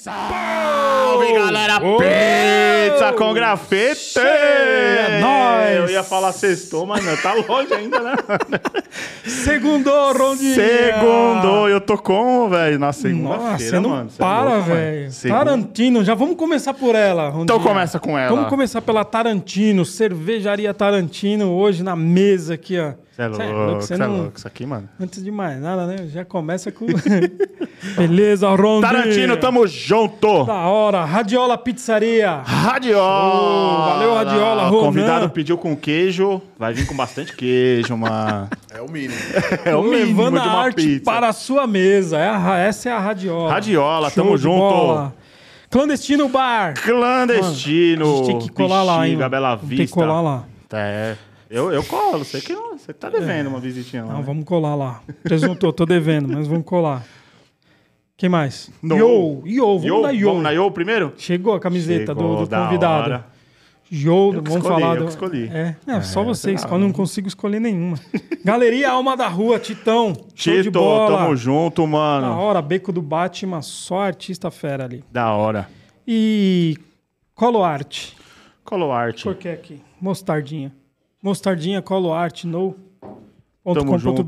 Salve, galera! Pizza com grafite! É nóis! Eu ia falar sextou, mas não, tá longe ainda, né? Segundou, Rondinha! Segundo, eu tô como, velho? Na Nossa, segunda-feira, você não mano. Cê é para, mano. velho. Tarantino, já vamos começar por ela, Rondinha. Então começa com ela. Vamos começar pela Tarantino, cervejaria Tarantino, hoje na mesa aqui, ó. Você é Cê louco, Você é não... louco. Isso aqui, mano. Antes de mais nada, né? Já começa com... Beleza, Rondinha. Tarantino, tamo junto! Da hora. Radiola Pizzaria. Radiola! Oh, valeu, Radiola, Ronan. convidado pediu com queijo. Vai vir com bastante queijo, mano. É o mínimo. É o mínimo Levando de a arte pizza. para a sua mesa. É a- essa é a Radiola. Radiola, Show tamo junto. bola. Clandestino Bar. Clandestino. A gente tem que colar lá, hein? Mano? Bela Tem Vista. que colar lá. É. Eu, eu colo, sei que não, você tá devendo uma visitinha lá. Não, né? vamos colar lá. Presunto, tô devendo, mas vamos colar. Quem mais? No. Yo, Yo, vamos Yo, na Yo. Vamos na Yo primeiro? Chegou a camiseta Chegou, do, do da convidado. hora. Yo, Eu vamos escolhi, falar eu do... escolhi. É, é, só É, você sei lá, escolhe, não né? consigo escolher nenhuma. Galeria Alma da Rua, Titão. Tito, tamo junto, Da mano. hora, Beco do Batman, só artista fera ali. Da hora. E Colo Arte. Colo Arte. Por que aqui? Mostardinha. Mostardinha, Colo Arte, no. Tamo junto.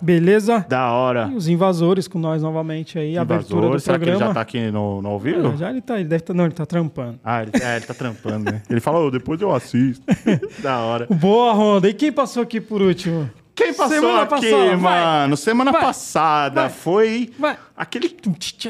Beleza? Da hora. E os invasores com nós novamente aí. Abertura do será que ele programa. já tá aqui no, no ao vivo? Ah, já ele tá, ele deve tá, não, ele tá trampando. Ah, ele, é, ele tá trampando, né? Ele falou, depois eu assisto. da hora. Boa, Ronda. E quem passou aqui por último? Quem passou Semana aqui, passada, vai. mano? Semana Vai. passada Vai. foi Vai. aquele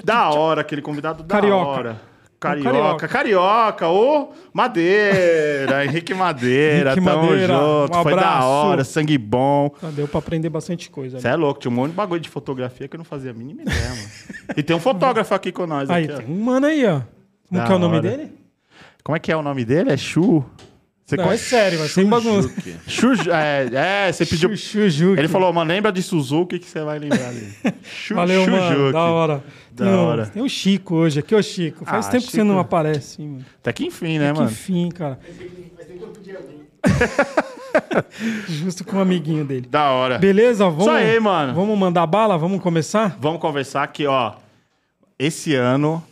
da hora, aquele convidado da Carioca. hora. Carioca. Carioca, Carioca, ô Madeira, Henrique Madeira, Henrique tamo Madeira, junto, um foi da hora, sangue bom. Ah, Deu pra aprender bastante coisa. Você é louco, tinha um monte de bagulho de fotografia que eu não fazia a mínima ideia, mano. E tem um fotógrafo aqui com nós. Aí, aqui, ó. tem um mano aí, ó. Como Da que é o nome hora. dele? Como é que é o nome dele? É Chu? Você Não, é conhece? sério, mas sem bagunça. Chu, é, é, você pediu... Ele falou, mano, lembra de Suzuki que você vai lembrar dele. Chu, Valeu, mano. Da hora. Da tem, hora. tem o Chico hoje. Aqui, ô Chico. Faz Ah, tempo que você não Chico. aparece, hein, mano. Até que enfim, né, Que mano? fim, cara. Justo com um amiguinho dele. Da hora. Beleza? Vamos, Isso aí, mano. Vamos mandar bala? Vamos começar? Vamos conversar aqui, ó. Esse ano,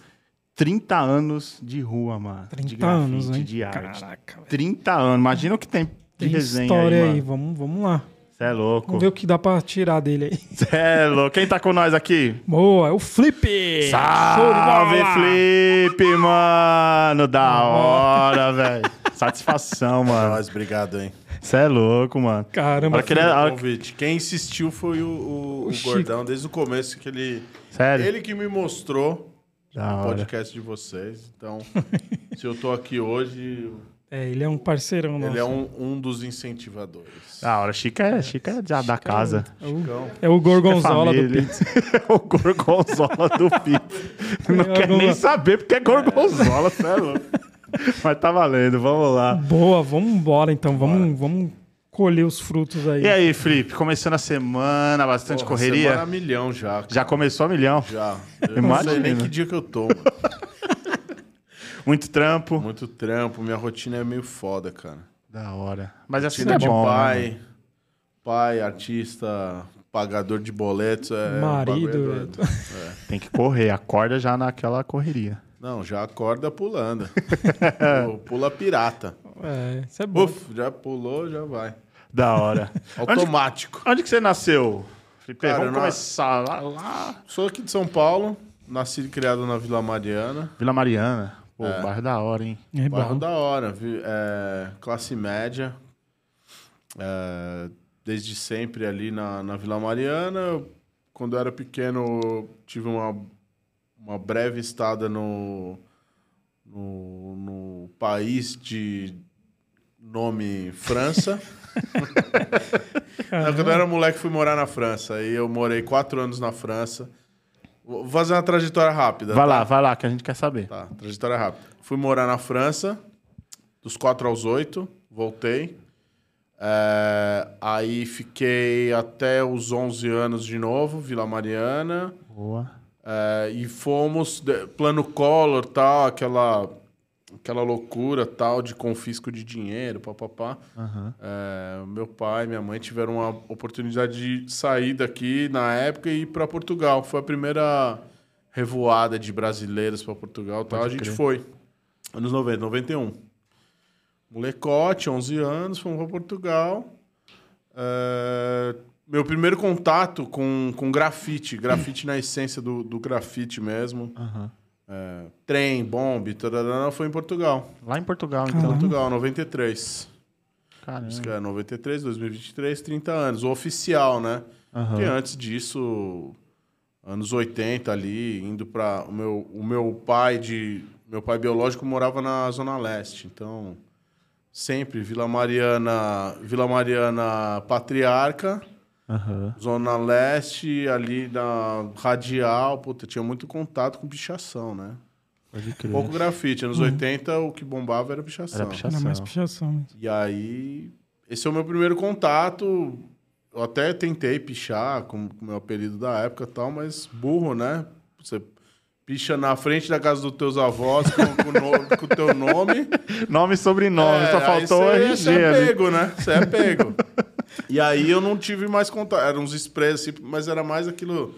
30 anos de rua, mano. 30 de grafite, anos, hein? de arte. Caraca, velho. 30 anos. Imagina o que tem de Tem resenha história aí. Vamos, vamos lá. Você é louco. Vamos ver o que dá pra tirar dele aí. Cê é louco. Quem tá com nós aqui? Boa, é o Flip! Salve! Felipe, mano. Da hora, velho. Satisfação, mano. Nós, obrigado, hein? Você é louco, mano. Caramba, que ele é- convite. Quem insistiu foi o, o- o Chico. Gordão, desde o começo, que ele... Sério? Ele que me mostrou Da podcast de vocês. Então, se eu tô aqui hoje, É, ele é um parceirão nosso. ele é um, um dos incentivadores. Da hora. Chica é, Chica é já da casa. É o, é o Gorgonzola do família. Pizza. o gorgonzola do Pizza. Não quer Gorgonzola. nem saber porque é gorgonzola, cê é louco. Mas tá valendo, vamos lá. Boa, vamos embora então. Vamos, vamos colher os frutos aí. E aí, Felipe, começando a semana, bastante porra, correria. Semana a milhão já. cara. Já começou a milhão. Já. Eu não Imagina. sei nem que dia que eu tô. Muito trampo. Muito trampo, minha rotina é meio foda, cara. Da hora. Mas assim Rotina é de bom, pai, né? pai, artista, pagador de boletos. É, Marido, bagulho é. Tem que correr, acorda já naquela correria. Não, já acorda pulando. Pula- Pula pirata. É, isso é bom. Uf, já pulou, já vai. Da hora. onde, Automático. onde que você nasceu? Felipe, Cara, vamos começar lá, lá. Sou aqui de São Paulo, nasci e criado na Vila Mariana. Vila Mariana. Pô, É. bairro da hora, hein? É Bairro bom. da hora, é, classe média. É, desde sempre ali na, na Vila Mariana. Quando eu era pequeno, tive uma, uma breve estada no, no, no país de nome França. Não, quando eu era moleque, fui morar na França. Aí eu morei quatro anos na França. Vou fazer uma trajetória rápida. Vai tá? lá, vai lá, que a gente quer saber. Tá, trajetória rápida. Fui morar na França, dos 4 aos 8, voltei. É, aí fiquei até os 11 anos de novo, Vila Mariana. Boa. É, e fomos, de- plano Collor, tal, aquela, aquela loucura tal de confisco de dinheiro, papapá. Aham. É, meu pai e minha mãe tiveram uma oportunidade de sair daqui na época e ir para Portugal. Foi a primeira revoada de brasileiros para Portugal tal, Pode a gente crer. foi. Anos 90, 91. Molecote, 11 anos, fomos para Portugal. É, meu primeiro contato com, com grafite, grafite na essência do, do grafite mesmo. Aham. É, trem, bombe, tarará, foi em Portugal. Lá em Portugal, Em então. Portugal, 93. Caramba. Isso que é 93, 2023, 30 anos. O oficial, né? Aham. Porque antes disso, anos 80 ali, indo para o meu, o meu pai de meu pai biológico morava na zona leste, então sempre Vila Mariana, Vila Mariana Patriarca, Aham. zona leste ali na radial, puta, tinha muito contato com pichação, né? Pode crer. Pouco grafite, anos 80 o que bombava era pichação. Era pichação. Era mais pichação mesmo. E aí, esse é o meu primeiro contato. Eu até tentei pichar com o meu apelido da época e tal, mas burro, né? Você picha na frente da casa dos teus avós com, com, no- com o teu nome. Nome e sobrenome, É, só faltou RG Você é pego, né? Você é pego. e aí eu não tive mais contato. Eram uns sprays assim, mas era mais aquilo.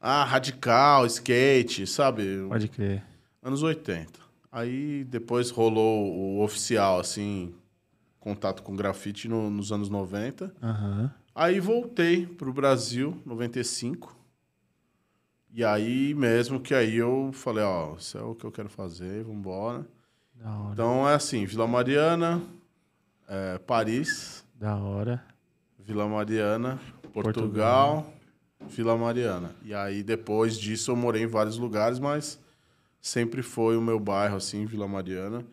Ah, radical, skate, sabe? Pode crer. Anos 80. Aí depois rolou o oficial, assim, contato com grafite no- nos anos 90. Aham. Aí voltei pro Brasil, 95. E aí mesmo que aí eu falei, ó, isso é o que eu quero fazer, vambora. Hora. Então é assim, Vila Mariana, é, Paris, Da hora. Vila Mariana, Portugal, Vila Mariana. E aí depois disso eu morei em vários lugares, mas sempre foi o meu bairro assim, Vila Mariana.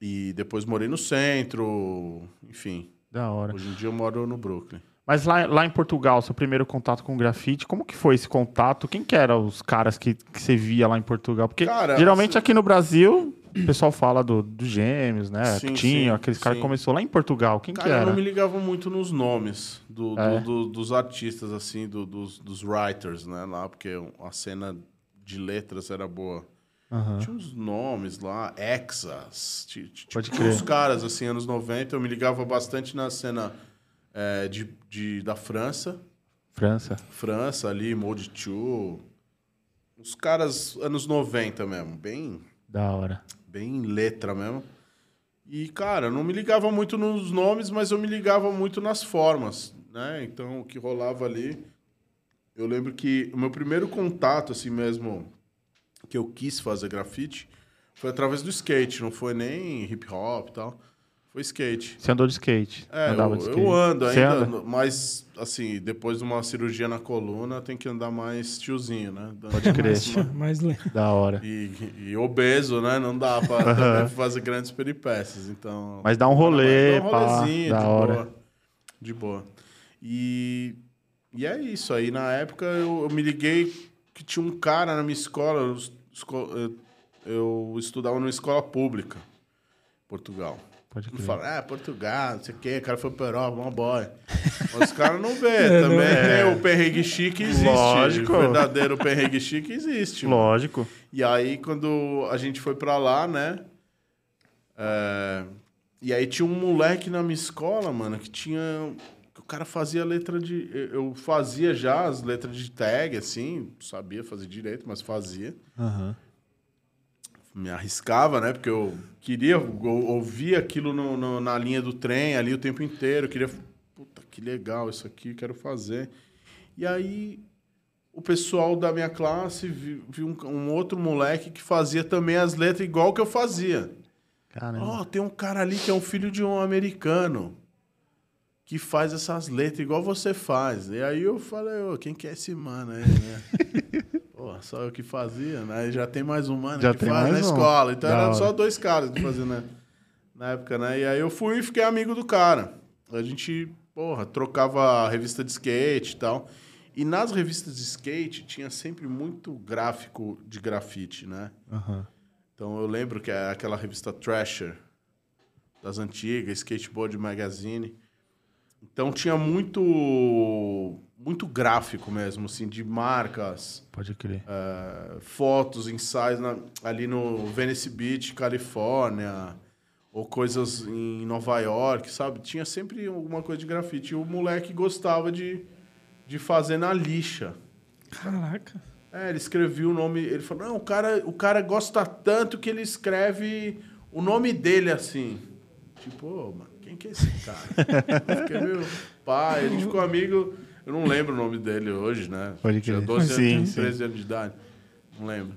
E depois morei no centro, enfim. Da hora. Hoje em dia eu moro no Brooklyn. Mas lá, lá em Portugal, seu primeiro contato com grafite, como que foi esse contato? Quem que eram os caras que, que você via lá em Portugal? Porque Cara, geralmente assim- aqui no Brasil, o pessoal fala do, dos gêmeos, né? Sim, Tinha, sim, aqueles caras que começou lá em Portugal. Quem que Cara, eu era? não me ligava muito nos nomes do, do- É. do- dos artistas, assim, do- dos, dos writers, né? Lá, porque a cena de letras era boa. Aham. Tinha uns nomes lá, Exas, ti- ti- Pode tipo, crer. uns caras, assim, anos 90. Eu me ligava bastante na cena é, de, de- da França. França. França ali, Mode 2. Os caras anos 90 mesmo, bem, Da hora. Bem letra mesmo. E, cara, não me ligava muito nos nomes, mas eu me ligava muito nas formas, né? Então, o que rolava ali... Eu lembro que o meu primeiro contato, assim mesmo, que eu quis fazer grafite, foi através do skate. Não foi nem hip hop e tal. Foi skate. Você andou de skate. É, andava eu, de skate. eu ando Você ainda, anda? mas, assim, depois de uma cirurgia na coluna, tem que andar mais tiozinho, né? Pode crer. Mais, mais le- Da hora. E, e obeso, né? Não dá pra também fazer grandes peripécias, então... Mas dá um rolê, Dá um pá, rolezinho, da de hora. boa. De boa. E, e é isso. Aí, na época, eu, eu me liguei que tinha um cara na minha escola. Eu, eu- eu estudava numa escola pública, em Portugal. Pode Não crer. fala, ah, Portugal, não sei o quê, o cara foi pra Europa, mó boy. Os caras não vê. É, não Também é. tem o perrengue chique, existe. Lógico. O verdadeiro perrengue chique existe. mano. Lógico. E aí, quando a gente foi pra lá, né? é, E aí tinha um moleque na minha escola, mano, que tinha. O cara fazia letra de. eu- fazia já as letras de tag, assim, sabia fazer direito, mas fazia. Aham. Me arriscava, né? Porque eu queria ouvir aquilo no- no- na linha do trem ali o tempo inteiro. Eu queria. Puta, que legal isso aqui, quero fazer. E aí o pessoal da minha classe viu, viu um, um outro moleque que fazia também as letras igual que eu fazia. Ó, tem um cara ali que é um filho de um americano que faz essas letras igual você faz. E aí eu falei, ô, quem que é esse mano aí, né? Só eu que fazia, né? Já tem mais um mano Já que tem faz na um. escola. Então Da eram hora. só dois caras que faziam né? na época, né? E aí eu fui e fiquei amigo do cara. A gente, porra, trocava revista de skate e tal. E nas revistas de skate tinha sempre muito gráfico de grafite, né? Aham. Então eu lembro que é aquela revista Thrasher das antigas, Skateboard Magazine. Então tinha muito muito gráfico mesmo, assim, de marcas, Pode crer. eh, fotos, ensaios na- ali no Venice Beach, Califórnia, ou coisas em Nova York, sabe? Tinha sempre alguma coisa de grafite. E o moleque gostava de, de fazer na lixa. Caraca. É, ele escrevia o nome. Ele falou: não, o cara, o cara gosta tanto que ele escreve o nome dele assim. Tipo, ô, mano, quem que é esse cara? Eu fiquei meu pai, a gente ficou amigo. Eu não lembro o nome dele hoje, né? Pode Tinha crer. 12 Sim, anos, sim. 13 anos de idade. Não lembro.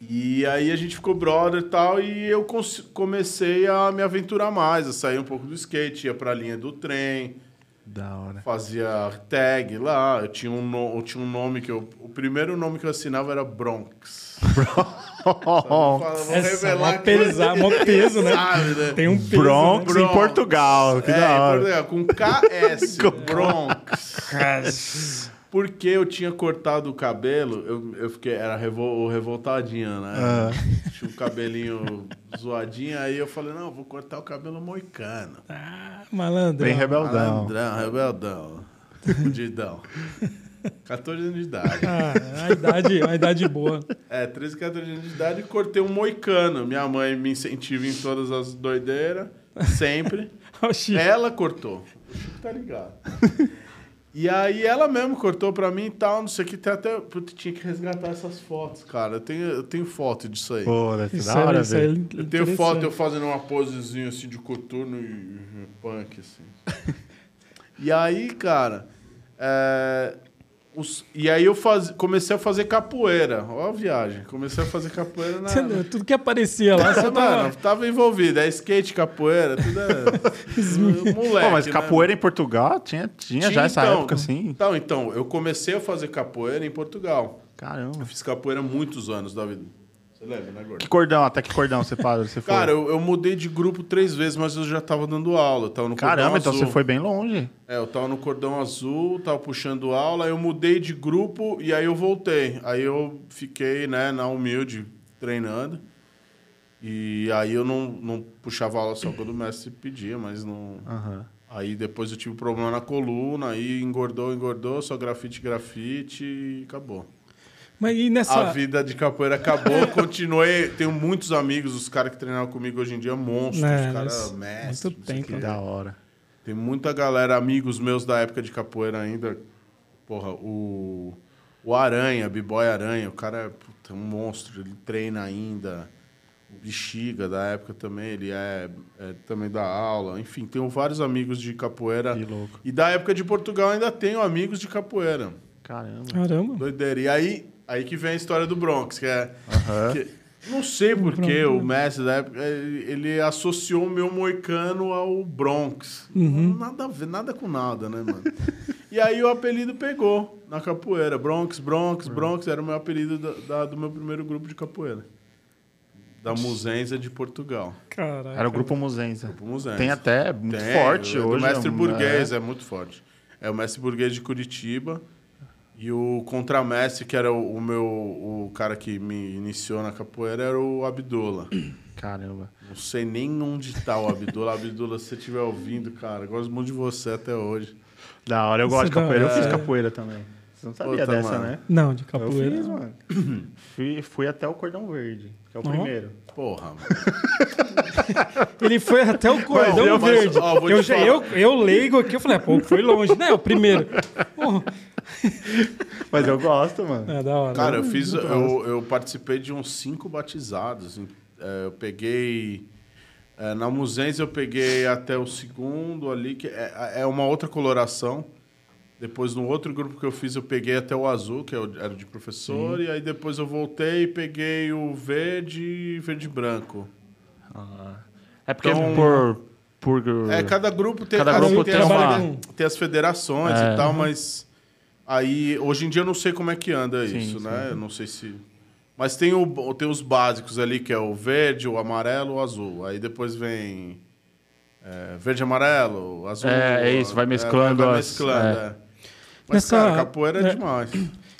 E aí a gente ficou brother e tal, e eu comecei a me aventurar mais, a sair um pouco do skate, ia pra linha do trem, Da hora. fazia tag lá. Eu tinha um, no- eu tinha um nome que eu. O primeiro nome que eu assinava era Bronx. Vou Essa é revelar mó aqui. pesa, mó peso, né? Sabe, né? Tem um peso. Bronx né? em Portugal. Que é, da em hora. Portugal, com KS, Bronx. Porque eu tinha cortado o cabelo, eu, eu fiquei, era revol, o revoltadinho, né? Ah. Tinha o cabelinho zoadinho, aí eu falei, não, vou cortar o cabelo moicano. Ah, malandro. Bem rebeldão. Malandrão, rebeldão, fudidão. 14 anos de idade. Ah, a idade, a idade boa. É, 13, 14 anos de idade e cortei um moicano. Minha mãe me incentiva em todas as doideiras, sempre. Oxi. Ela cortou. O Chico tá ligado. E aí ela mesmo cortou pra mim e tal, não sei o que. Tem até. Putz, tinha que resgatar essas fotos, cara. Eu tenho, eu tenho foto disso aí. Pô, deve ser da hora, é, é velho. eu tenho foto eu fazendo uma posezinha assim de coturno e e punk, assim. e aí, cara. é, os- e aí eu faz, comecei a fazer capoeira. Ó a viagem. Comecei a fazer capoeira na. Entendeu? Tudo que aparecia lá, você tava... mano, tava envolvido. É skate, capoeira, tudo é. moleque. Pô, mas né, capoeira em Portugal tinha, tinha, já essa então, época, assim. Então, então, eu comecei a fazer capoeira em Portugal. Caramba. Eu fiz capoeira há muitos anos da vida. Você lembra, né, Que Gordo? cordão? Até que cordão você parou? Você foi? Cara, eu, eu mudei de grupo três vezes, mas eu já tava dando aula. Eu tava no Caramba, então azul. você foi bem longe. É, eu tava no cordão azul, tava puxando aula, aí eu mudei de grupo e aí eu voltei. Aí eu fiquei, né, na humilde, treinando. E aí eu não, não puxava aula só quando o mestre pedia, mas não... Aham. Aí depois eu tive problema na coluna, aí engordou, engordou, só grafite, grafite e acabou. Mas e A nessa... vida de capoeira acabou, continuei. Tenho muitos amigos, os caras que treinaram comigo hoje em dia, monstros, É, os caras mestres. muito tempo. Que da hora. Tem muita galera, amigos meus da época de capoeira ainda. Porra, o, o Aranha, B-Boy Aranha, o cara é puta, um monstro, ele treina ainda. O Bexiga da época também, ele é, é também da aula. Enfim, tenho vários amigos de capoeira. Que louco. E da época de Portugal ainda tenho amigos de capoeira. Caramba. Caramba. Doideira. E aí, aí que vem a história do Bronx, que é. Aham. que- não sei porquê o Messi da época, ele, ele associou o meu moicano ao Bronx. Nada a ver, nada com nada, né, mano? e aí o apelido pegou na capoeira. Bronx, Bronx, Bronx, era o meu apelido da- da- do meu primeiro grupo de capoeira. Da Musenza de Portugal. Caraca. Era o grupo Muzenza. Grupo Musenza. Tem até muito Tem, forte é hoje. mestre um- burguês, é. é. muito forte. É o mestre burguês de Curitiba. E o contramestre, que era o, o meu o cara que me iniciou na capoeira, era o Abdullah. Caramba. Não sei nem onde tá o Abdullah. Abdullah, se você estiver ouvindo, cara, gosto muito de você até hoje. Da hora, eu gosto de é capoeira. Eu fiz capoeira também. Você não sabia Puta, dessa, mano. né? Não, de Eu capoeira. fiz, mano. fui, fui até o cordão verde, que é o Ó. primeiro. Porra, mano. Ele foi até o cordão eu- mas, verde. ó, vou eu, te já, falar. eu, eu leigo aqui, eu falei, ah, pô, foi longe. Não, é o primeiro. Porra. Mas eu gosto, mano. É da hora. Cara, eu fiz. Eu, eu participei de uns cinco batizados. É, eu peguei. é, na Musense eu peguei até o segundo ali, que é, é uma outra coloração. Depois, no outro grupo que eu fiz, eu peguei até o azul, que é o- era de professor. E aí depois eu voltei e peguei o verde e verde e branco. Ah. É porque Então- por. por É, cada grupo tem, Cada as, grupo tem, tem as, uma- tem as federações É. e tal, mas aí hoje em dia eu não sei como é que anda Sim, isso, sim. né? Eu não sei se. Mas tem, o, tem os básicos ali, que é o verde, o amarelo, o azul. Aí depois vem é, verde, amarelo, azul. É, é isso, vai mesclando vai, vai as- mesclando, é. é. Mas, Nessa- cara, capoeira é, é. demais.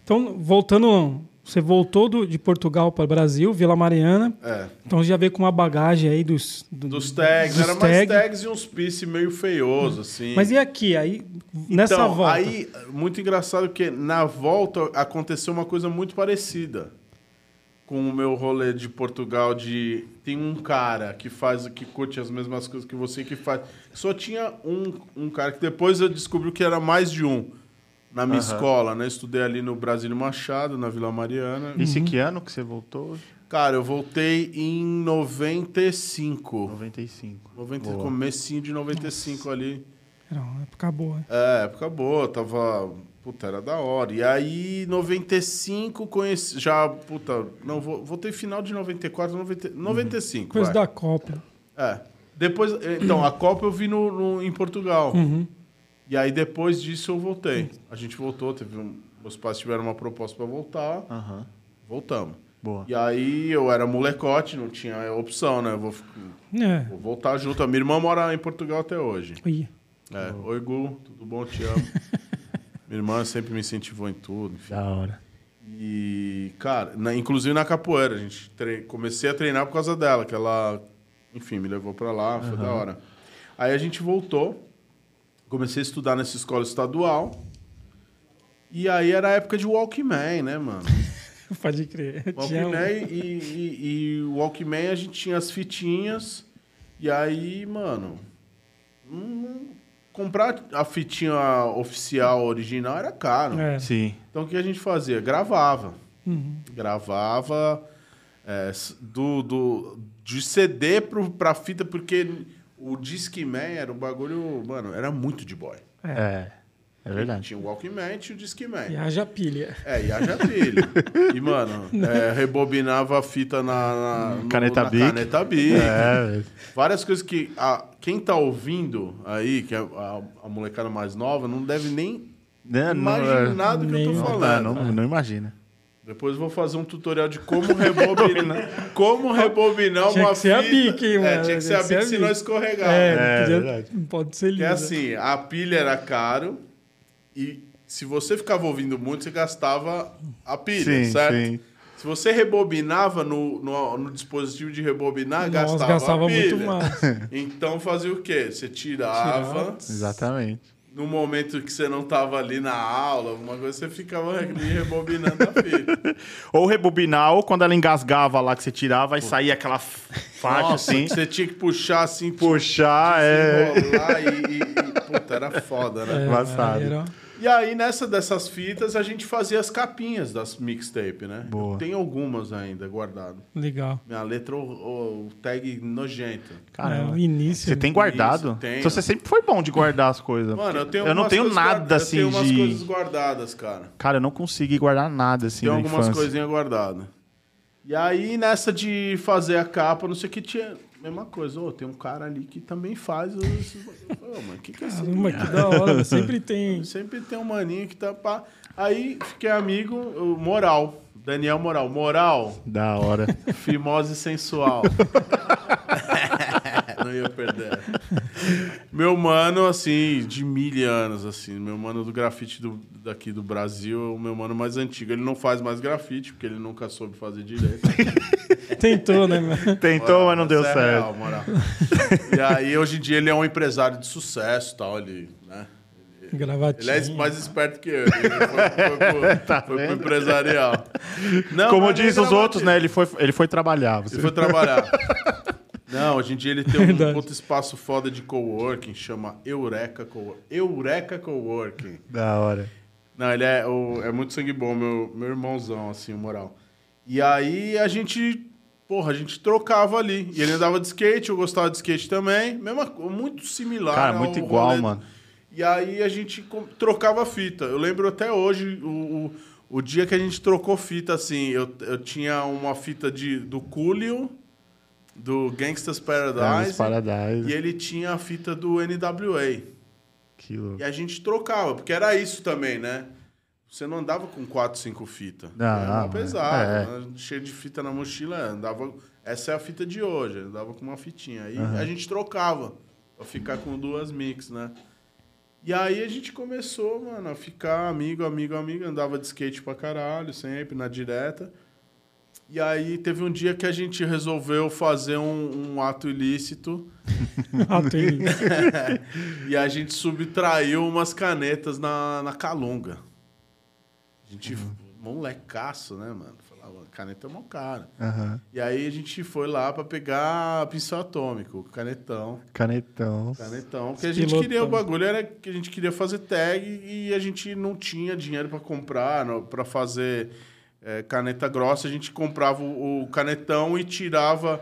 Então, voltando, você voltou do- de Portugal para o Brasil, Vila Mariana. É. Então já veio com uma bagagem aí dos, do- Dos tags, dos era mais tag. tags e uns piece meio feioso, assim. Mas e aqui? Aí, nessa então, volta? aí, muito engraçado porque na volta aconteceu uma coisa muito parecida com o meu rolê de Portugal de tem um cara que faz que curte as mesmas coisas que você que faz só tinha um, um cara que depois eu descobri que era mais de um na minha Aham. escola, né? Estudei ali no Brasílio Machado, na Vila Mariana. Esse que ano que você voltou? Cara, eu voltei em 95. 95. 90, Boa. comecinho de 95 ali. Era uma época boa. É, época boa, tava. Puta, era da hora. E aí, 95, conheci. Já, puta, não, voltei final de 94, 90, 95. Depois vai. da Copa. É. Depois, então, a Copa eu vi no, no- em Portugal. Uhum. E aí, depois disso, eu voltei. A gente voltou, teve um, meus pais tiveram uma proposta pra voltar, Aham. voltamos. Boa. E aí, eu era molecote, não tinha opção, né? Eu vou, É. vou voltar junto. A minha irmã mora em Portugal até hoje. Ih, É. Oi, Gu, tudo bom? Te amo. minha irmã sempre me incentivou em tudo, enfim. Da hora. E, cara, na- inclusive na capoeira, a gente tre- comecei a treinar por causa dela, que ela, enfim, me levou pra lá, foi da hora. Aí a gente voltou, comecei a estudar nessa escola estadual. E aí era a época de Walkman, né, mano? pode crer. Walkman e, e, e o Walkman a gente tinha as fitinhas. E aí, mano, hum, comprar a fitinha oficial original era caro. É. Sim. Então o que a gente fazia? Gravava. Uhum. Gravava é, do, do, de CD pro, pra fita, porque o Discman era um bagulho, mano, era muito de boy. É. É verdade. Tinha o Walkman e tinha o Discman. E haja pilha. É, e haja trilha. e, mano, é, rebobinava a fita na, na, no- Caneta na Bic. caneta Bic. É. Várias coisas que a, quem tá ouvindo aí, que é a, a molecada mais nova, não deve nem Né, não, imaginar do que eu tô Não, falando. não, não imagina. Depois eu vou fazer um tutorial de como rebobinar, como rebobinar Tinha uma que ser a fita. Bic, hein, É, mano? tinha que ser Tinha a que ser Bic, a senão Bic. escorregava. É, É, não podia- verdade. não pode ser liso. é assim, a pilha era caro e se você ficava ouvindo muito, você gastava a pilha, Sim, certo? sim. Se você rebobinava no, no, no dispositivo de rebobinar, Nós gastava, gastava a pilha. muito mais. Então fazia o quê? Você tirava, Tirava. Exatamente. No momento que você não tava ali na aula, alguma coisa, você ficava ali rebobinando a fita. Ou rebobinar, ou quando ela engasgava lá que você tirava, aí saía aquela faixa Nossa, assim. você tinha que puxar assim, Puxar, é. e, e, e- Puta, era foda, né? É, Embaçado. E aí, nessa dessas fitas, a gente fazia as capinhas das mixtape, né? Boa. Tem algumas ainda guardadas. Legal. Minha letra, o, o tag nojento. É, Caramba. o início. Você tem guardado? Isso, tenho. Então você sempre foi bom de guardar as coisas. Mano, eu tenho Eu não tenho nada guarda- assim Eu tenho umas de- coisas guardadas, cara. Cara, eu não consegui guardar nada assim Tem algumas infância. coisinhas guardadas. E aí, nessa de fazer a capa, não sei o que, tinha... Mesma coisa. Ô, tem um cara ali que também faz esses... Ô, mano, o que que é isso? Caramba, que da hora. Sempre tem. Sempre tem um maninho que tá pá. Aí fiquei amigo, o Moral. Daniel Moral. Moral, Da hora. fimose sensual. Não ia perder. Meu mano, assim, de mil anos, assim. Meu mano do grafite do, daqui do Brasil, o meu mano mais antigo. Ele não faz mais grafite, porque ele nunca soube fazer direito. Tentou, né? mano? Tentou, mas não deu é certo. real, moral. E aí, hoje em dia, ele é um empresário de sucesso e tal. Ele, né? Ele Gravatinha. é mais esperto que eu. Ele foi, foi, pro, foi pro empresarial. Não, Como diz os outros, né? Ele foi, ele foi trabalhar. Você... Ele foi trabalhar. Não, hoje em dia ele tem um Verdade. puto espaço foda de coworking, chama Eureka Coworking. Eureka Coworking. Da hora. Não, ele é, o- é muito sangue bom, meu, meu irmãozão, assim, o moral. E aí a gente, porra, a gente trocava ali. E ele andava de skate, eu gostava de skate também. Mesma, muito similar. Cara, muito igual, rolê- mano. E aí a gente trocava fita. Eu lembro até hoje o, o, o dia que a gente trocou fita, assim. Eu, eu tinha uma fita de, do Coolio, do Gangsta's Paradise. Paradise. E ele tinha a fita do NWA. Que louco. E a gente trocava, porque era isso também, né? Você não andava com quatro, cinco fitas. Não, era pesado, é. né? cheio de fita na mochila. Andava, essa é a fita de hoje, andava com uma fitinha. Aí a gente trocava pra ficar com duas mix, né? E aí a gente começou, mano, a ficar amigo, amigo, amigo. Andava de skate pra caralho, sempre, na direta. E aí teve um dia que a gente resolveu fazer um, um ato ilícito. Ah, tem- e a gente subtraiu umas canetas na, na Calunga. A gente, molecaço, né, mano? Falava, caneta é mó cara. Aham. E aí a gente foi lá pra pegar pincel atômico, canetão. Canetão. Canetão. Porque a gente Pilotão. queria, o bagulho era que a gente queria fazer tag e a gente não tinha dinheiro pra comprar, pra fazer é, caneta grossa. A gente comprava o, o canetão e tirava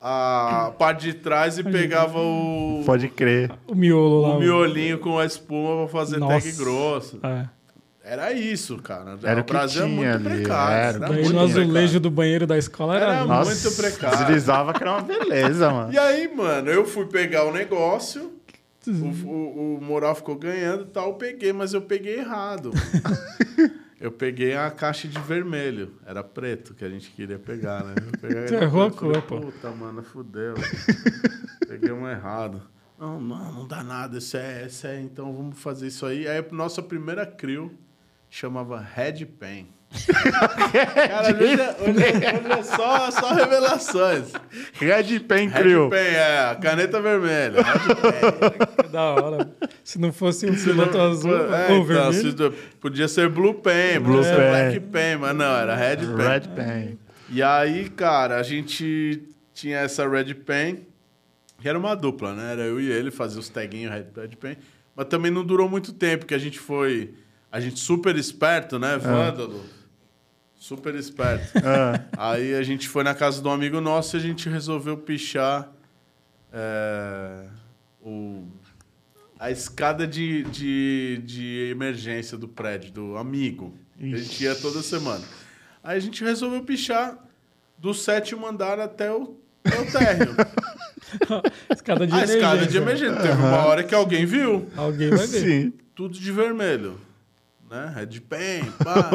a parte de trás e pegava o, Pode crer. O miolo lá. o miolinho com a espuma pra fazer Nossa. tag grosso. É. Era isso, cara. Era o Brasil é tinha muito ali, precário. era. Era muito no azulejo precário. do banheiro da escola era. Era lindo. Muito Nossa, precário. deslizava que era uma beleza, mano. E aí, mano, eu fui pegar o negócio, o, o, o Moral ficou ganhando e tal, eu peguei, mas eu peguei errado. eu peguei a caixa de vermelho, era preto que a gente queria pegar, né? Eu peguei Você era errou a cor, pô. Puta, mano, fudeu. peguei um errado. Não, não, não dá nada, esse é, esse é, então vamos fazer isso aí. Aí a nossa primeira crew chamava Red Pen. Cara, hoje, é- hoje, é- hoje é só, só revelações. Red Pen Red. Pen, é, caneta vermelha. Red Pen. Que da hora. Se não fosse um piloto azul É, ou então, vermelho. podia ser Blue Pen, Blue podia ser Pen. Black Pen, mas não, era Red Pen. Red Pen. E aí, cara, a gente tinha essa Red Pen, que era uma dupla, né? Era eu e ele, fazia os taguinhos Red, Red Pen. Mas também não durou muito tempo, que a gente foi... A gente super esperto, né? Vândalo. Super esperto. Ah, Aí a gente foi na casa de um amigo nosso e a gente resolveu pichar é, o, a escada de, de, de emergência do prédio, do amigo. A gente ia toda semana. Aí a gente resolveu pichar do sétimo andar até o, até o térreo. Escada de a escada de emergência. emergência. Teve uma hora que alguém viu. Alguém vai ver. sim. Tudo de vermelho. Né? Red Pen, pá.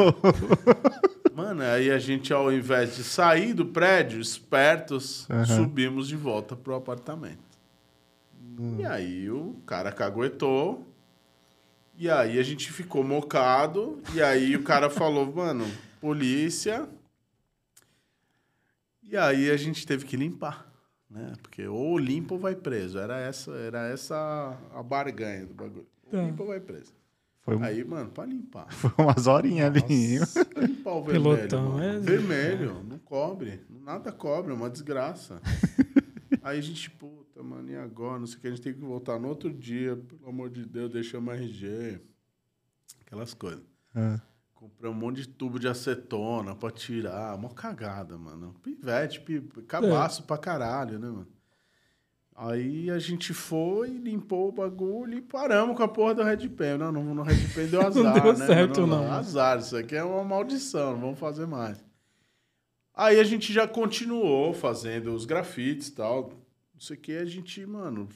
Mano, aí a gente, ao invés de sair do prédio, espertos, subimos de volta pro apartamento. E aí o cara caguetou. E aí a gente ficou mocado. E aí o cara falou, mano, polícia. E aí a gente teve que limpar. Né? Porque ou limpa ou vai preso. Era essa, era essa a barganha do bagulho. Ou Tá. limpa ou vai preso. Foi, um- Aí, mano, pra limpar. foi umas horinhas ali. Pra limpar o vermelho. Pilotão, é- Vermelho, não cobre. Nada cobre, é uma desgraça. Aí a gente, puta, mano, e agora? Não sei o que, a gente tem que voltar no outro dia. Pelo amor de Deus, deixamos RG. Aquelas coisas. Ah, Comprei um monte de tubo de acetona pra tirar. Mó cagada, mano. Pivete, pi- cabaço pra caralho, né, mano? Aí a gente foi, limpou o bagulho e paramos com a porra do Red Pen. Não, não, no Red Pen deu azar, deu né? certo, não. Azar, isso aqui é uma maldição, não vamos fazer mais. Aí a gente já continuou fazendo os grafites e tal. Não sei o que, a gente, mano,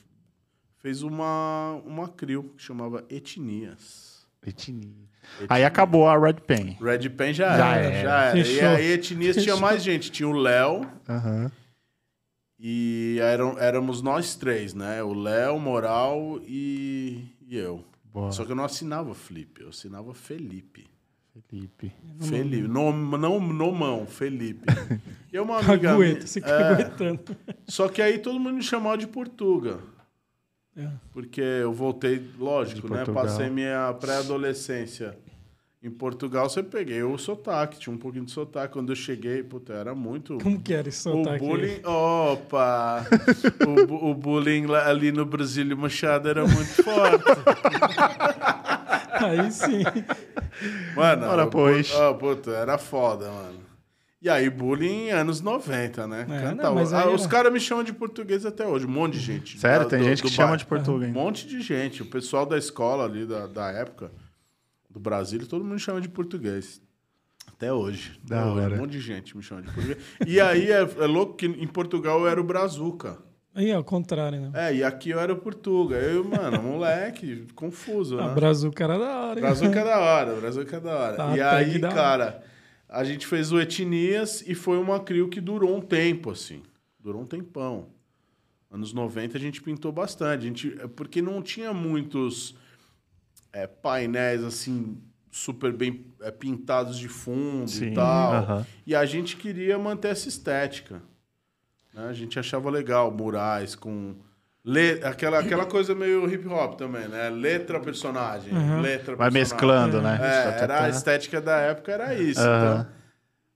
fez uma, uma crew que chamava Etnias. etnia. Aí acabou a Red Pen. Red Pen já, Já era, era. já era. E Fechou. aí etnias tinha mais gente. Tinha o Léo Aham. E eram, éramos nós três, né? O Léo, Moral e, e eu. Boa. Só que eu não assinava Felipe, eu assinava Felipe. Felipe. Felipe. No, não Nomão, Felipe. E é uma amiga Cagueta, minha- se é, caguetando. Só que aí todo mundo me chamava de Portuga. É. Porque eu voltei, lógico, De né? Portugal. Passei minha pré-adolescência em Portugal. Você peguei o sotaque, tinha um pouquinho de sotaque. Quando eu cheguei, puta, era muito. Como que era esse O sotaque? aí? bullying. Opa! o, o bullying lá- ali no Brasília Machado era muito forte. Aí sim. Mano, Ora, o pois. ó, puta, era foda, mano. E aí, bullying anos 90, né? É, Canta- não, mas aí Ah, os era- caras me chamam de português até hoje, um monte de gente. Sério, Da- tem do- gente do que chama de português. Um monte de gente. O pessoal da escola ali, da, da época, do Brasil, todo mundo chama de português. Até hoje. Da hoje. hora. Um monte de gente me chama de português. E aí, é, é louco que em Portugal eu era o Brazuca. Aí, ao contrário, né? É, e aqui eu era o Portuga. Eu, mano, moleque, confuso, A né? Brazuca era da hora, hein? Brazuca é da hora, Brazuca é da hora. Tá, e aí, cara, a gente fez o Etnias e foi uma crio que durou um tempo, assim. Durou um tempão. Anos 90 a gente pintou bastante. A gente, é porque não tinha muitos é, painéis, assim, super bem é, pintados de fundo Sim, e tal. aham. E a gente queria manter essa estética. né? A gente achava legal murais com... Le... Aquela, aquela coisa meio hip hop também, né? Letra personagem, letra Vai personagem. mesclando, né? É, Tá, era a estética da época, era isso. Aham. Então,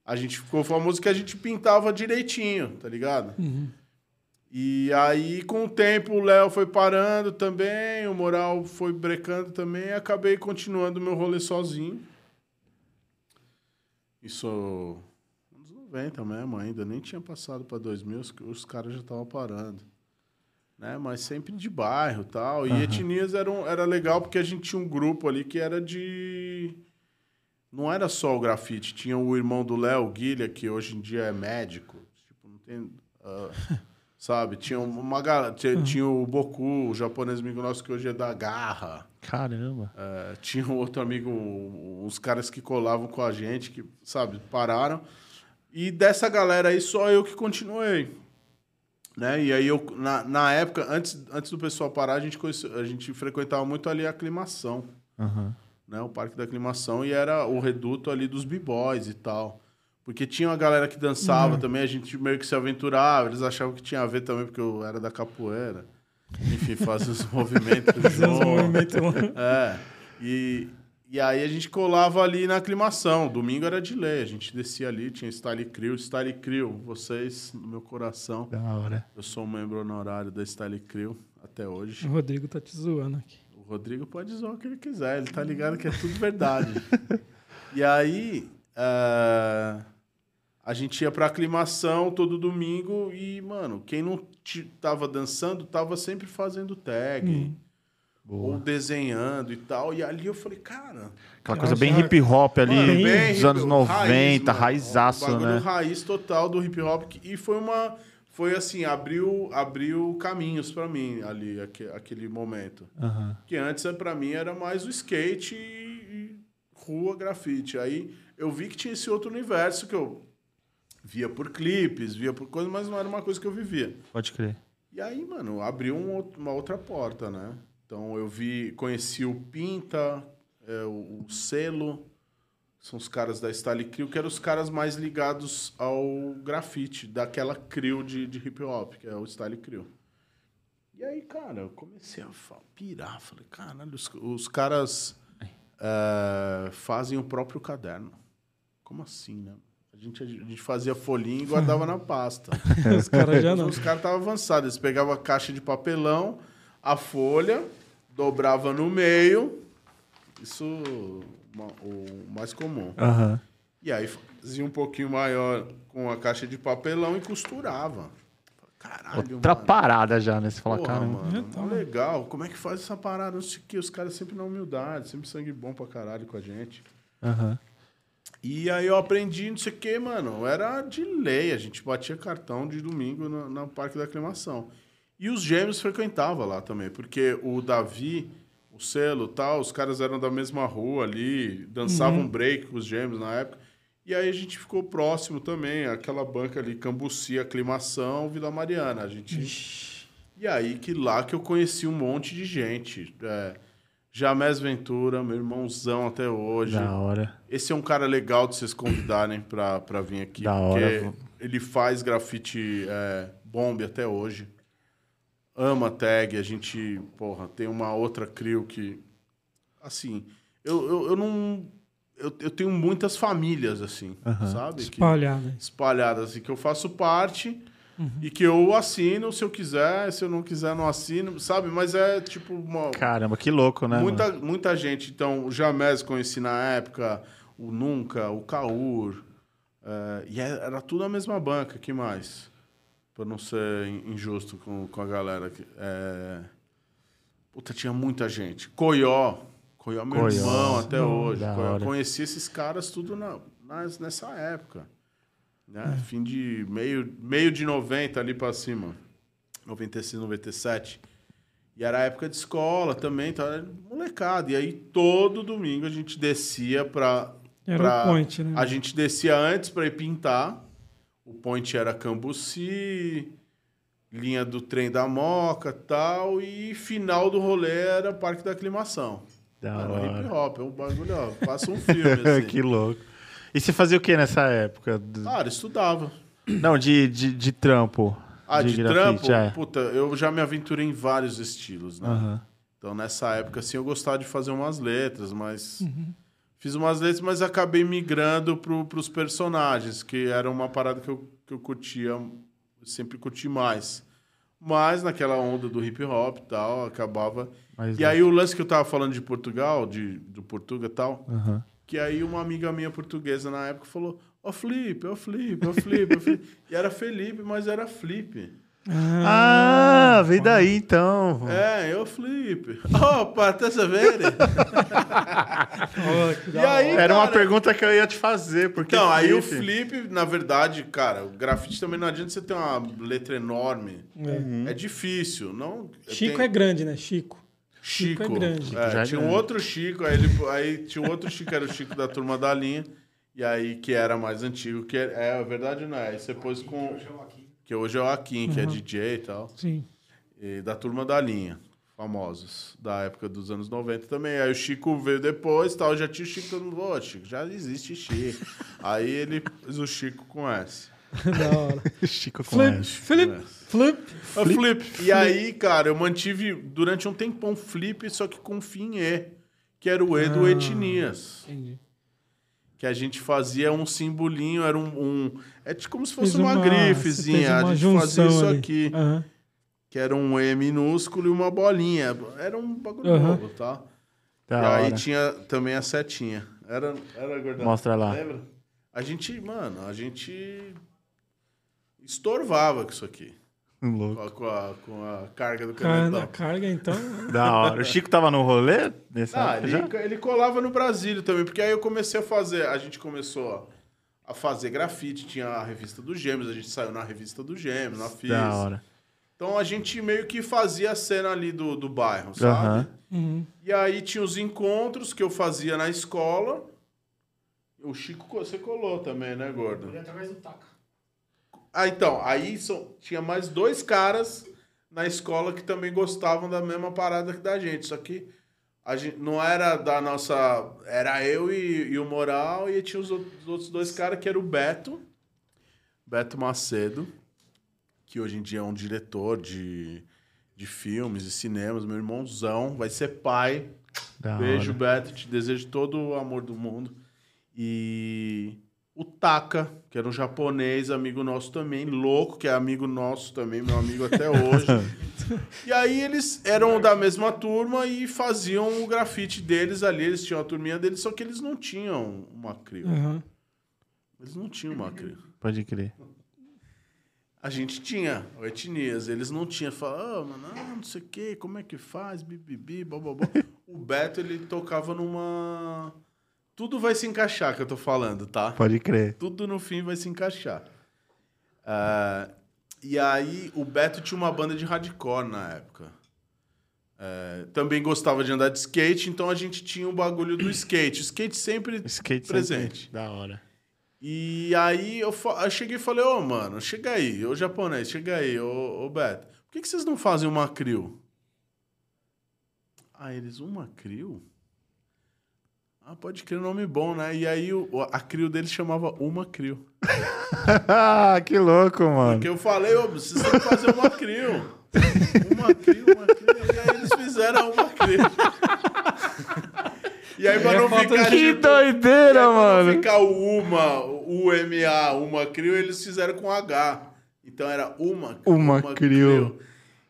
a gente ficou famoso que a gente pintava direitinho, tá ligado? E aí, com o tempo, o Léo foi parando também, o Moral foi brecando também, e acabei continuando meu rolê sozinho. Isso anos 90 mesmo ainda, nem tinha passado para 2000, os, os caras já estavam parando. Né? Mas sempre de bairro tal. E Etnias era, um- era legal porque a gente tinha um grupo ali que era de... Não era só o grafite, tinha o irmão do Léo, Guilha, que hoje em dia é médico. Tipo, não tem... ah, sabe? Tinha uma galera... Tinha, tinha o Boku, o japonês amigo nosso que hoje é da Garra. Caramba. É, tinha um outro amigo, uns caras que colavam com a gente, que, sabe, pararam. E dessa galera aí, só eu que continuei. Né? E aí, eu, na, na época, antes, antes do pessoal parar, a gente, conhece- a gente frequentava muito ali a aclimação, Aham. né? O Parque da Aclimação, e era o reduto ali dos b-boys e tal. Porque tinha uma galera que dançava também, a gente meio que se aventurava, eles achavam que tinha a ver também, porque eu era da capoeira. Enfim, fazia os movimentos Fazia junto. movimentos. É. E, e aí a gente colava ali na aclimação. Domingo era de lei. A gente descia ali, tinha Style Crew. Style Crew, vocês no meu coração. Da hora. Eu sou um membro honorário da Style Crew até hoje. O Rodrigo tá te zoando aqui. O Rodrigo pode zoar o que ele quiser. Ele tá ligado que é tudo verdade. e aí... é, A gente ia pra aclimação todo domingo e, mano, quem não tava dançando tava sempre fazendo tag. Ou desenhando e tal. E ali eu falei, cara, Aquela coisa Já- bem hip hop ali, Mano, Bem dos hip- anos 90, mano. raizaço, né? raiz total do hip hop. E foi uma. Foi assim, abriu, abriu caminhos pra mim ali, aque- aquele momento. Que antes, pra mim, era mais o skate e, e rua grafite. Aí eu vi que tinha esse outro universo que eu via por clipes, via por coisas, mas não era uma coisa que eu vivia. Pode crer. E aí, mano, abriu um uma outra porta, né? Então eu vi, conheci o Pinta, é, o, o Selo, são os caras da Style Crew, que eram os caras mais ligados ao grafite, daquela crew de, de hip hop, que é o Style Crew. E aí, cara, eu comecei a pirar, falei, caralho, os, os caras é, fazem o próprio caderno. Como assim, né? A gente, a gente fazia folhinha e guardava na pasta. Os caras já não. Os caras estavam avançados. Eles pegavam a caixa de papelão, a folha, dobrava no meio. Isso o mais comum. Aham. E aí fazia um pouquinho maior com a caixa de papelão e costurava. Caralho, Outra mano. parada já, né? Você fala, caramba. mano, tá. mó legal. Como é que faz essa parada? Não sei o que. Os caras sempre na humildade, sempre sangue bom pra caralho com a gente. Aham. E aí eu aprendi, não sei o que, mano. Era de lei. A gente batia cartão de domingo no, no Parque da Aclimação. E os gêmeos frequentavam lá também, porque o Davi, o selo e tal, os caras eram da mesma rua ali, dançavam break com os gêmeos na época. E aí a gente ficou próximo também, aquela banca ali, Cambuci, Aclimação, Vila Mariana. A gente. E aí que lá que eu conheci um monte de gente. É, Jamés Ventura, meu irmãozão até hoje. Da hora. Esse é um cara legal de vocês convidarem pra, pra vir aqui. Da hora. Porque ele faz grafite é, bombe até hoje. Ama tag. A gente, porra, tem uma outra crew que... Assim, eu, eu, eu não... Eu, eu tenho muitas famílias, assim, sabe? Espalhado. espalhadas, assim, que eu faço parte Uhum. e que eu assino se eu quiser, se eu não quiser, não assino, sabe? Mas é tipo uma, Caramba, que louco, né? muita, mano? muita gente. Então, o Jamés conheci na época, o Nunca, o Caur. eh, e era tudo a mesma banca, que mais? Pra não ser in- injusto com, com a galera. eh, Puta, tinha muita gente. Coió. Coió, meu Coió. irmão até Não, hoje. Conheci esses caras tudo na, nas- nessa época. Né? É. Fim de meio, meio de 90 ali pra cima. 96, 97. E era a época de escola também, então era molecada. E aí todo domingo a gente descia pra. Era pra- o point, né? A gente descia antes pra ir pintar. O point era Cambuci, linha do trem da Moca tal. E final do rolê era Parque da Aclimação. Da hip hora. hop, é um bagulho, ó, passa um filme assim. que louco. E você fazia o que nessa época? Cara, estudava. Não, de, de, de trampo. Ah, de, grafite, trampo? é. Puta, eu já me aventurei em vários estilos, né? Aham. Então, nessa época, assim, eu gostava de fazer umas letras, mas Fiz umas letras, mas acabei migrando pro, pros personagens, que era uma parada que eu, que eu curtia, sempre curti mais. Mas naquela onda do hip hop e tal, acabava. Mas e aí o lance que eu tava falando de Portugal, de, do Portuga e tal, Aham. Que aí uma amiga minha portuguesa na época falou: Ó, Felipe, ó, Felipe, ó, Felipe. E era Felipe, mas era Felipe. Ah, veio daí então. É, eu Felipe. Opa? Olha, que da E aí. Era uma cara, pergunta que eu ia te fazer, porque Então, aí o Felipe- Felipe, na verdade, cara, o grafite também não adianta você ter uma letra enorme. É. É difícil. Não, Chico tem- é grande, né? Chico. Chico. Chico é grande. É, Já é tinha um outro Chico, aí, ele, aí tinha um outro Chico, era o Chico da turma da linha. E aí, que era mais antigo, que é, é a verdade não é. Aí você pôs com. Que hoje é o Akin, que é DJ e tal. Sim. E da turma da linha, famosos, da época dos anos 90 também. Aí o Chico veio depois tal, já tinha o Chico, todo mundo, ô, Chico, já existe Chico. Aí ele pôs o Chico com S. da hora. Chico com Flip, S. flip, É. flip. É flip. E aí, cara, eu mantive durante um tempão flip, só que com fim E, que era o E do Ah. Etnias. Entendi. Que a gente fazia um simbolinho, era um. um- é tipo como se fosse Fez uma, fez grifezinha. uma A gente fazia isso ali. aqui. Aham. Que era um E minúsculo e uma bolinha. Era um bagulho Aham. novo, tá? Da e aí hora. tinha também a setinha. Era, era gordão. Mostra lá. Lembra? A gente, mano, a gente estorvava com isso aqui. Louco. Com a, com a, carga do canetão. na carga, então. Da hora. O Chico tava no rolê nessa Ah, ele, já? ele colava no Brasília também, porque aí eu comecei a fazer, a gente começou a fazer grafite, tinha a revista dos Gêmeos, a gente saiu na revista dos Gêmeos, na FIS. Da hora. Então a gente meio que fazia a cena ali do, do bairro, sabe? Aham. Uhum. E aí tinha os encontros que eu fazia na escola. O Chico, co- você colou também, né, gordo? através do taca. Ah, então, aí são, tinha mais dois caras na escola que também gostavam da mesma parada que da gente. Só que a gente, não era da nossa. Era eu e, e o Moral, e tinha os outros, os outros dois caras, que era o Beto, Beto Macedo, que hoje em dia é um diretor de, de filmes e cinemas, meu irmãozão, vai ser pai. Da Beijo, hora. Beto. Te desejo todo o amor do mundo. E o Taka, que era um japonês, amigo nosso também, louco, que é amigo nosso também, meu amigo até hoje. e aí eles eram da mesma turma e faziam o grafite deles ali. Eles tinham a turminha deles, só que eles não tinham uma crio. Aham. Eles não tinham uma crio. Pode crer. A gente tinha, o etnias, eles não tinham. Falavam, ah, mano, ah, não sei o quê, como é que faz, bibibi, bababó. o Beto, ele tocava numa... Tudo vai se encaixar que eu tô falando, tá? Pode crer. Tudo no fim vai se encaixar. Ah, e aí, o Beto tinha uma banda de hardcore na época. É, também gostava de andar de skate, então a gente tinha um bagulho do skate. O skate sempre Skate presente. sempre. Da hora. E aí eu, eu cheguei e falei, ô, mano, chega aí, ô japonês, chega aí, ô, ô Beto, por que, que vocês não fazem uma crio? Ah, eles, uma crio? Ah, pode crer, nome bom, né? E aí o, a crio deles chamava Uma Crio. que louco, mano. Porque eu falei, ô, vocês têm que fazer uma crio. Uma crio, uma crio. E aí eles fizeram uma crio. E aí, pra não ficar, Que tipo, E aí, doideira, pra não mano. ficar o uma, o UMA, uma crio, eles fizeram com H. Então era uma, Uma crio.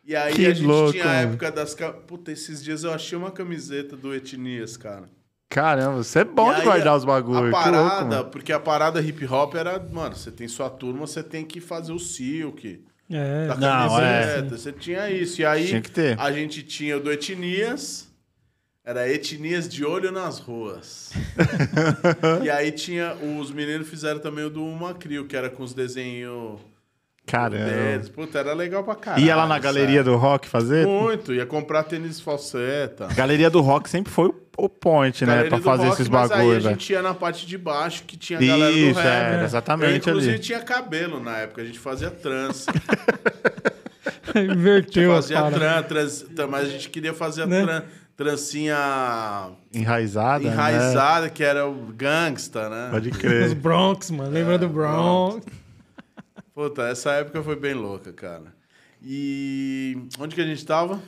E aí Que a gente louco, tinha a mano. época das... Puta, esses dias eu achei uma camiseta do Etnias, cara. Caramba, você é bom E de aí, guardar os A bagulhos. Que louco, parada, mano. porque a parada hip hop era, mano, você tem sua turma, você tem que fazer o silk, É. da Não, camiseta, é. você tinha isso. E aí Tinha que ter. a gente tinha o do Etnias, era Etnias de olho nas ruas. e aí tinha, os meninos fizeram também o do Macrio, que era com os desenhos Caramba. deles. Puta, era legal pra caralho. Ia lá na galeria sabe? do rock fazer? Muito, ia comprar tênis falseta. Galeria do rock sempre foi o- point, né? Pra fazer rock, esses mas aí a bagulhos, velho. gente ia na parte de baixo, que tinha a galera do Isso, rap. é, exatamente Eu, inclusive, ali. tinha cabelo na época, a gente fazia trança. Inverteu as fazia paradas. tran, trans, mas a gente queria fazer a Né? tran- trancinha Enraizada. né? enraizada, que era o gangsta, né? Pode Os crer. Bronx, mano. Lembra do Bronx? Puta, essa época foi bem louca, cara. E onde que a gente tava?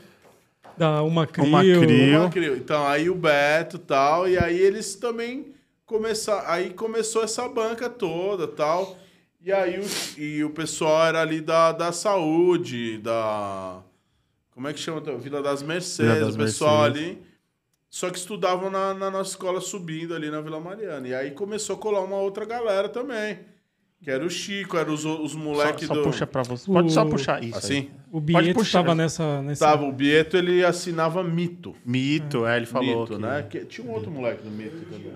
Da Uma Crio. Uma Crio. Uma Crio. Então, aí o Beto e tal, e aí eles também começaram. Aí começou essa banca toda tal. E aí o, e o pessoal era ali da, da saúde, da. Como é que chama? Vila das Mercedes, Vila das o pessoal Mercedes. ali. Só que estudavam na, na nossa escola subindo ali na Vila Mariana. E aí começou a colar uma outra galera também. Que era o Chico, eram os, os Só, moleques só do. puxa pra você. Pode só O- puxar isso. aí. Assim? O Pode Bieto puxar. estava nessa, nessa. Tava, o Bieto ele assinava mito. Mito, é, ele falou. Mito, que- né? Que- tinha um outro moleque do Mito também.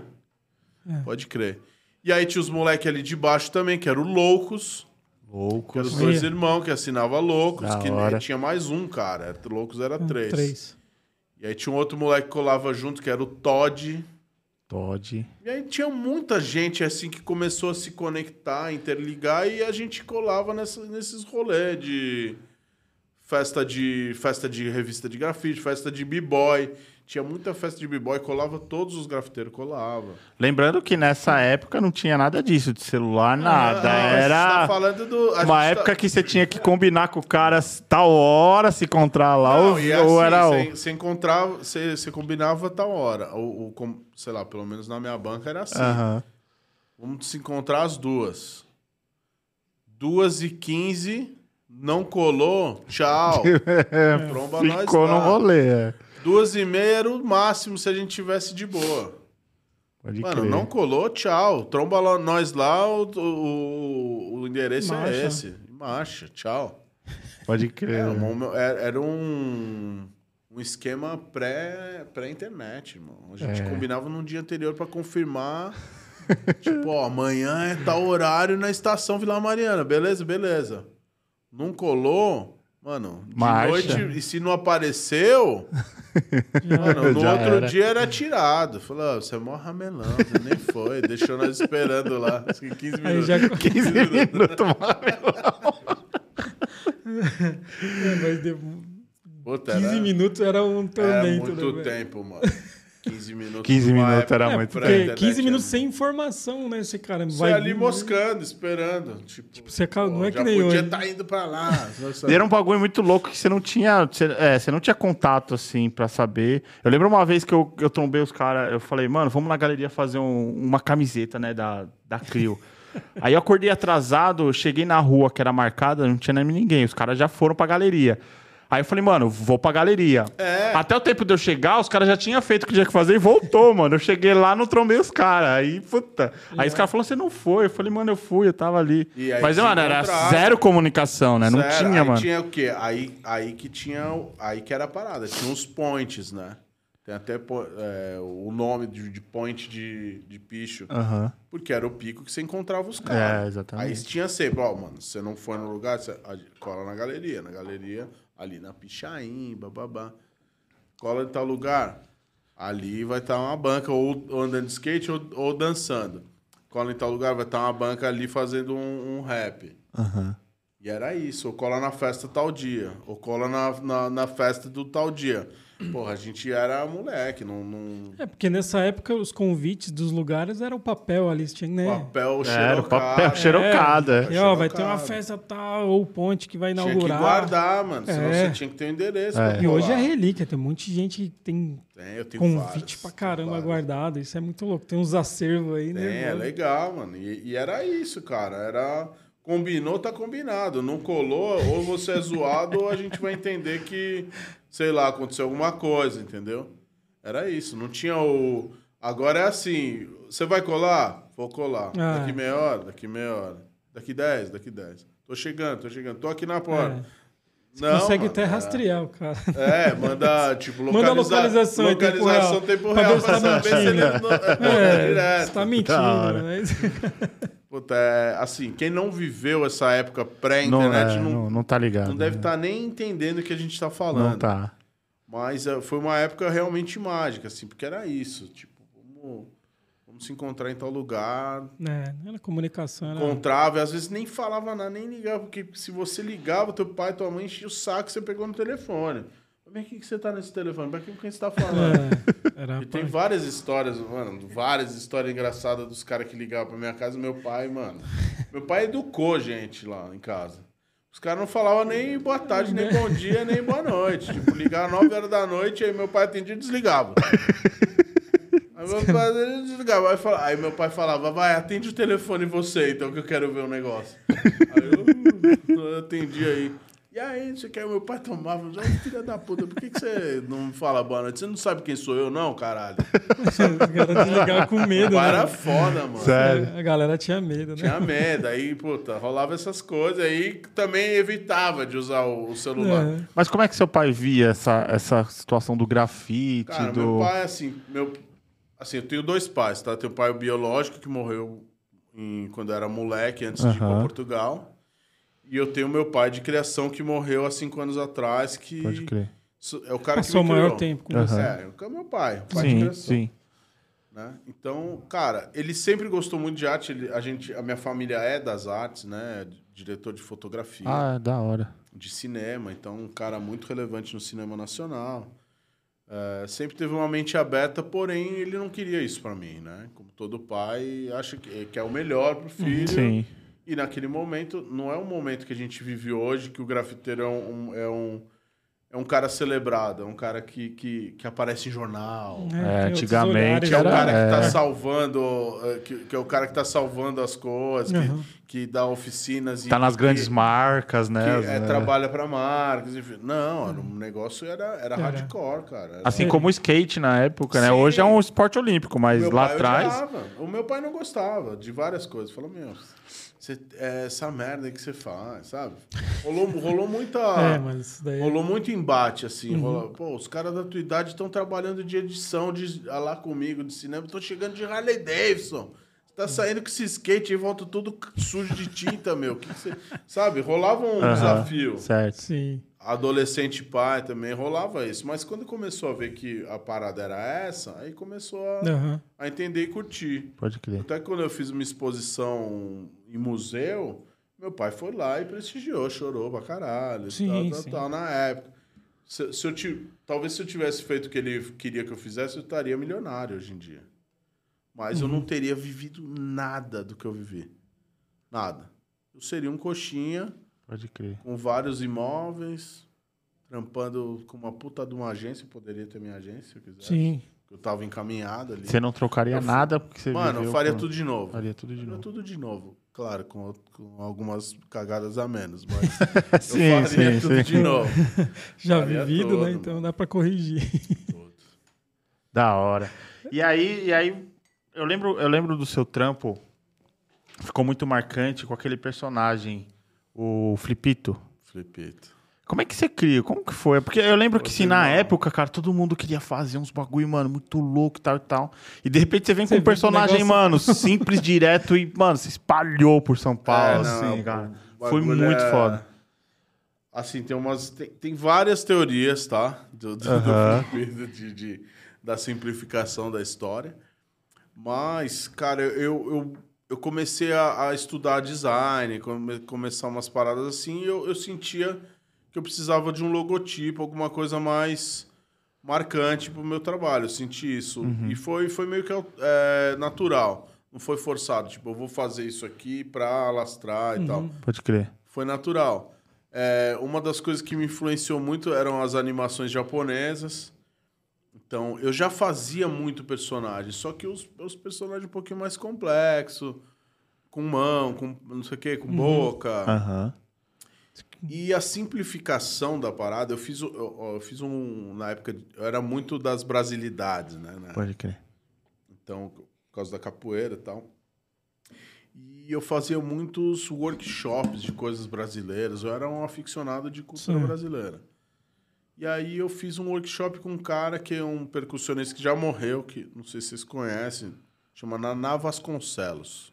É. Pode crer. E aí tinha os moleques ali de baixo também, que eram o Loucos, que eram Loucos. os dois irmãos que assinava Loucos, Da que hora. tinha mais um, cara. Era- Loucos era três. Três. E aí tinha um outro moleque que colava junto, que era o Todd. Todd. E aí tinha muita gente assim que começou a se conectar, interligar, e a gente colava nessa- nesses rolês de festa de festa de revista de grafite, festa de b-boy. Tinha muita festa de b-boy, colava todos os grafiteiros, colava. Lembrando que nessa época não tinha nada disso, de celular, nada. Ah, a gente Era tá falando do, uma gente época tá- que você tinha que combinar com o cara tal hora, se encontrar lá, Não, ou, e ou assim, era o... você, você encontrava, você, você combinava tal hora. Ou, ou com- sei lá, pelo menos na minha banca era assim. Aham. Vamos se encontrar às duas. Duas e quinze, não colou, tchau. Tromba nós Ficou no lá. rolê, é. Duas e meia era o máximo se a gente tivesse de boa. Pode Mano, crer. não colou, tchau. Tromba lá- nós lá, o, o, o endereço Marcha. é esse. Marcha, tchau. Pode crer. Era, né? uma- era- era um, um esquema pré- pré-internet, irmão. A gente É. combinava num dia anterior pra confirmar. tipo, ó, amanhã é tal horário na estação Vila Mariana. Beleza, beleza. Não colou, mano, de Marcha. noite. E se não apareceu, mano, no Já outro era. dia era tirado. Falou, ó, você é mó ramelão, você nem foi. Deixou nós esperando lá. Acho que 15 Aí minutos. já. 15 minutos, É, mas de... Puta, 15 era- minutos era um Era tormento. muito né, tempo, mano. 15 minutos. 15 numa minutos era É, muito porque pré-internet, 15 minutos né? sem informação, né? Você, cara, Você vai ali vir- moscando, esperando. Tipo, você acaba- não é já que nem podia estar indo pra lá. Era um bagulho muito louco que você não tinha. Você, é, você não tinha contato, assim, pra saber. Eu lembro uma vez que eu, eu trombei os caras, eu falei, mano, vamos na galeria fazer um- uma camiseta, né, da, da Crio. Aí eu acordei atrasado, cheguei na rua que era marcada, não tinha nem ninguém. Os caras já foram pra galeria. Aí eu falei, mano, vou pra galeria. É. Até o tempo de eu chegar, os caras já tinham feito o que tinha que fazer e voltou, mano. Eu cheguei lá, não trombei os caras. Aí, puta. Aí os caras falaram, você não foi. Eu falei, mano, eu fui, eu tava ali. Mas, mano, era zero comunicação, né? Não Sério, tinha, aí mano. tinha o quê? Aí, aí que tinha. Aí que era a parada. Tinha os points, né? Tem até é, o nome de, de point de, de picho. Aham. Porque era o pico que você encontrava os caras. É, exatamente. Aí tinha sempre, ó, mano, você não foi no lugar, você cola na galeria. Na galeria, ali na Pichain, bababá. Cola em tal lugar, ali vai estar uma banca, ou, ou andando de skate ou, ou dançando. Cola em tal lugar, vai estar uma banca ali fazendo um, um rap. Aham. E era isso, ou cola na festa tal dia, ou cola na, na, na festa do tal dia. Porra, a gente era moleque, não... não... É, porque nessa época os convites dos lugares eram papel ali, tinha, né? Papel Era o papel xerocado. xerocada. E, ó, vai ter uma xerocado. festa tal, ou ponte que vai Tinha que inaugurar. guardar, mano, senão É. você tinha que ter o endereço. É. E hoje é relíquia, tem um monte de gente que tem Tem, eu tenho convite vários, pra caramba vários. guardado. Isso é muito louco. Tem uns acervos aí, Tem, né? é legal, mano. E, e era isso, cara. Era. Combinou, tá combinado. Não colou, ou você é zoado, ou a gente vai entender que, sei lá, aconteceu alguma coisa, entendeu? Era isso. Não tinha o. Agora é assim: você vai colar? Vou colar. Ah. Daqui meia hora, daqui meia hora. Daqui dez, daqui dez. Tô chegando, tô chegando. Tô aqui na porta. Você consegue mano, até é- rastrear o cara. É, manda, tipo, Manda localiza... localização em tempo localização real. tempo real, ver se pra tá saber se ele mentindo. não- é, É, direto. você tá mentindo, né? Puta, é, assim, quem não viveu essa época Não, pré-internet é, não, não, não tá ligado. não deve né? estar nem entendendo o que a gente tá falando. Não tá. Mas é, foi uma época realmente mágica, assim, porque era isso. Tipo, vamos, vamos se encontrar em tal lugar. É, era comunicação. Era... Encontrava, e às vezes nem falava nada, nem ligava, porque se você ligava, teu pai, tua mãe enchia o saco, você pegou no telefone. Mas que que você tá nesse telefone? Pra quem que você tá falando? É, E tem várias histórias, mano, várias histórias engraçadas dos caras que ligavam pra minha casa. Meu pai, mano. Meu pai educou gente lá em casa. Os caras não falavam nem boa tarde, nem bom dia, nem boa noite. Tipo, ligava 9 horas da noite, aí meu pai atendia e desligava. Aí meu pai desligava. Aí, fala- aí meu pai falava, vai, atende o telefone você, então, que eu quero ver o negócio. Aí eu, eu atendi aí. E aí, você quer? Meu pai tomava, já filha da puta, por que, que você não me fala boa noite? Você não sabe quem sou eu, não, caralho? Os caras desligavam com O medo, né? era foda, mano. Sério. A galera tinha medo, né? Tinha medo, aí, puta, rolava essas coisas aí também evitava de usar o, o celular. É. Mas como é que seu pai via essa, essa situação do grafite? Cara, do... meu pai, assim, meu, assim, eu tenho dois pais, tá? Tenho o pai biológico que morreu em- quando eu era moleque, antes de ir pra. Portugal. E eu tenho meu pai de criação que morreu há cinco anos atrás, que Pode crer. é o cara Passou o que me maior criou. tempo com Aham. você. É, é o meu pai, o pai de Sim, criação. sim. né? Então, cara, ele sempre gostou muito de arte. ele- a, gente, a minha família é das artes, né? Diretor de fotografia, Ah, da hora. de cinema. Então, um cara muito relevante no cinema nacional. É, sempre teve uma mente aberta, porém, ele não queria isso pra mim, né? Como todo pai, acha que, que é o melhor pro filho. Sim. E naquele momento, não é um momento que a gente vive hoje, que o grafiteiro é um, é um, é um cara celebrado, é um cara que, que, que aparece em jornal. É, outros antigamente Que é o Era- cara que tá é. salvando, eh, que, que é o cara que tá salvando as coisas, que- Uhum. que, dá oficinas e Tá nas que- grandes marcas, que, né? é, É. trabalha para marcas, enfim. Não, era um negócio era, era Era. hardcore, cara. Era- Assim como o skate na época, né? Sim. Hoje é um esporte olímpico, mas Meu lá pai atrás. odiava. O meu pai não gostava de várias coisas. Falou, meu, você- é essa merda aí que você faz, sabe? Rolou, rolou muita. É, mas isso daí... Rolou muito embate, assim. Uhum. rolou- pô, os caras da tua idade estão trabalhando de edição, de ah, lá comigo, de cinema. Estão chegando de Harley Davidson. Você tá saindo com esse skate e volta tudo sujo de tinta, meu. Que que você... Sabe? Rolava um Aham, desafio. Certo. Sim. Adolescente pai também rolava isso. Mas quando começou a ver que a parada era essa, aí começou a, Aham. a entender e curtir. Pode crer. Até que quando eu fiz uma exposição em museu, meu pai foi lá e prestigiou, chorou pra caralho. Sim, tal, tal, sim. tal, na época. Se, se eu ti- talvez se eu tivesse feito o que ele queria que eu fizesse, eu estaria milionário hoje em dia. Mas eu não Uhum. teria vivido nada do que eu vivi. Nada. Eu seria um coxinha Pode crer. com vários imóveis, trampando com uma puta de uma agência, poderia ter minha agência se eu quisesse. Sim. Eu tava encaminhado ali. Você não trocaria Eu nada porque você Mano, eu faria com- tudo de novo. Faria tudo de Faria novo. tudo de novo. Claro, com, com algumas cagadas a menos, mas sim, eu faria sim, tudo sim. de novo. Já Faria vivido, tudo, né? Então dá pra corrigir. Tudo. Da hora. E aí, e aí eu lembro, eu lembro do seu trampo. Ficou muito marcante com aquele personagem, o Flipito. Flipito. Como é que você cria? Como que foi? Porque eu lembro que se na não. época, cara, todo mundo queria fazer uns bagulho, mano, muito louco e tal e tal. E de repente você vem Você com um personagem, negócio- mano, simples, direto e, mano, se espalhou por São Paulo, É, não, assim, cara. Foi muito é- foda. Assim, tem umas. Tem, tem várias teorias, tá? Do, do, do de, de- da simplificação da história. Mas, cara, eu, eu, eu comecei a, a estudar design, come, começar umas paradas assim, e eu, eu sentia que eu precisava de um logotipo, alguma coisa mais marcante pro meu trabalho. Eu senti isso. E foi, foi meio que é, natural. Não foi forçado. Tipo, eu vou fazer isso aqui pra alastrar e tal Pode crer. foi natural. É, uma das coisas que me influenciou muito eram as animações japonesas. Então, eu já fazia muito personagem, só que os, os personagens um pouquinho mais complexos, com mão, com não sei o quê, com boca. Aham. E a simplificação da parada, eu fiz, eu, eu fiz um. Na época, eu era muito das brasilidades, né? né? Pode crer. Então, por causa da capoeira e tal. E eu fazia muitos workshops de coisas brasileiras. Eu era um aficionado de cultura Sim. brasileira. E aí eu fiz um workshop com um cara que é um percussionista que já morreu, que não sei se vocês conhecem, chama Naná Vasconcelos.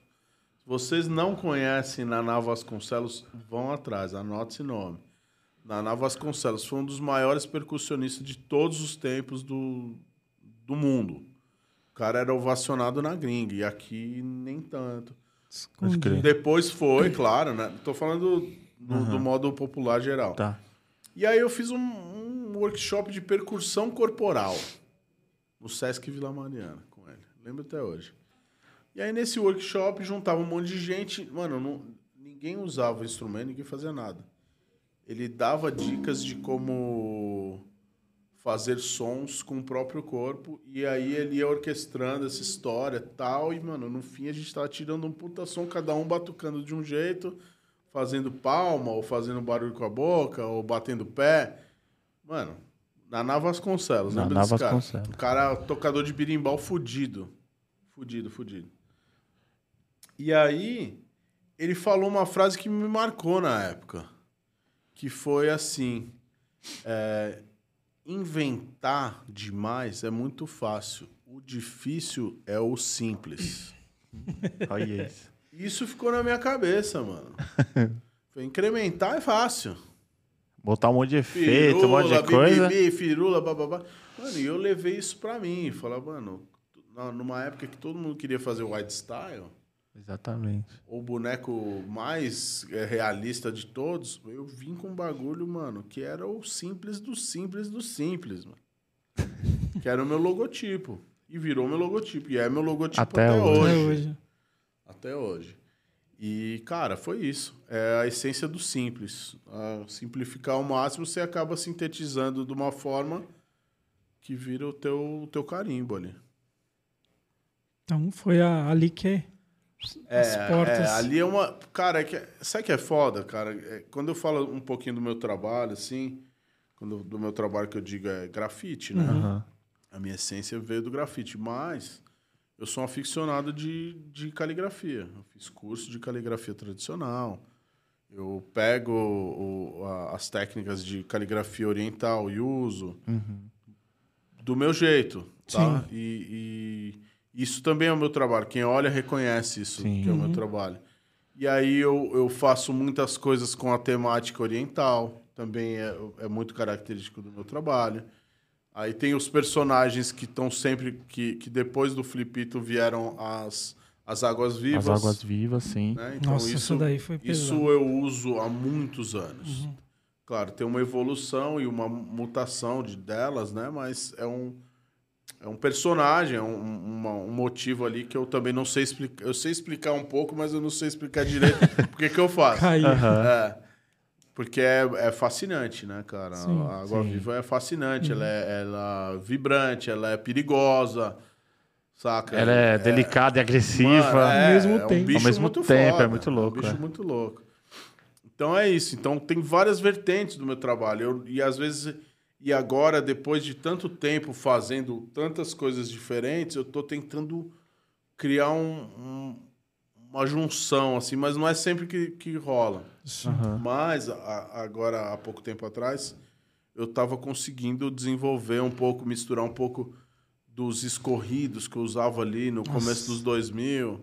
Vocês não conhecem Naná Vasconcelos, vão atrás, anote esse nome. Naná Vasconcelos foi um dos maiores percussionistas de todos os tempos do, do mundo. O cara era ovacionado na gringa, e aqui nem tanto. Depois foi, claro, né? Tô falando do, do modo popular geral. Tá. E aí eu fiz um, um workshop de percussão corporal no Sesc Vila Mariana com ele. Lembro até hoje. E aí nesse workshop juntava um monte de gente. Mano, não- ninguém usava instrumento, ninguém fazia nada. ele dava dicas de como fazer sons com o próprio corpo e aí ele ia orquestrando essa história e tal e mano no fim a gente tava tirando um puta som cada um batucando de um jeito fazendo palma ou fazendo barulho com a boca ou batendo pé mano Naná Vasconcelos Naná lembra? Vasconcelos. o cara tocador de birimbau fudido fudido fudido e aí ele falou uma frase que me marcou na época que foi assim é, inventar demais é muito fácil. O difícil é o simples. Olha isso. Isso ficou na minha cabeça, mano. Foi incrementar é fácil. Botar um monte de efeito, um monte de Firula, coisa. bibibi, firula, bababá. Mano, e eu levei isso pra mim. Falar, mano, numa época que todo mundo queria fazer o white style, Exatamente. o boneco mais é, realista de todos, eu vim com um bagulho, mano, que era o simples do simples do simples, mano. que era o meu logotipo. E virou meu logotipo. E é meu logotipo Até até, hoje. hoje. Até hoje. Até hoje. E, cara, foi isso. É a essência do simples. A simplificar ao máximo, você acaba sintetizando de uma forma que vira o teu, o teu carimbo ali. Então foi a- ali que as portas. É, ali é uma. Cara, é que, sabe que é foda, cara? É, quando eu falo um pouquinho do meu trabalho, assim, quando, do meu trabalho que eu digo é grafite, né? Aham. A minha essência veio do grafite, mas eu sou um aficionado de, de caligrafia. Eu fiz curso de caligrafia tradicional. Eu pego o- a- as técnicas de caligrafia oriental e uso do meu jeito, tá? E, e isso também é o meu trabalho. Quem olha reconhece isso, Sim. que é o meu trabalho. E aí eu, eu faço muitas coisas com a temática oriental, também é, é muito característico do meu trabalho. Aí tem os personagens que estão sempre. Que, que depois do Flipito vieram as, as águas vivas. As águas vivas, sim. né? Então Nossa, isso, isso daí foi isso pesado. eu uso há muitos anos. Claro, tem uma evolução e uma mutação de, delas, né? Mas é um, é um personagem, é um, uma- um motivo ali que eu também não sei explicar. Eu sei explicar um pouco, mas eu não sei explicar direito por que eu faço. Caiu. É, porque é, é fascinante, né, cara? Sim. a água Sim. viva é fascinante, ela, é, ela é vibrante, ela é perigosa, saca? Ela é, delicada e agressiva. Mano, é, Ao mesmo é um tempo. bicho Ao mesmo tempo, foda, é muito louco, um bicho é. muito louco. Então é isso. Então tem várias vertentes do meu trabalho. Eu- e às vezes, e agora, depois de tanto tempo fazendo tantas coisas diferentes, eu tô tentando criar um- um- uma junção, assim, mas não é sempre que, que rola. Aham. Mas a- agora, há pouco tempo atrás, eu estava conseguindo desenvolver um pouco, misturar um pouco dos escorridos que eu usava ali no começo dos 2000.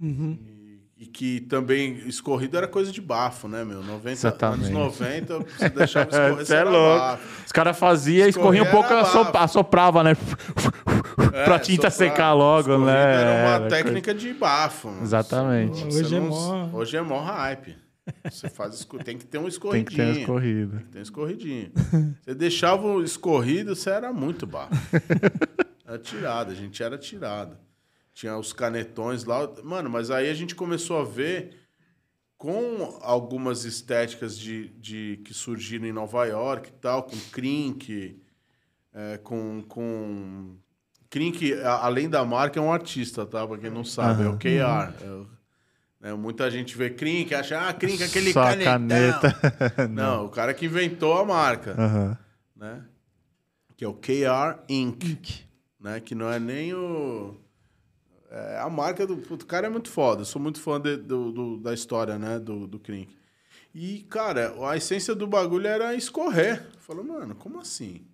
Uhum. E, e que também escorrido era coisa de bafo, né, meu? 90, Exatamente. anos 90, você deixava escorrer, Você é louco. bafo. Os caras faziam, escorria um pouco, assop- assoprava, né? pra É, tinta soprar. secar logo, Escorrido né? Era uma Era técnica de bafo. mano. Exatamente. Você Hoje é não- mó- Hoje é mó hype. Você faz esco- tem que ter um Tem escorridinho. que ter uma escorrida. Tem escorridinho. Você deixava o escorrido, você era muito bafo. Era tirada, a gente era tirada. Tinha os canetões lá. Mano, mas aí a gente começou a ver com algumas estéticas de, de que surgiram em Nova York e tal, com Krink, é, com, com... Krink, a- além da marca, é um artista, tá? Pra quem não sabe, é o KR. É né, muita gente vê Krink, acha, ah, Krink, aquele Só canetão. caneta. Não, o cara que inventou a marca, Aham. né? Que é o KR Inc., né? Que não é nem o... É a marca do... O cara é muito foda. Eu sou muito fã de- do, do- da história, né? Do, do Krink. E, cara, a essência do bagulho era escorrer. Falou, mano, como assim?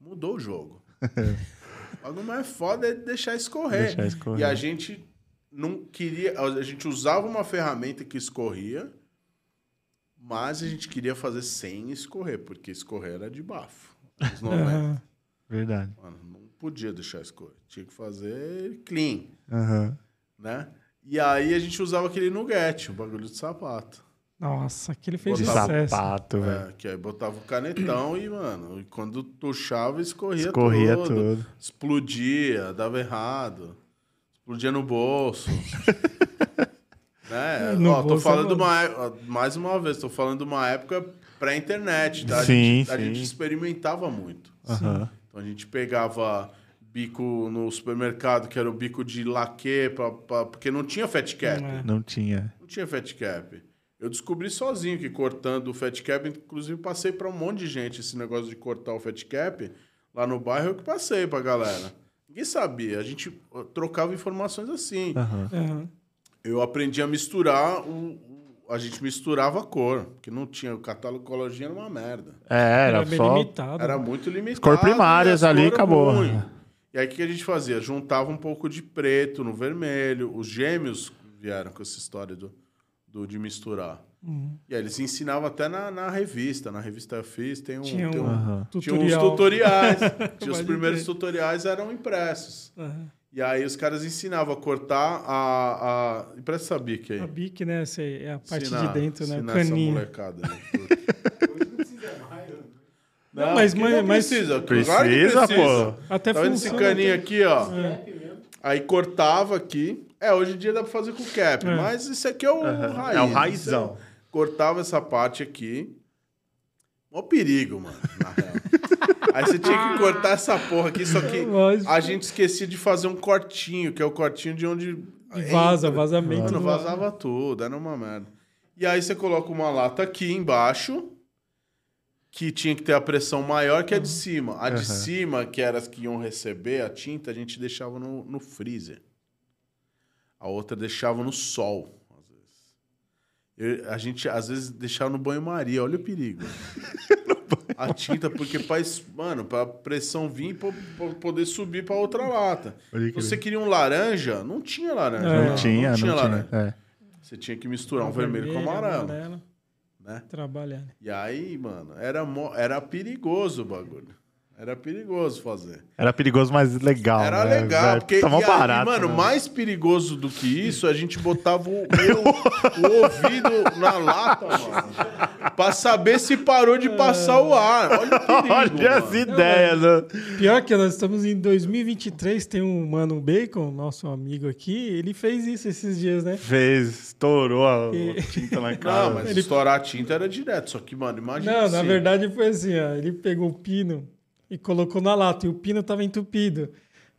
Mudou o jogo. o bagulho mais foda é deixar escorrer. Deixar escorrer. E a gente não queria... A gente usava uma ferramenta que escorria, mas a gente queria fazer sem escorrer, porque escorrer era de bafo. Anos 90. Aham. Verdade. Mano, não podia deixar escorrer. Tinha que fazer clean, Aham. né? E aí a gente usava aquele nuggete, o bagulho de sapato. Nossa, aquele fez De Botava- sucesso. sapato, velho. É, que aí botava o canetão e, mano, quando puxava, escorria, Escorria tudo. tudo. Explodia, dava errado. Explodia no bolso. né? No ó, tô bolso falando é uma, é- ó, mais uma vez, tô falando de uma época pré-internet, tá? A Sim, gente, a sim. gente experimentava muito. Aham. Então a gente pegava bico no supermercado, que era o bico de laque, pra, pra- porque não tinha fat cap. Não é. Não tinha. Não tinha fat cap. Eu descobri sozinho que cortando o fat cap, inclusive passei para um monte de gente esse negócio de cortar o fat cap. Lá no bairro eu que passei pra galera. Ninguém sabia. A gente trocava informações assim. Aham. Aham. Eu aprendi a misturar o. a gente misturava a cor, porque não tinha. O catálogo ecologia era uma merda. É, era, Era bem só. limitado. Era muito limitado. cor primárias as ali, acabou. ruim. E aí o que a gente fazia? Juntava um pouco de preto no vermelho. Os gêmeos vieram com essa história do, do de misturar. Uhum. E aí eles ensinavam até na, na revista. Na revista eu fiz, tem um. Tinha tem um um- Aham. tinha uns tutoriais. tinha os primeiros tutoriais eram impressos. Aham. E aí os caras ensinavam a cortar a. a... Empresta essa bique aí. A bique, né? essa é a parte Ensinar- de dentro, né? O ensinar essa caninho. molecada aí. Não, mas- que mas- não mas- precisa. Precisa, claro que precisa. pô. Até Tá vendo esse caninho até- aqui, ó? Aí cortava aqui. É, hoje em dia dá pra fazer com cap, É. mas esse aqui é o raiz. É o raizão. Cortava essa parte aqui. Mó perigo, mano, na real. Aí você tinha que cortar essa porra aqui, só que Lógico. a gente esquecia de fazer um cortinho, que é o cortinho de onde. E vaza, entra. vazamento. Mano, vazava tudo, era uma merda. E aí você coloca uma lata aqui embaixo, que tinha que ter a pressão maior que a de cima. A de Uhum. cima, que era as que iam receber a tinta, a gente deixava no, no freezer. A outra deixava no sol, às vezes. Eu- a gente, às vezes, deixava no banho-maria. Olha o perigo. a tinta, porque faz... Mano, pra pressão vir, pra, pra poder subir pra outra lata. Se você queria um laranja, não tinha laranja. É. Não, Não tinha, não tinha. laranja. É. Você tinha que misturar um vermelho, com amarelo, né? Trabalhando. E aí, mano, era, era perigoso o bagulho. Era perigoso fazer. Era perigoso, mas legal. era né, legal, velho? porque. E aí, barato. mano, né? mais perigoso do que isso, a gente botava o, o- o ouvido na lata, mano. Pra saber se parou de passar o ar. Olha o perigo. Olha as mano. ideias. né? Pior que nós estamos em 2023, tem um Mano Bacon, nosso amigo aqui, ele fez isso esses dias, né? Fez, estourou a, E- a tinta na cara. Não, mas Ele- estourar a tinta era direto. Só que, mano, imagina. Não, na verdade foi assim, ó, ele pegou o pino e colocou na lata, e o pino estava entupido.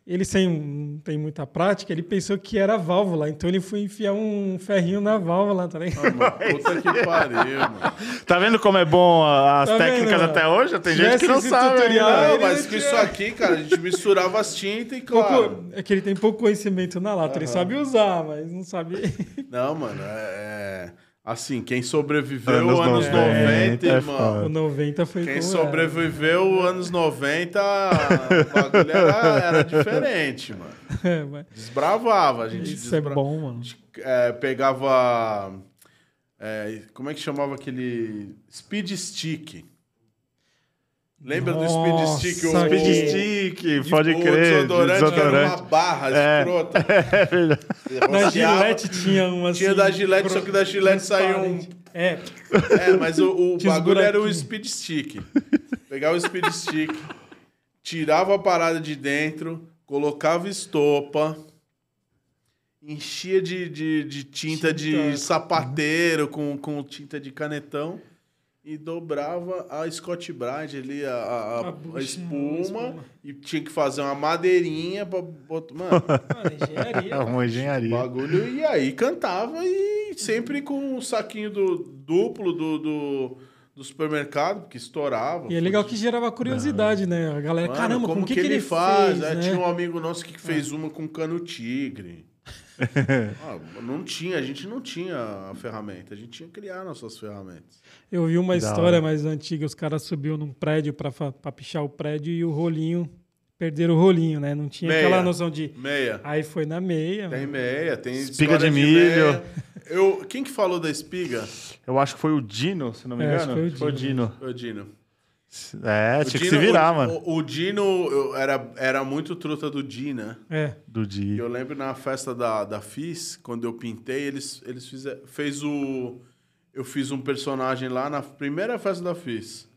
Ele sem não tem muita prática, ele pensou que era válvula, então ele foi enfiar um ferrinho na válvula, tá ligado? Ah, mano, puta que pariu, mano. Tá vendo como é bom as Tá vendo, técnicas mano? até hoje? Tem gente que não sabe. tutorial ainda. Não, ele mas que tinha- isso aqui, cara, a gente misturava as tintas e claro. Pouco- é que ele tem pouco conhecimento na lata, ele sabe usar, mas não sabe. Não, mano, é. é- Assim, quem sobreviveu Anos anos, 90, 90, é irmão. foda. o 90 foi Quem como sobreviveu anos 90, o bagulho era, era diferente, mano. era. É, mas Desbravava, a gente Isso é desbra- bom, mano. é, pegava. é, como é que chamava aquele. Speed Stick. Lembra do Nossa, Speed Stick? que- Speed stick, pode o crer. desodorante, era uma Desodorante. barra É. escrota. É verdade. Na Gillette tinha uma Tinha assim, da Gillette, só que da Gillette saiu um. É, É, mas o, o Tinha bagulho era o speed stick. Pegava o speed stick, tirava a parada de dentro, colocava estopa, enchia de, de, de tinta, de Tinta. sapateiro com, com tinta de canetão e dobrava a Scott Brite ali, a, a- a- A espuma, e tinha que fazer uma madeirinha pra botar. Mano, mano, engenharia. É uma engenharia. bagulho. E aí cantava e sempre com o saquinho do duplo do, do, do supermercado, porque estourava. E é legal que gerava curiosidade, né? A galera, Mano, caramba, como, que, que ele faz? fez, Aí né? Tinha um amigo nosso que fez uma com cano tigre. Ah, não tinha, a gente não tinha a ferramenta, a gente tinha que criar nossas ferramentas. Eu vi uma Da história hora. mais antiga, os caras subiu num prédio pra pichar o prédio e o rolinho, perderam o rolinho, né? Não tinha Meia. aquela noção de... Meia. Aí foi na meia. Tem meia, tem Espiga de milho. meia. Eu, quem que falou da espiga? Eu acho que foi o Dino, se não me É, acho engano. que foi o Dino. O Dino. É, O tinha que Dino- se virar, o, mano. O, o Dino era, era muito truta do Di, né? É. Do dia. eu lembro na festa da, da FIS, quando eu pintei, eles, eles fizeram. Fez o. Eu fiz um personagem lá na primeira festa da FIS.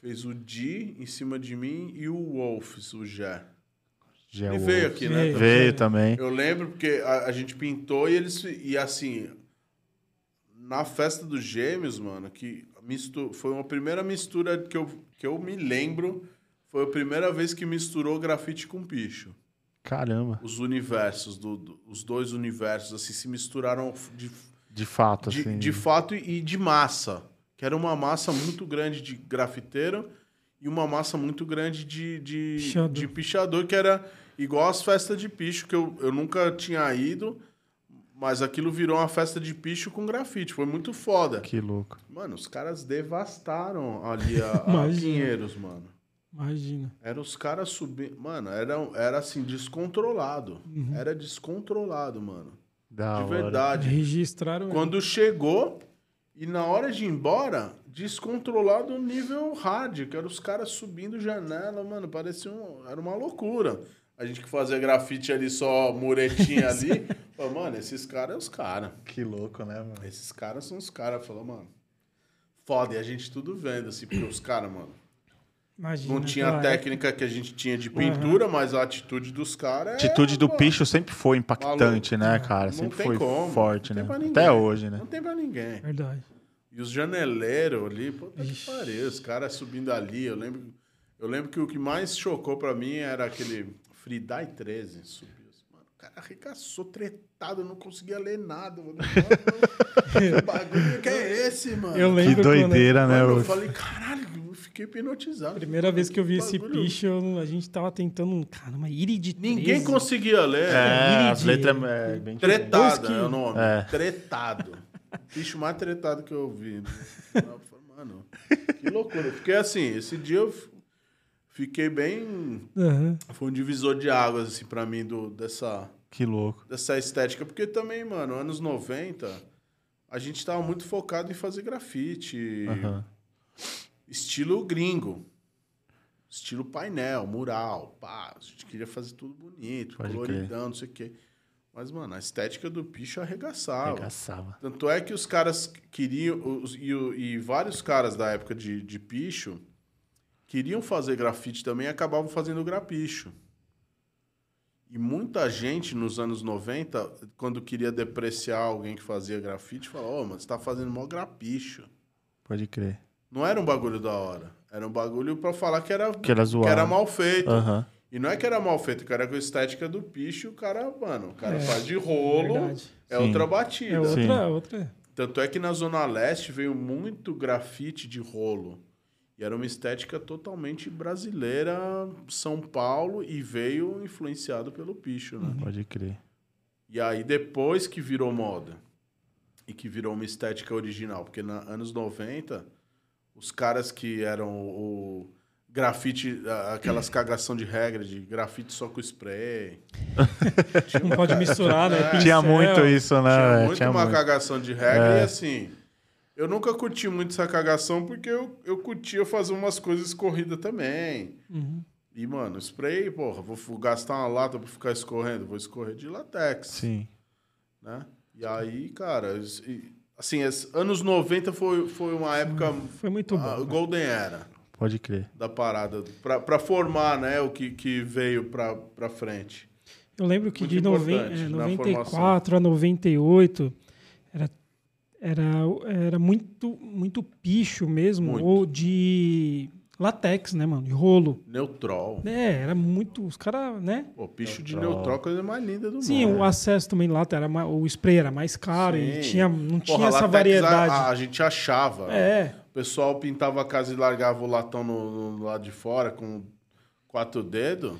Fez o Di em cima de mim e o Wolfs, o Jé. Já Ele veio aqui, né? Veio. Veio também. Eu lembro porque a, a gente pintou e eles. E assim. na festa dos gêmeos, mano, que mistu... foi uma primeira mistura que eu, que eu me lembro. Foi a primeira vez que misturou grafite com picho. Caramba. Os universos, do, do- os dois universos, assim, se misturaram de, De fato, de, assim. de fato e de massa. Que era uma massa muito grande de grafiteiro e uma massa muito grande de, de, Pichador. de pichador, que era igual as festas de picho, que eu, eu nunca tinha ido, mas aquilo virou uma festa de picho com grafite. Foi muito foda. Que louco. Mano, os caras devastaram ali a, a. Pinheiros, mano. Imagina. Era os caras subindo. Mano, era, era assim, descontrolado. Era descontrolado, mano. Da de hora. verdade. Registraram. Quando chegou e na hora de ir embora, descontrolado nível hard, que era os caras subindo janela, mano, parecia um, era uma loucura. A gente que fazia grafite ali só muretinha ali, falou, mano, esses caras é os caras. Que louco, né, mano? Esses caras são os caras, falou, mano. Foda, e a gente tudo vendo assim, porque os caras, mano, Imagina. não tinha a técnica que a gente tinha de pintura, mas a atitude dos caras A é, atitude do pô, picho sempre foi impactante, né, cara? Não Sempre foi como, forte, não né? tem pra ninguém. Até hoje, né? Não tem pra ninguém. Verdade. E os janeleiros ali, puta que pariu, os caras subindo ali. Eu lembro, eu lembro que o que mais chocou pra mim era aquele Fridai 13 subiu. Mano, o cara arregaçou, tretado, eu não conseguia ler nada. Mano, que bagulho que é esse, mano? Eu Que lembro quando- doideira, né? Mano, eu falei, caralho, eu fiquei hipnotizado. Primeira vez que eu vi esse eu- a gente tava tentando um. Caramba, Irid Ninguém 13. conseguia ler. É, as de- letras é bem Tretado Dois é o nome. É. Tretado. O bicho mais tretado que eu vi. Eu falei, Mano, que loucura. Fiquei assim, esse dia eu fiquei bem. Aham. Foi um divisor de águas, assim, pra mim, do, dessa, Que louco. dessa estética. Porque também, mano, anos 90, a gente tava muito focado em fazer grafite. Aham. Estilo gringo. Estilo painel, mural, pá. A gente queria fazer tudo bonito, Pode coloridão, não sei o quê. Mas, mano, a estética do picho arregaçava. Arregaçava. Tanto é que os caras queriam, os- e, e vários caras da época de, de picho queriam fazer grafite também e acabavam fazendo grapicho. E muita gente nos anos 90, quando queria depreciar alguém que fazia grafite, falava: Ô, mas você tá fazendo mó grapicho. Pode crer. Não era um bagulho da hora. Era um bagulho pra falar que era, Que era zoado. que era mal feito. Aham. E não é que era mal feito, que era com a estética do picho, o cara, mano, o cara É, faz de rolo, verdade. é Sim. outra batida. É outra, outra. Tanto é que na Zona Leste veio muito grafite de rolo. E era uma estética totalmente brasileira, São Paulo, e veio influenciado pelo picho, né? Pode crer. E aí depois que virou moda e que virou uma estética original, porque nos anos 90, os caras que eram o grafite, aquelas cagação de regra de grafite só com spray. Tinha Não uma pode misturar, né? É, Tinha muito isso, né? tinha muito Tinha uma muito. cagação de regra É. e assim. Eu nunca curti muito essa cagação porque eu, eu curtia fazer umas coisas corridas também. Uhum. E, mano, spray, porra, vou gastar uma lata pra ficar escorrendo? Vou escorrer de latex, Sim. né? E aí, cara, assim, anos 90 foi, foi uma época Foi muito a bom. golden era Pode crer. da parada, pra, pra formar, né, o que, que veio pra, pra frente. Eu lembro que Muito de noven- é, na 94 a 98 era, era, era muito, muito picho mesmo, Muito. ou de latex, né, mano? De rolo. Neutrol. É, era muito. Os caras, né? Pô, picho de Neutrol. é a coisa mais linda do Sim, mundo. o acesso também lá era mais, o spray era mais caro e Sim. tinha, não Porra, tinha essa latex, variedade. A, a gente achava. É, O pessoal pintava a casa e largava o latão no, no lado de fora com quatro dedos.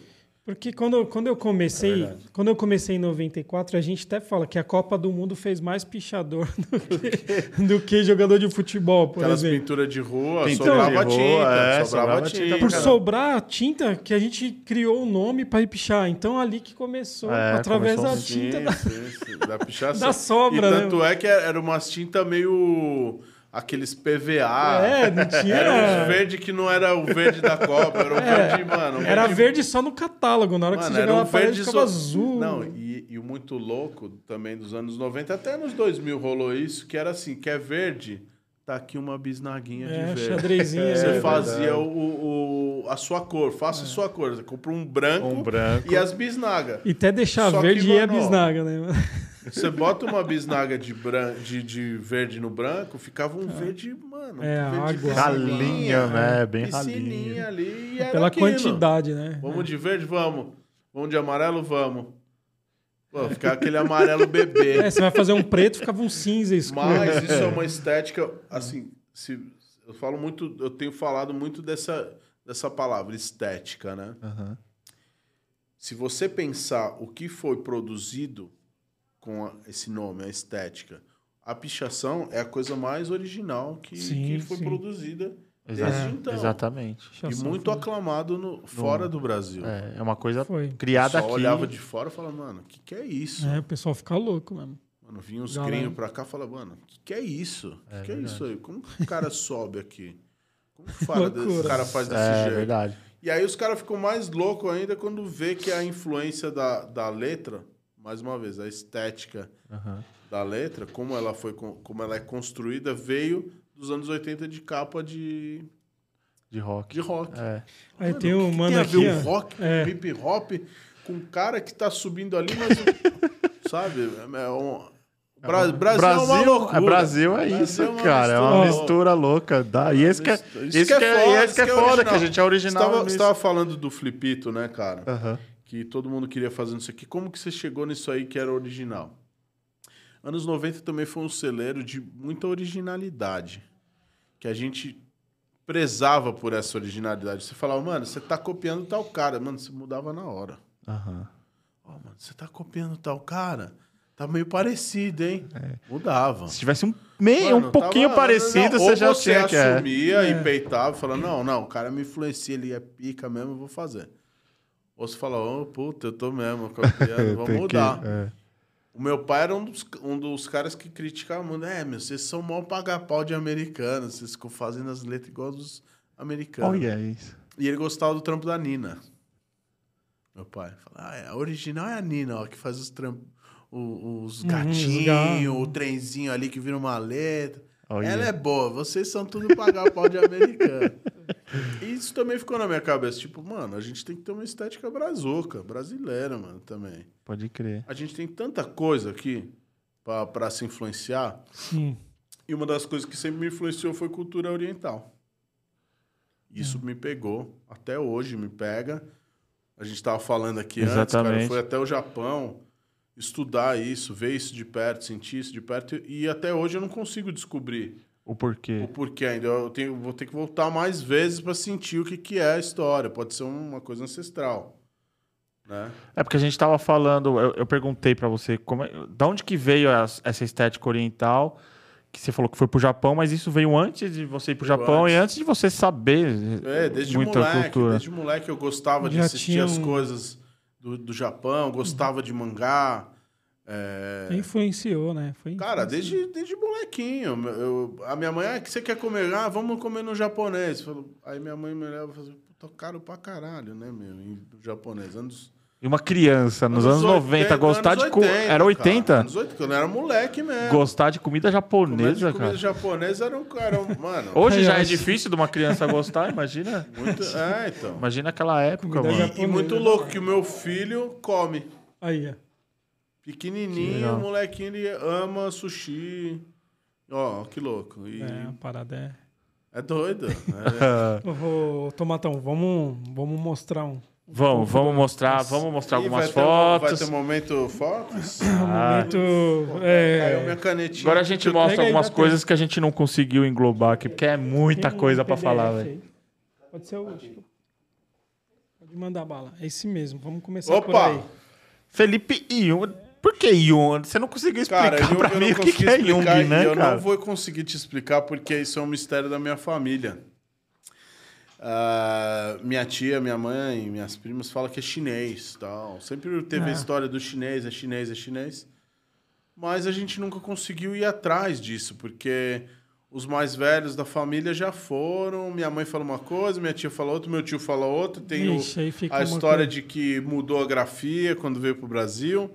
Porque quando, quando eu comecei, É quando eu comecei em 94, a gente até fala que a Copa do Mundo fez mais pichador do que, do que jogador de futebol, por Aquelas exemplo. pinturas de rua, Pintura sobrava de rua, tinta. é, sobrava, sobrava tinta. tinta Por cara. sobrar tinta que a gente criou o nome para ir pichar. Então ali que começou, É, através começou da tinta Sim, da, sim, sim, da pichação. da sobra, E né? tanto é que era umas tintas meio... Aqueles PVA. É, não tinha. Era um verde que não era o verde da Copa, era o É, verde, mano. um Era verde só no catálogo, na hora que Mano, você era jogava um verde só- azul. Não, e, e o muito louco também dos anos 90, até nos 2000 rolou isso, que era assim, quer verde, tá aqui uma bisnaguinha É, de verde. xadrezinha. Você é, fazia o, o- a sua cor, faça a sua cor. Você compra um branco, Um branco. e as bisnagas. E até deixar Só que, verde e a mano, ó, bisnaga, né? Você bota uma bisnaga de, bran... de, de verde no branco, ficava um verde, mano. É, um verde água. Ralinha, né? Bem piscininha ralinha. ali. E era Pela aquilo. quantidade, né? Vamos de verde? Vamos. Vamos de amarelo? Vamos. Pô, ficar aquele amarelo bebê. É, você vai fazer um preto, ficava um cinza escuro. Mas isso é uma estética, assim, se, eu falo muito, eu tenho falado muito dessa, dessa palavra, estética, né? Aham. Se você pensar o que foi produzido com a- esse nome, a estética, a pichação é a coisa mais original que, Sim, que foi sim. produzida desde então. Exatamente. E muito foi- aclamado no, fora do Brasil. É, é uma coisa Foi. criada Só aqui. olhava de fora e falava, mano, o que, que é isso? É, o pessoal fica louco mesmo. Mano, vinha os Galera. gringos pra cá e falava, mano, o que, que é isso? O que, que é isso aí? Como que o cara sobe aqui? Como que fala desse, o cara faz desse É jeito? verdade. E aí os caras ficam mais loucos ainda quando vê que a influência da, da letra, mais uma vez, a estética Aham. da letra, como ela foi como ela é construída, veio dos anos 80 de capa de, De rock. de rock. É. Aí Mano, tem o um que mano tem a aqui, ver o rock É. hip hop com um cara que tá subindo ali, mas sabe? É um, Bra- Brasil, é uma loucura. é Brasil é Brasil isso, é uma cara. É uma mistura mistura louca. Dá. E esse que é, Isso esse que é, esse que é foda, original. que a gente é original. Você tava, nisso. você tava falando do Flipito, né, cara? Aham. Que todo mundo queria fazer isso aqui. Como que você chegou nisso aí que era original? Anos 90 também foi um celeiro de muita originalidade. Que a gente prezava por essa originalidade. Você falava, mano, você tá copiando tal cara. Mano, você mudava na hora. Aham. Ó, mano, você tá copiando tal cara? Tá meio parecido, hein? Mudava. Se tivesse um meio, Mano, um pouquinho tava- parecido, não, você já você tinha que é. assumia e peitava, falando, não, não, o cara me influencia, ele é pica mesmo, eu vou fazer. Ou você fala, ô, puta, eu tô mesmo copiando, vamos Tem que- mudar. é. O meu pai era um dos, um dos caras que criticavam muito. É, meu, vocês são mó paga-pau de americanos, vocês ficam fazendo as letras igual dos americanos. Olha isso. E ele gostava do trampo da Nina. Meu pai. Fala, ah, é, a original é a Nina, ó, que faz os trampos. Os os gatinhos, gatos. o trenzinho ali que vira uma letra. Olha. Ela é boa, vocês são tudo pagar pau de americano. E isso também ficou na minha cabeça. Tipo, mano, a gente tem que ter uma estética brazuca, brasileira, mano, também. Pode crer. A gente tem tanta coisa aqui pra, pra se influenciar. Sim. E uma das coisas que sempre me influenciou foi cultura oriental. Isso me pegou, até hoje me pega. A gente estava falando aqui antes, cara, Exatamente. fui até o Japão estudar isso, ver isso de perto, sentir isso de perto, e até hoje eu não consigo descobrir O porquê. o porquê ainda. Eu tenho, vou ter que voltar mais vezes para sentir o que, que é a história. Pode ser uma coisa ancestral. Né? É porque a gente tava falando, eu, eu perguntei pra você, como é, da onde que veio as- essa estética oriental, que você falou que foi pro Japão, mas isso veio antes de você ir pro Veio Japão e antes. antes de você saber É, desde muita moleque, cultura. desde moleque eu gostava de Já assistir tinha as coisas do, do Japão, gostava de mangá. É, Influenciou, né? Foi Cara, desde, desde molequinho. Eu, a minha mãe, ah, o que você quer comer? Ah, vamos comer no japonês. Falou- Aí minha mãe me leva e fala, assim, puta, caro pra caralho, né, meu? Em japonês. Anos, E uma criança, nos anos, 90, 80, gostar anos de... co- 80, era 80? Cara, anos 80, quando eu era moleque mesmo. Gostar de comida Comida japonesa, comida cara. japonesa era um cara, mano. Hoje já é acho- difícil de uma criança gostar, imagina. Muito, é, então. Imagina aquela época, Comida mano. japonesa. E muito louco que o meu filho come. Aí, ó. Que Pequenininho, o molequinho, ele ama sushi. Ó, que louco. E É, a parada é. é doido. É, Ô, Tomatão, vamos, vamos mostrar um. Vamos, vamos mostrar, vamos mostrar Ih, algumas vai ter um- fotos. vai ter momento fotos? Ah, Momento. Caiu minha É, canetinha. Agora a gente mostra algumas coisas que a gente não conseguiu englobar aqui, porque é muita tem um coisa pra PDF falar, velho. Pode ser o. Pode mandar bala. É esse mesmo. Vamos começar por Opa! aí. Felipe Jung. Por que Jung? Você não conseguiu explicar Cara, eu, pra eu mim não o que, consegui que é explicar Jung, né, eu cara? não vou conseguir te explicar porque isso é um mistério da minha família. Ah, minha tia, minha mãe, minhas primas falam que é chinês, tal. Sempre teve a Ah. história do chinês, é chinês, é chinês. Mas a gente nunca conseguiu ir atrás disso, porque os mais velhos da família já foram. Minha mãe fala uma coisa, minha tia fala outra, meu tio fala outra. Tem o- Ixi, fica a história coisa- de que mudou a grafia quando veio pro Brasil.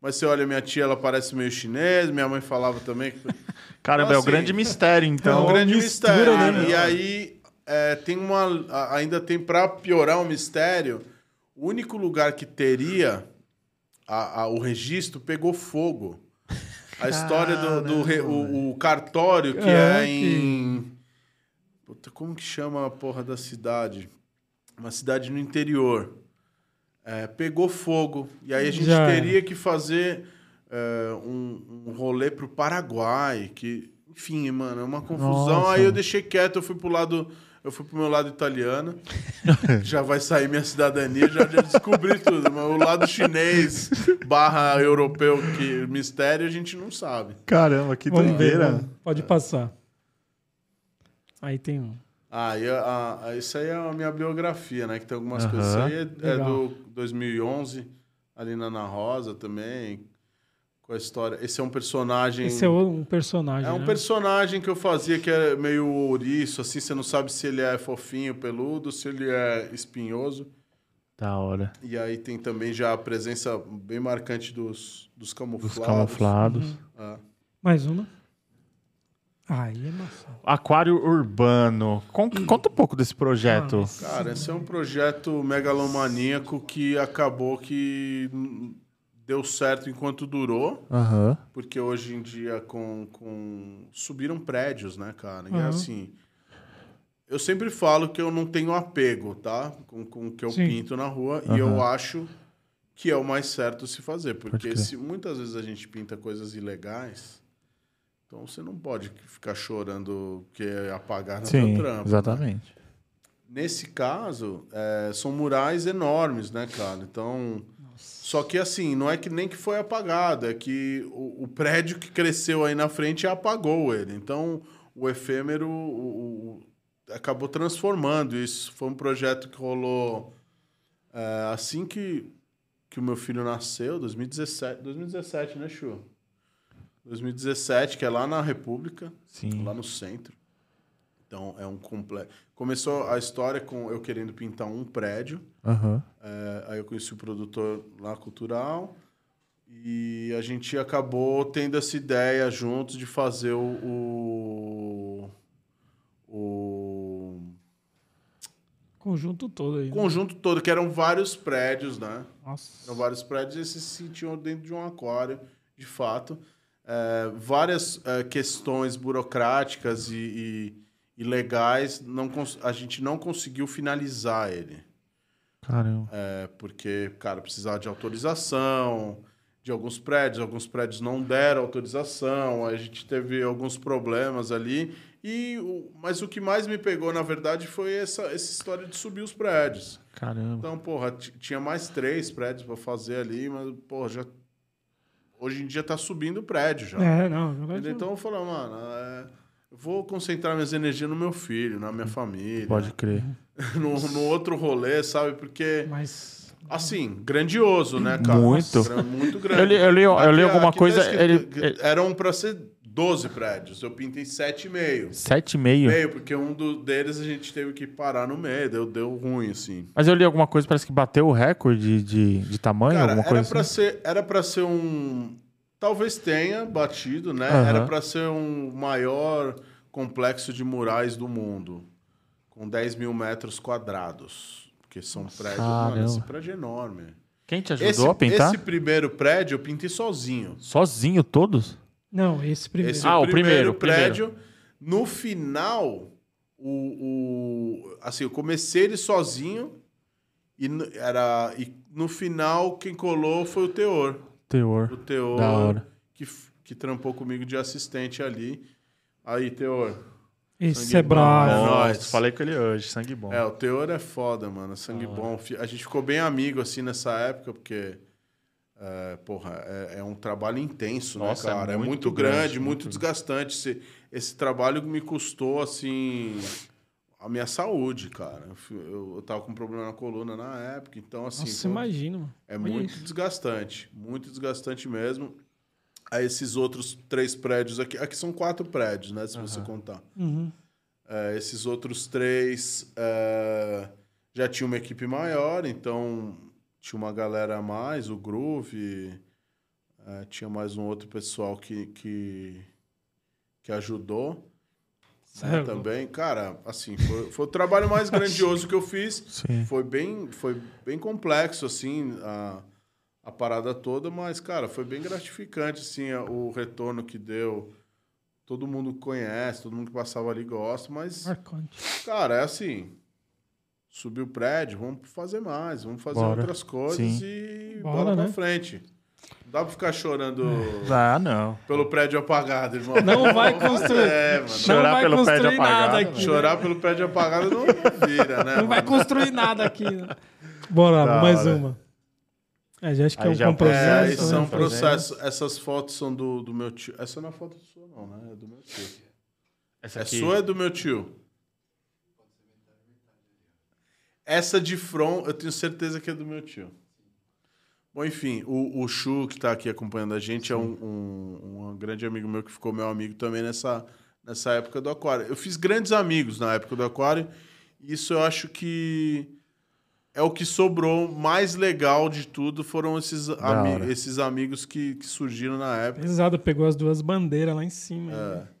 Mas você olha minha tia, ela parece meio chinês. Minha mãe falava também. que- Caramba, é o Assim, grande mistério, É um então. grande mistura, mistério. né, e aí é, tem uma. Ainda tem, pra piorar o mistério, o único lugar que teria a- a- o registro pegou fogo. A história do, do re- o, o cartório que é que- em. Puta, como que chama a porra da cidade? Uma cidade no interior. É, pegou fogo. E aí a gente Já teria que fazer é, um, um rolê pro Paraguai. Que, enfim, mano, é uma confusão. Nossa. Aí eu deixei quieto, eu fui pro lado. Eu fui pro meu lado italiano. já vai sair minha cidadania, já, já descobri tudo. Mas o lado chinês barra europeu, que mistério, a gente não sabe. Caramba, que doideira. vamos. Pode passar. Aí tem um. Ah, e a, a- isso aí é a minha biografia, né? Que tem algumas coisas. Isso aí é, é do 2011, ali na Ana Rosa também. Com a história. Esse é um personagem. Esse é um personagem. É um né? personagem que eu fazia que é meio ouriço, assim, você não sabe se ele é fofinho, peludo, se ele é espinhoso. Da hora. E aí tem também já a presença bem marcante dos, dos camuflados. Dos camuflados. Ah. Mais uma. Aí é massa. Aquário urbano. Con- conta um pouco desse projeto. Cara, esse é um projeto megalomaníaco que acabou que hum, deu certo enquanto durou, porque hoje em dia com, com... subiram prédios, né, cara? E é Uhum. assim, eu sempre falo que eu não tenho apego, tá? Com, com o que eu Sim. pinto na rua, e eu acho que é o mais certo se fazer, porque se muitas vezes a gente pinta coisas ilegais, então você não pode ficar chorando que é apagar Sim, trampo. né? exatamente. Nesse caso, é, são murais enormes, né, cara? Então. Só que assim, não é que nem que foi apagado, é que o, o prédio que cresceu aí na frente apagou ele. Então, o efêmero o- o- acabou transformando isso. Foi um projeto que rolou é, assim que, que o meu filho nasceu, 2017, 2017, né, Chu? 2017, que é lá na República Sim. lá no centro. Então é um completo. Começou a história com eu querendo pintar um prédio. Aham. é, aí eu conheci o produtor lá cultural e a gente acabou tendo essa ideia juntos de fazer o o, o Conjunto todo aí. né? conjunto todo, que eram vários prédios, né? Nossa. Eram vários prédios e se sentiam dentro de um aquário, de fato. É, várias é, questões burocráticas e, e, e legais, não a gente não conseguiu finalizar ele. Caramba. É, porque, cara, precisava de autorização de alguns prédios, alguns prédios não deram autorização, a gente teve alguns problemas ali. E mas o que mais me pegou, na verdade, foi essa, essa história de subir os prédios. Caramba. Então, porra, tinha mais três prédios pra fazer ali, mas, porra, já. Hoje em dia tá subindo o prédio já. É, não. verdade, Entendeu? Então eu falei, mano, é, eu vou concentrar minhas energias no meu filho, na minha família. Pode crer. No, no outro rolê, sabe? Porque, Mas. assim, grandioso, né, cara? Muito. Muito grande. Eu li, eu li, eu li Aqui- alguma aqui tá coisa. escrito Ele, que ele- Eram pra ser 12 prédios. Eu pintei 7,5. Sete e meio. Meio, porque um do- deles a gente teve que parar no meio, deu, deu ruim, assim. Mas eu li alguma coisa, parece que bateu o recorde de, de tamanho, Cara, alguma era coisa pra, assim. ser, era pra ser um. Talvez tenha batido, né? Aham. Era pra ser um maior complexo de murais do mundo. Com 10 mil metros quadrados. Porque são prédios. Mano, esse prédio é enorme. Quem te ajudou Esse, a pintar? esse primeiro prédio eu pintei sozinho. Sozinho, todos? Não, esse primeiro. Esse Ah, o primeiro, primeiro, prédio. No final, o, o- assim, eu comecei ele sozinho e, era, e no final quem colou foi o Teor. Teor. O Teor Da hora. que, que trampou comigo de assistente ali. Aí, Teor. Sangue é bravo. é Nossa, nóis. falei com ele hoje, sangue bom. É, o Teor é foda, mano. Sangue hora. bom. A gente ficou bem amigo, assim, nessa época, porque... é, porra, é, é um trabalho intenso, Nossa, é né, cara? É muito, muito grande, grande, muito, muito- desgastante. Esse, esse trabalho me custou, assim, a minha saúde, cara. Eu, eu, tava com problema na coluna na época, então, assim... Nossa, foi- imagina, mano. é Olha muito isso. desgastante, muito desgastante mesmo. Aí esses outros três prédios aqui, aqui são quatro prédios, né, se você contar. Uhum. É, esses outros três é, já tinha uma equipe maior, então tinha uma galera a mais, o Groove, é, tinha mais um outro pessoal que, que, que ajudou né, Certo. também. Cara, assim, foi, foi o trabalho mais grandioso que eu fiz. Sim. Foi bem, foi bem complexo, assim, a, a parada toda, mas, cara, foi bem gratificante, assim, o retorno que deu. Todo mundo conhece, todo mundo que passava ali gosta, mas, Marcante. cara, é assim. Subiu o prédio, vamos fazer mais, vamos fazer Bora. outras coisas Sim. e Bora, bola pra né? frente. Não dá pra ficar chorando Ah, não. pelo prédio apagado, irmão. Não vai construir. É, mano. Chorar não vai pelo prédio construir nada apagado, aqui. né? Chorar pelo prédio apagado não, vira, né? Não vai mano? construir nada aqui. né? Bora, Da mais hora. uma. É, já acho que Aí é um já é um É, processo. né? é um fazendo. processo. Essas fotos são do, do meu tio. Essa não é foto sua, não, né? É do meu tio. Essa É aqui. sua ou é do meu tio? Essa de front, eu tenho certeza que é do meu tio. Bom, enfim, o, o Chu, que está aqui acompanhando a gente, é um, um, um grande amigo meu que ficou meu amigo também nessa, nessa época do Aquário. Eu fiz grandes amigos na época do Aquário, e isso eu acho que é o que sobrou mais legal de tudo, foram esses, ami hora. esses amigos que, que surgiram na época. Pesado, pegou as duas bandeiras lá em cima. É.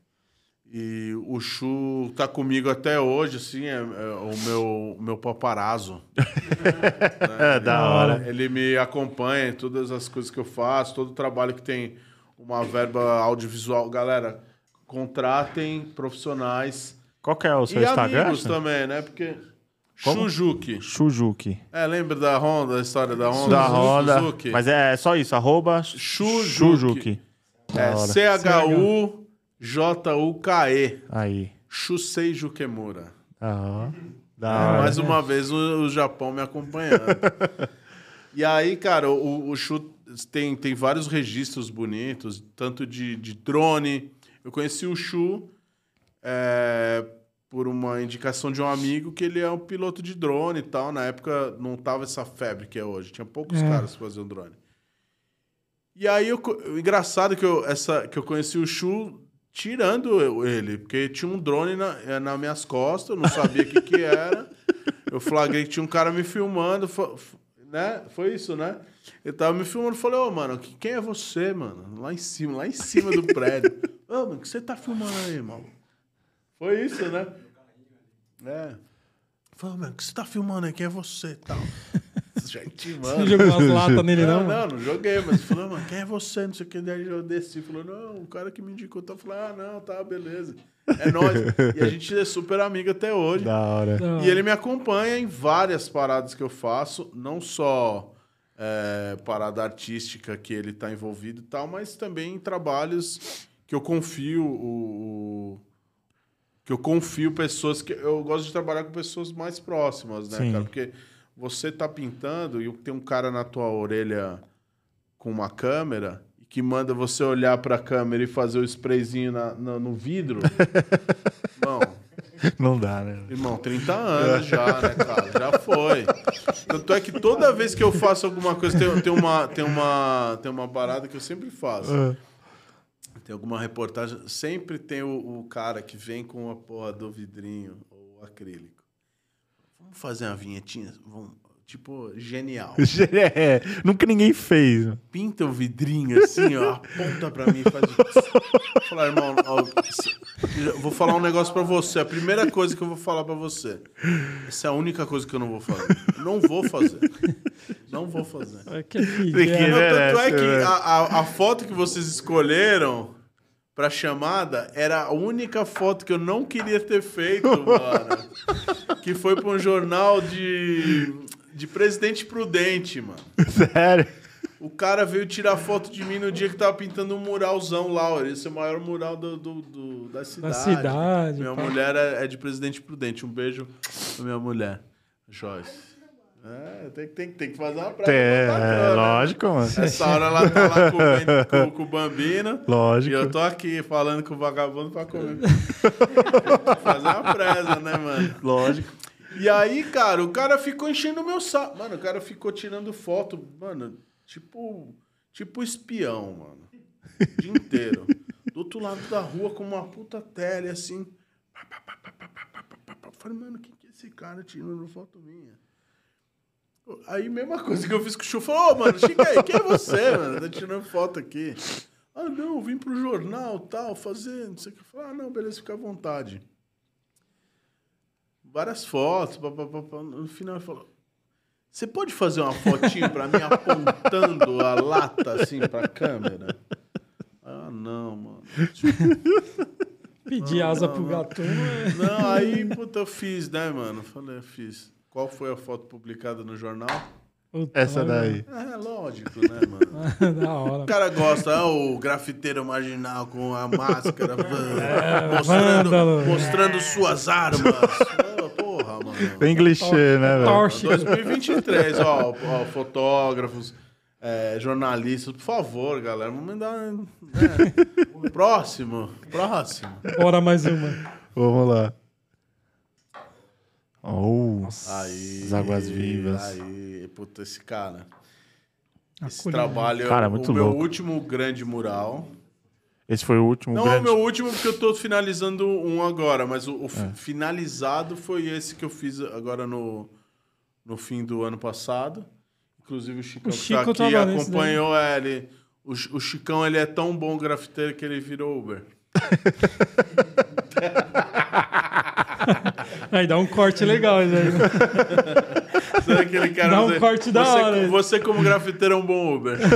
E o Chu tá comigo até hoje, assim, é, é o meu, o meu paparazzo. É, da hora. Ele me acompanha em todas as coisas que eu faço, todo trabalho que tem uma verba audiovisual. Galera, contratem profissionais Qual que é o seu e Instagram? amigos também, né? Porque... Como? Shujuki. É, lembra da Honda, a história da Honda? Da Honda. Suzuki. Mas é só isso, arroba. Da É hora. C-H-U-J-U-K-E. Aí. Shusei Jukemura. Hora. Da É, mais uma vez o, o Japão me acompanhando. e aí, cara, o, o Shu tem, tem vários registros bonitos, tanto de, de drone. Eu conheci o Shu é, por uma indicação de um amigo que ele é um piloto de drone e tal. Na época não tava essa febre que é hoje. Tinha poucos É. caras que faziam drone. E aí, eu, engraçado que eu, essa, que eu conheci o Shu tirando ele, porque tinha um drone na, eh, nas minhas costas, eu não sabia o que, que era. Eu flagrei que tinha um cara me filmando, né? Foi isso, né? Ele tava me filmando, falei, ô, mano, que- quem é você, mano? Lá em cima, lá em cima do prédio. Ô, mano, o que você tá filmando aí, irmão? Foi isso, né? É. Falei, mano, o que você tá filmando aí? Quem é você e tal? Gente, Você mano. jogou umas latas nele, Não, não? não, não joguei, mas falou, mano, quem é você? Não sei o que. Daí eu desci, falou, não, o cara que me indicou. Então eu falei, ah, não, tá, beleza. É nóis. e a gente é super amigo até hoje. Da hora. Não. E ele me acompanha em várias paradas que eu faço, não só é, parada artística que ele tá envolvido e tal, mas também em trabalhos que eu confio o, o- que eu confio pessoas que eu gosto de trabalhar com pessoas mais próximas, né, Sim. cara? Porque você tá pintando e tem um cara na tua orelha com uma câmera e que manda você olhar pra câmera e fazer o sprayzinho na- na- no vidro. Não, Não dá, né? Irmão, 30 anos já, né, cara? Já foi. Tanto é que toda vez que eu faço alguma coisa, tem, tem, uma, tem, uma, tem uma parada que eu sempre faço. Tem alguma reportagem, sempre tem o, o cara que vem com a porra do vidrinho ou acrílico. Vamos fazer uma vinhetinha? Vamos, tipo, genial. É, nunca ninguém fez. Pinta o vidrinho assim, ó, aponta pra mim e faz. Vou falar, irmão, ó, vou falar um negócio pra você. A primeira coisa que eu vou falar pra você. Essa é a única coisa que eu não vou fazer. Não vou fazer. Não vou fazer. É que é que- é. Não, tanto é que a, a, a foto que vocês escolheram pra chamada era a única foto que eu não queria ter feito, mano. Que foi pra um jornal de, de Presidente Prudente, mano. Sério. O cara veio tirar foto de mim no dia que tava pintando um muralzão lá. Esse é o maior mural do, do- do- da cidade. cidade, Minha pá. mulher é, é de Presidente Prudente. Um beijo pra minha mulher, Joyce. É, tem, tem, tem que fazer uma prévia. É, bacana, né? lógico, né? mano. Essa hora ela tá lá comendo com, com, o Bambino. Lógico. E eu tô aqui falando com o vagabundo pra comer. fazer uma presa, né, mano? Lógico. E aí, cara, o cara ficou enchendo o meu saco. Mano, o cara ficou tirando foto, mano, tipo, tipo espião, mano. O dia inteiro. Do outro lado da rua, com uma puta tele, assim. Pá, Falei, mano, o que, que é esse cara tirando foto minha? Aí, mesma coisa que eu fiz com o Chu. Falei, ô, mano, chega aí, quem é você, mano? Tá tirando foto aqui. Ah, não, eu vim pro jornal, tal, fazer, não sei o que. Eu Falei, ah, não, beleza, fica à vontade várias fotos. pá, pá, pá, pá. No final ele falou: Você pode fazer uma fotinho pra mim apontando a lata assim pra câmera? Ah, não, mano. Pedir Não, asa não, pro não. gatuno. é- Não, aí, puta, eu fiz, né, mano? Falei, eu fiz. Qual foi a foto publicada no jornal? Puta, Essa daí. É, lógico, né, mano? da hora. O cara gosta, ah, o grafiteiro marginal com a máscara, É, mostrando, vândalo. mostrando suas armas. Ah, Porra, mano. Bem clichê, né, velho? Torche. 2023, ó, ó, fotógrafos, é, jornalistas, por favor, galera, vamos mandar. né? Próximo, próximo. Bora mais uma. Vamos lá. Oh, Aí, as águas vivas. Aí, puta, esse cara. Esse trabalho é Cara, o muito meu louco. último grande mural. Esse foi o último Não é o grande. meu último, porque eu tô finalizando um agora, mas o, o É. fi- finalizado foi esse que eu fiz agora no, no fim do ano passado. Inclusive o Chicão O que Chico tá aqui acompanhou é, ele. O, o Chicão ele é tão bom grafiteiro que ele virou Uber. Aí dá um corte legal isso aí. Sabe aquele cara Dá um dizer, corte da você, hora. Você, como grafiteiro, é um bom Uber.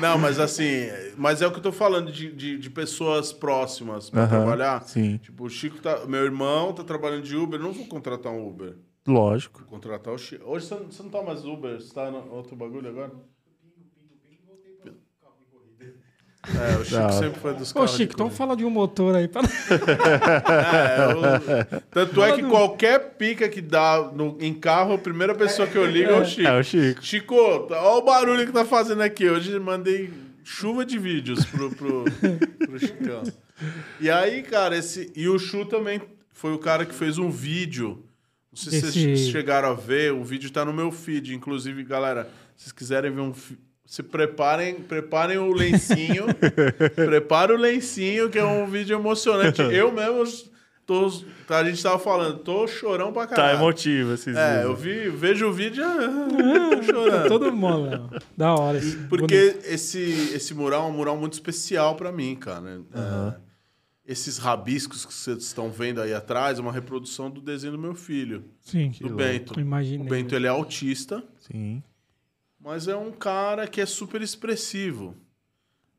Não, mas assim, mas é o que eu tô falando de, de, de pessoas próximas pra trabalhar. Sim, Tipo, o Chico tá. Meu irmão tá trabalhando de Uber, eu não vou contratar um Uber. lógico. Vou contratar o Chico. Hoje você não, você não tá mais Uber, você tá no outro bagulho agora? É, o Chico hora. sempre foi dos Ô, carros. de Chico, então fala de um motor aí. Pra... É, o- Tanto é que qualquer pica que dá no- em carro, a primeira pessoa que eu ligo é o Chico. É o Chico. Chico, olha o barulho que tá fazendo aqui. Hoje mandei chuva de vídeos pro, pro, pro Chicão. E aí, cara, esse. E o Chu também foi o cara que fez um vídeo. Não sei se Desse- vocês chegaram a ver, o vídeo tá no meu feed. Inclusive, galera, se vocês quiserem ver um. Se preparem, preparem o lencinho. Prepara o lencinho, que é um vídeo emocionante. Eu mesmo tô. A gente tava falando, tô chorão pra Tá caralho. emotivo esses É, eu vídeos. vi, vejo o vídeo e tô chorando. Todo mundo. né? Da hora. esse bonito. Porque esse, esse mural é um mural muito especial pra mim, cara. É, esses rabiscos que vocês estão vendo aí atrás é uma reprodução do desenho do meu filho, Sim. do Bento. Imaginei. O Bento ele é autista, Sim. Mas é um cara que é super expressivo.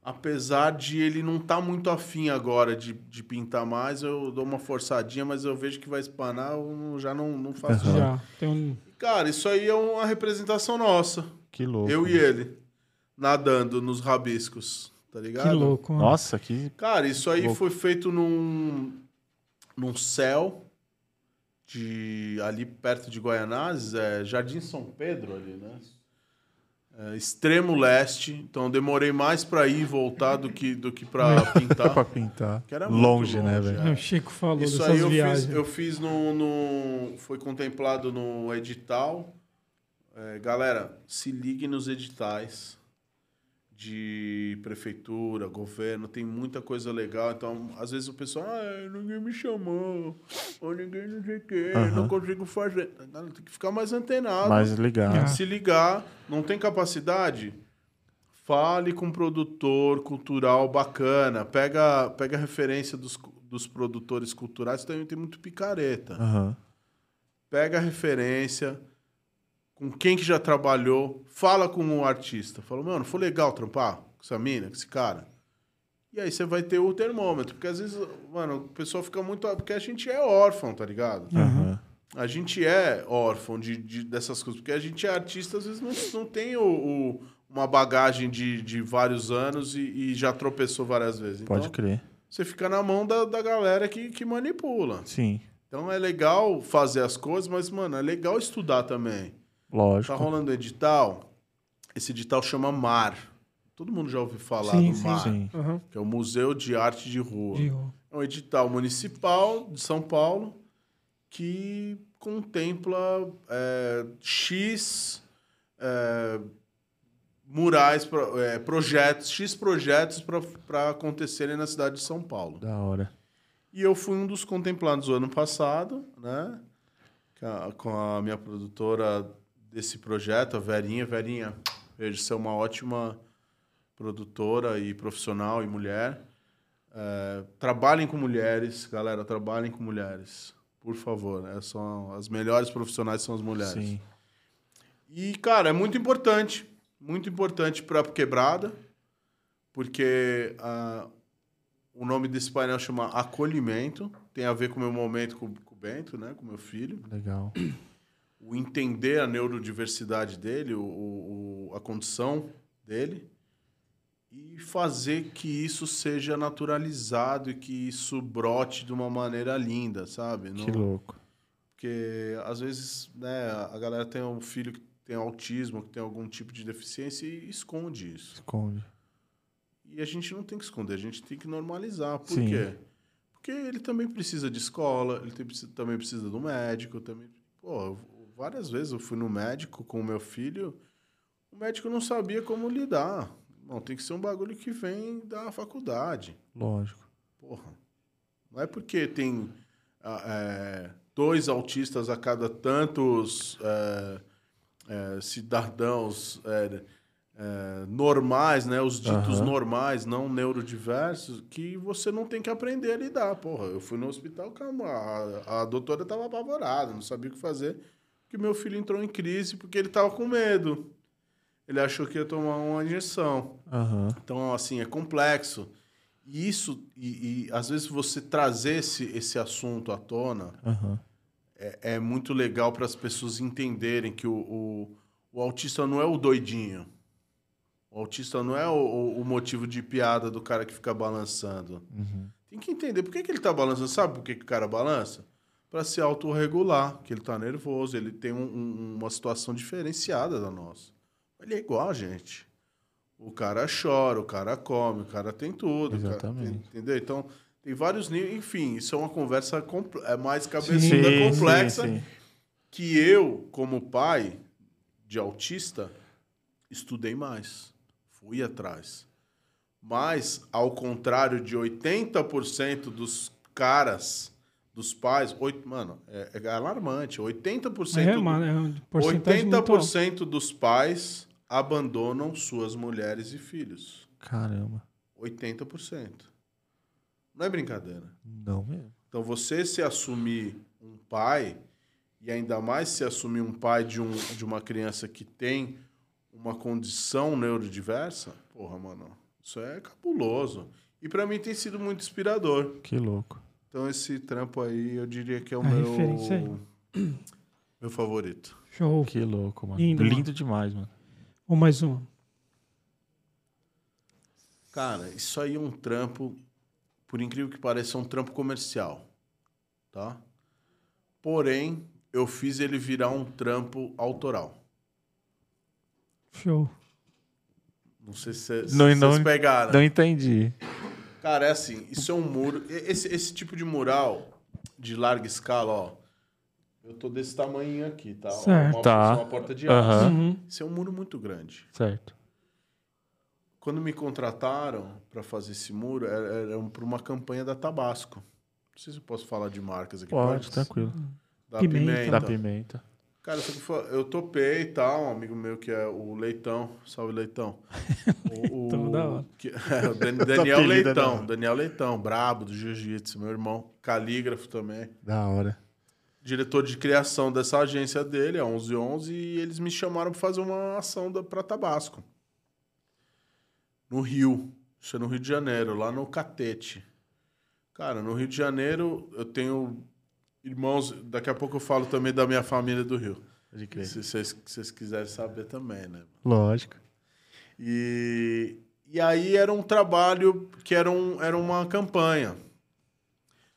Apesar de ele não estar muito afim agora de, de pintar mais, eu dou uma forçadinha, mas eu vejo que vai espanar, eu já não, não faço nada. Já. Tem um... Cara, isso aí é uma representação nossa. Que louco. Eu e ele, nadando nos rabiscos, tá ligado? Que louco. mano. Nossa, que. Cara, isso aí Louco. foi feito num, num céu de ali perto de Guaianazes, é Jardim São Pedro ali, né? É, extremo leste, então eu demorei mais pra ir e voltar do que, do que pra pra pintar. pintar. Que era muito longe, né, longe, velho? é. O Chico falou Isso dessas aí eu viagens. fiz, eu fiz no, no- Foi contemplado no edital. É, galera, se ligue nos editais de prefeitura, governo, tem muita coisa legal. Então, às vezes o pessoal, ah, ninguém me chamou, ou ninguém não sei o quê, Aham. não consigo fazer. Tem que ficar mais antenado. Mais ligado. Ah. Se ligar, não tem capacidade? Fale com um produtor cultural bacana. Pega, pega a referência dos, dos produtores culturais, tem, tem muito picareta. Aham. Pega a referência com quem que já trabalhou, fala com o artista. Fala, mano, foi legal trampar com essa mina, com esse cara. E aí você vai ter o termômetro. Porque às vezes, mano, o pessoal fica muito. Porque a gente é órfão, tá ligado? Aham. A gente é órfão de, de- dessas coisas, porque a gente é artista, às vezes não, não tem o, o- uma bagagem de, de vários anos e, e já tropeçou várias vezes. Pode Então, crer. você fica na mão da, da galera que, que manipula. Sim. Então é legal fazer as coisas, mas, mano, é legal estudar também. Tá Lógico. rolando edital, esse edital chama MAR. Todo mundo já ouviu falar Sim, do sim, MAR, Sim. Que é o Museu de Arte de Rua. De- É um edital municipal de São Paulo que contempla é, X é, murais, pro- é, projetos, X projetos para acontecerem na cidade de São Paulo. Da hora. E eu fui um dos contemplados o ano passado, né? Com a, com a minha produtora desse projeto, a Verinha. Verinha, vejo ser uma ótima produtora e profissional e mulher. É, trabalhem com mulheres, galera, trabalhem com mulheres. Por favor, né? são as melhores profissionais são as mulheres. Sim. E, cara, é muito importante. Muito importante para quebrada, porque ah, o nome desse painel chama Acolhimento. Tem a ver com o meu momento com, com o Bento, né? Com meu filho. Legal. O entender a neurodiversidade dele, o, o, a condição dele. E fazer que isso seja naturalizado e que isso brote de uma maneira linda, sabe? Que Não- louco. porque às vezes né, a galera tem um filho que tem autismo, que tem algum tipo de deficiência e esconde isso. Esconde. E a gente não tem que esconder, a gente tem que normalizar. Por Sim. quê? Porque ele também precisa de escola, ele tem- também precisa do médico. Também... Pô, várias vezes eu fui no médico com o meu filho, o médico não sabia como lidar. Não, tem que ser um bagulho que vem da faculdade. Lógico. Porra. Não é porque tem ah, é, dois autistas a cada tantos é, é, cidadãos é, é, normais, né? Os ditos Aham. normais, não neurodiversos, que você não tem que aprender a lidar. Porra, eu fui no hospital, calma, a, a doutora estava apavorada, não sabia o que fazer, porque meu filho entrou em crise porque ele estava com medo. Ele achou que ia tomar uma injeção. Aham. Então, assim, é complexo. E isso, e, e, às vezes você trazer esse, esse assunto à tona Aham. é, é muito legal para as pessoas entenderem que o, o, o autista não é o doidinho. O autista não é o, o- motivo de piada do cara que fica balançando. Uhum. Tem que entender por que, que ele tá balançando. Sabe por que, que o cara balança? Para se autorregular, que ele tá nervoso, ele tem um- um- uma situação diferenciada da nossa. Ele é igual a gente. O cara chora, o cara come, o cara tem tudo. cara Exatamente. tem- entendeu? Então, tem vários níveis. Enfim, isso é uma conversa é mais Sim, cabeçuda, complexa, sim, sim. que eu, como pai de autista, estudei mais. Fui atrás. Mas, ao contrário de 80% dos caras, dos pais, oito, mano, é, é alarmante. 80%, É, do- mano, é uma porcentagem muito alta. 80% dos pais abandonam suas mulheres e filhos. Caramba. 80%. Não é brincadeira. Não mesmo. Então, você se assumir um pai, e ainda mais se assumir um pai de, um, de uma criança que tem uma condição neurodiversa, porra, mano, isso é cabuloso. E para mim tem sido muito inspirador. Que louco. Então, esse trampo aí, eu diria que é o A meu, meu favorito. Show. Que louco, mano. Lindo, Lindo, mano. demais, mano. Ou mais uma. Cara, isso aí é um trampo, por incrível que pareça, é um trampo comercial, tá? Porém, eu fiz ele virar um trampo autoral. Show. Não sei se cê- Não- se não- vocês pegaram. Não entendi. Cara, é assim, isso é um muro. Esse, esse tipo de mural de larga escala, ó. Eu tô desse tamanho aqui, tá? Certo. Uma, Tá. uma porta de aço. Uhum. Isso é um muro muito grande. Certo. Quando me contrataram para fazer esse muro, era, era para uma campanha da Tabasco. Não sei se eu posso falar de marcas aqui. Pode, tranquilo. Da Pimenta. pimenta. Da pimenta. Cara, eu topei e tal, um amigo meu que é o Leitão, salve Leitão. O, Leitão, da hora. que- é, o Dan- Daniel é da Leitão. Daniel Leitão, brabo do jiu-jitsu, meu irmão, calígrafo também. Da hora. Diretor de criação dessa agência dele, a 1111, e eles me chamaram para fazer uma ação da, pra Tabasco. No Rio, isso é no Rio de Janeiro, lá no Catete. Cara, no Rio de Janeiro eu tenho irmãos, daqui a pouco eu falo também da minha família do Rio. Pode crer. Se vocês, se vocês quiserem saber também, né? Lógico. E, e aí era um trabalho que era, um, era uma campanha.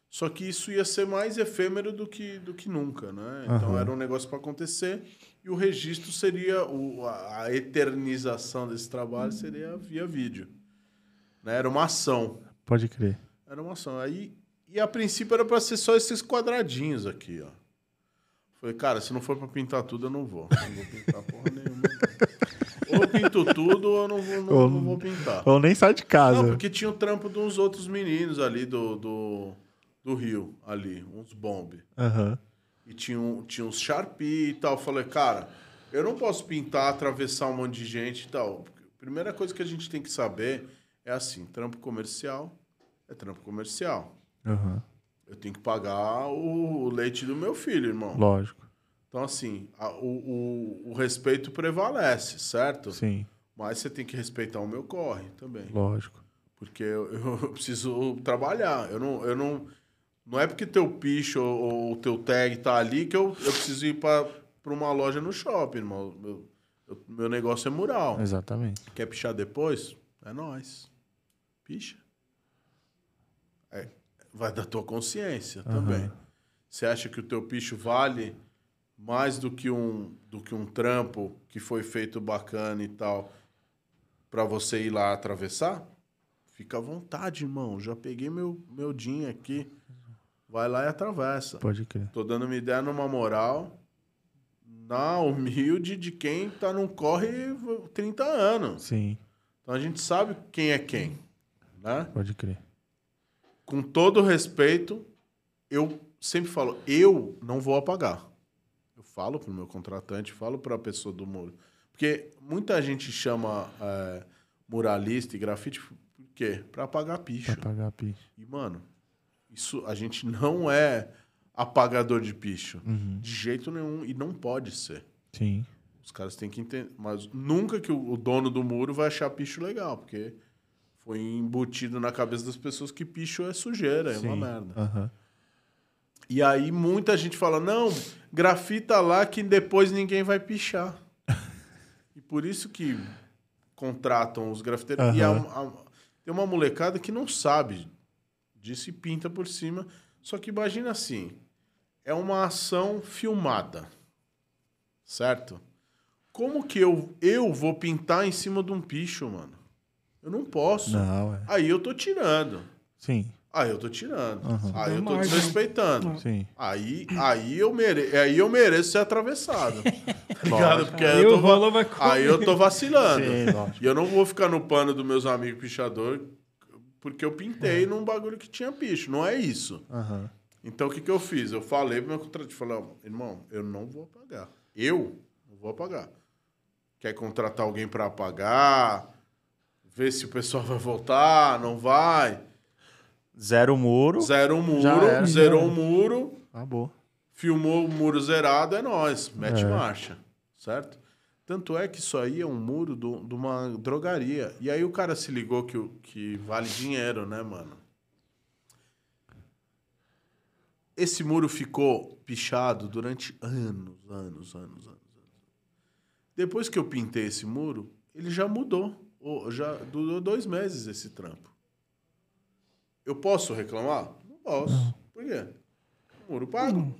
Só que isso ia ser mais efêmero do que, do que nunca, né? Então Aham. era um negócio para acontecer e o registro seria o, a, a eternização desse trabalho seria via vídeo. Né? Era uma ação. Pode crer. Era uma ação. Aí, e a princípio era para ser só esses quadradinhos aqui, ó. Falei, cara, se não for para pintar tudo, eu não vou. Não vou pintar porra nenhuma. Ou eu pinto tudo ou eu não vou, não, Ou- não vou pintar. Ou nem sai de casa. Não, porque tinha o trampo de uns outros meninos ali do, do, do Rio, ali, uns bombe. Aham. E tinha, um, tinha uns Sharpie e tal. Eu falei, cara, eu não posso pintar, atravessar um monte de gente e tal. Primeira coisa que a gente tem que saber é assim, trampo comercial é trampo comercial. Aham. eu tenho que pagar o, o leite do meu filho, irmão. Lógico. Então, assim, a- o, o, o respeito prevalece, certo? Sim, Mas você tem que respeitar o meu corre também. lógico. Porque eu, eu preciso trabalhar. Eu não, eu não. Não é porque teu picho ou teu tag tá ali que eu, eu preciso ir para uma loja no shopping, irmão. Meu, eu- meu negócio é mural. Exatamente. Quer pichar depois? É nós. Picha. É, vai da tua consciência também. Você acha que o teu picho vale mais do que um, do que um trampo que foi feito bacana e tal para você ir lá atravessar? Fica à vontade, irmão. Já peguei meu, meu din aqui. Vai lá e atravessa. Pode crer. Tô dando uma ideia numa moral, na humilde de quem tá num corre 30 anos. Sim, Então a gente sabe quem é quem, né? pode crer. Com todo respeito, eu sempre falo, eu não vou apagar. Eu falo pro meu contratante, falo para a pessoa do muro. Porque muita gente chama é, muralista e grafite por quê? Para apagar picho. Pra pagar a picha. E, mano, isso a gente não é apagador de picho. De jeito nenhum. E não pode ser. Sim, Os caras têm que entender. Mas nunca que o o dono do muro vai achar picho legal, porque foi embutido na cabeça das pessoas que picho é sujeira, é uma sim. merda. Aham. E aí muita gente fala: não, grafita lá que depois ninguém vai pichar. e por isso que contratam os grafiteiros. E a- a- tem uma molecada que não sabe disso e pinta por cima. Só que imagina assim: é uma ação filmada, certo? Como que eu, eu vou pintar em cima de um picho, mano? Eu não posso. Não, é. Aí eu tô tirando. Sim, Aí eu tô tirando. Aí eu tô Margem. desrespeitando. sim. Aí, aí, eu mere... aí eu mereço ser atravessado. Tá ligado? Porque Aí eu o tô... aí eu tô vacilando. Sim, e eu não vou ficar no pano dos meus amigos pichador porque eu pintei num bagulho que tinha picho. Não é isso. Aham. Então o que, que eu fiz? Eu falei pro meu contratante, falei, irmão, eu não vou apagar. Eu não vou apagar. Quer contratar alguém para apagar? Ver se o pessoal vai voltar, não vai. Zero muro. Zero muro, era. zerou o muro, Acabou. filmou o muro zerado, é nós. Mete É. marcha, certo? Tanto é que isso aí é um muro do- de uma drogaria. E aí o cara se ligou que, que vale dinheiro, né, mano? Esse muro ficou pichado durante anos, anos, anos, anos. anos. Depois que eu pintei esse muro, ele já mudou. Já durou dois meses esse trampo. Eu posso reclamar? Não posso. Por quê? Muro pago.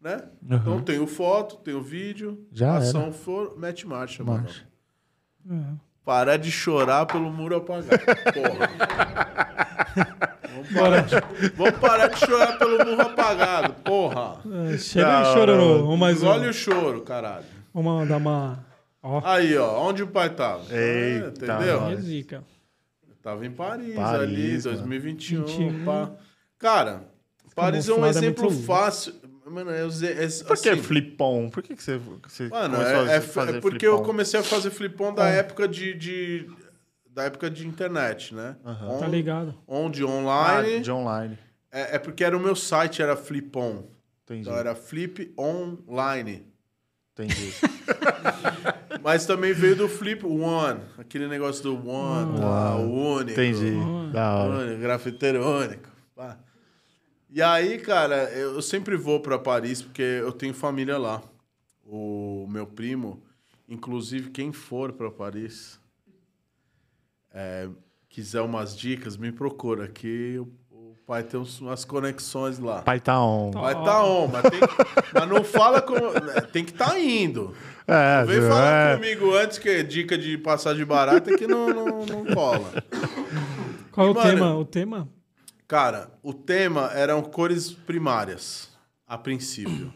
Né? Uhum. Então tenho foto, tenho vídeo. Já ação for, mete marcha, mano. Marcha. É. Parar de chorar pelo muro apagado. Porra. Vamos parar, de, vamos parar de chorar pelo muro apagado. Porra. É, Chega e chororô. Um mais um. Olha o choro, caralho. Vamos dar uma... Ó, Aí, ó. Onde o pai tava? Eita, entendeu? nós. é zica. Tava em Paris, Paris, ali, mano. 2021. 21. Pá. Cara, Paris é um camuflado é exemplo muito fácil. Mano, eu usei. é- Por que assim, flipon? Por que, que você, você Mano, começou é, a é- fazer é porque eu comecei a fazer flipon da época de, de- da época de internet, né? On- Tá ligado? Onde Ah, online. de online. é, é porque era o meu site, era Flipon. Entendi. Então era Flip Online. Entendi. Mas também veio do Flip One, aquele negócio do One, lá, o único. Entendi. Da hora. Único, grafiteiro único. Pá. E aí, cara, eu sempre vou pra Paris porque eu tenho família lá. O meu primo, inclusive quem for pra Paris, é, quiser umas dicas, me procura que o, pai tem umas conexões lá. Pai tá on. Vai tá on, mas, tem mas não fala como. né, Tem que tá indo. É, Vem falar É. comigo antes que é dica de passagem barata que não, não, não cola. Qual é o Mano, tema? O tema? Cara, o tema eram cores primárias, a princípio.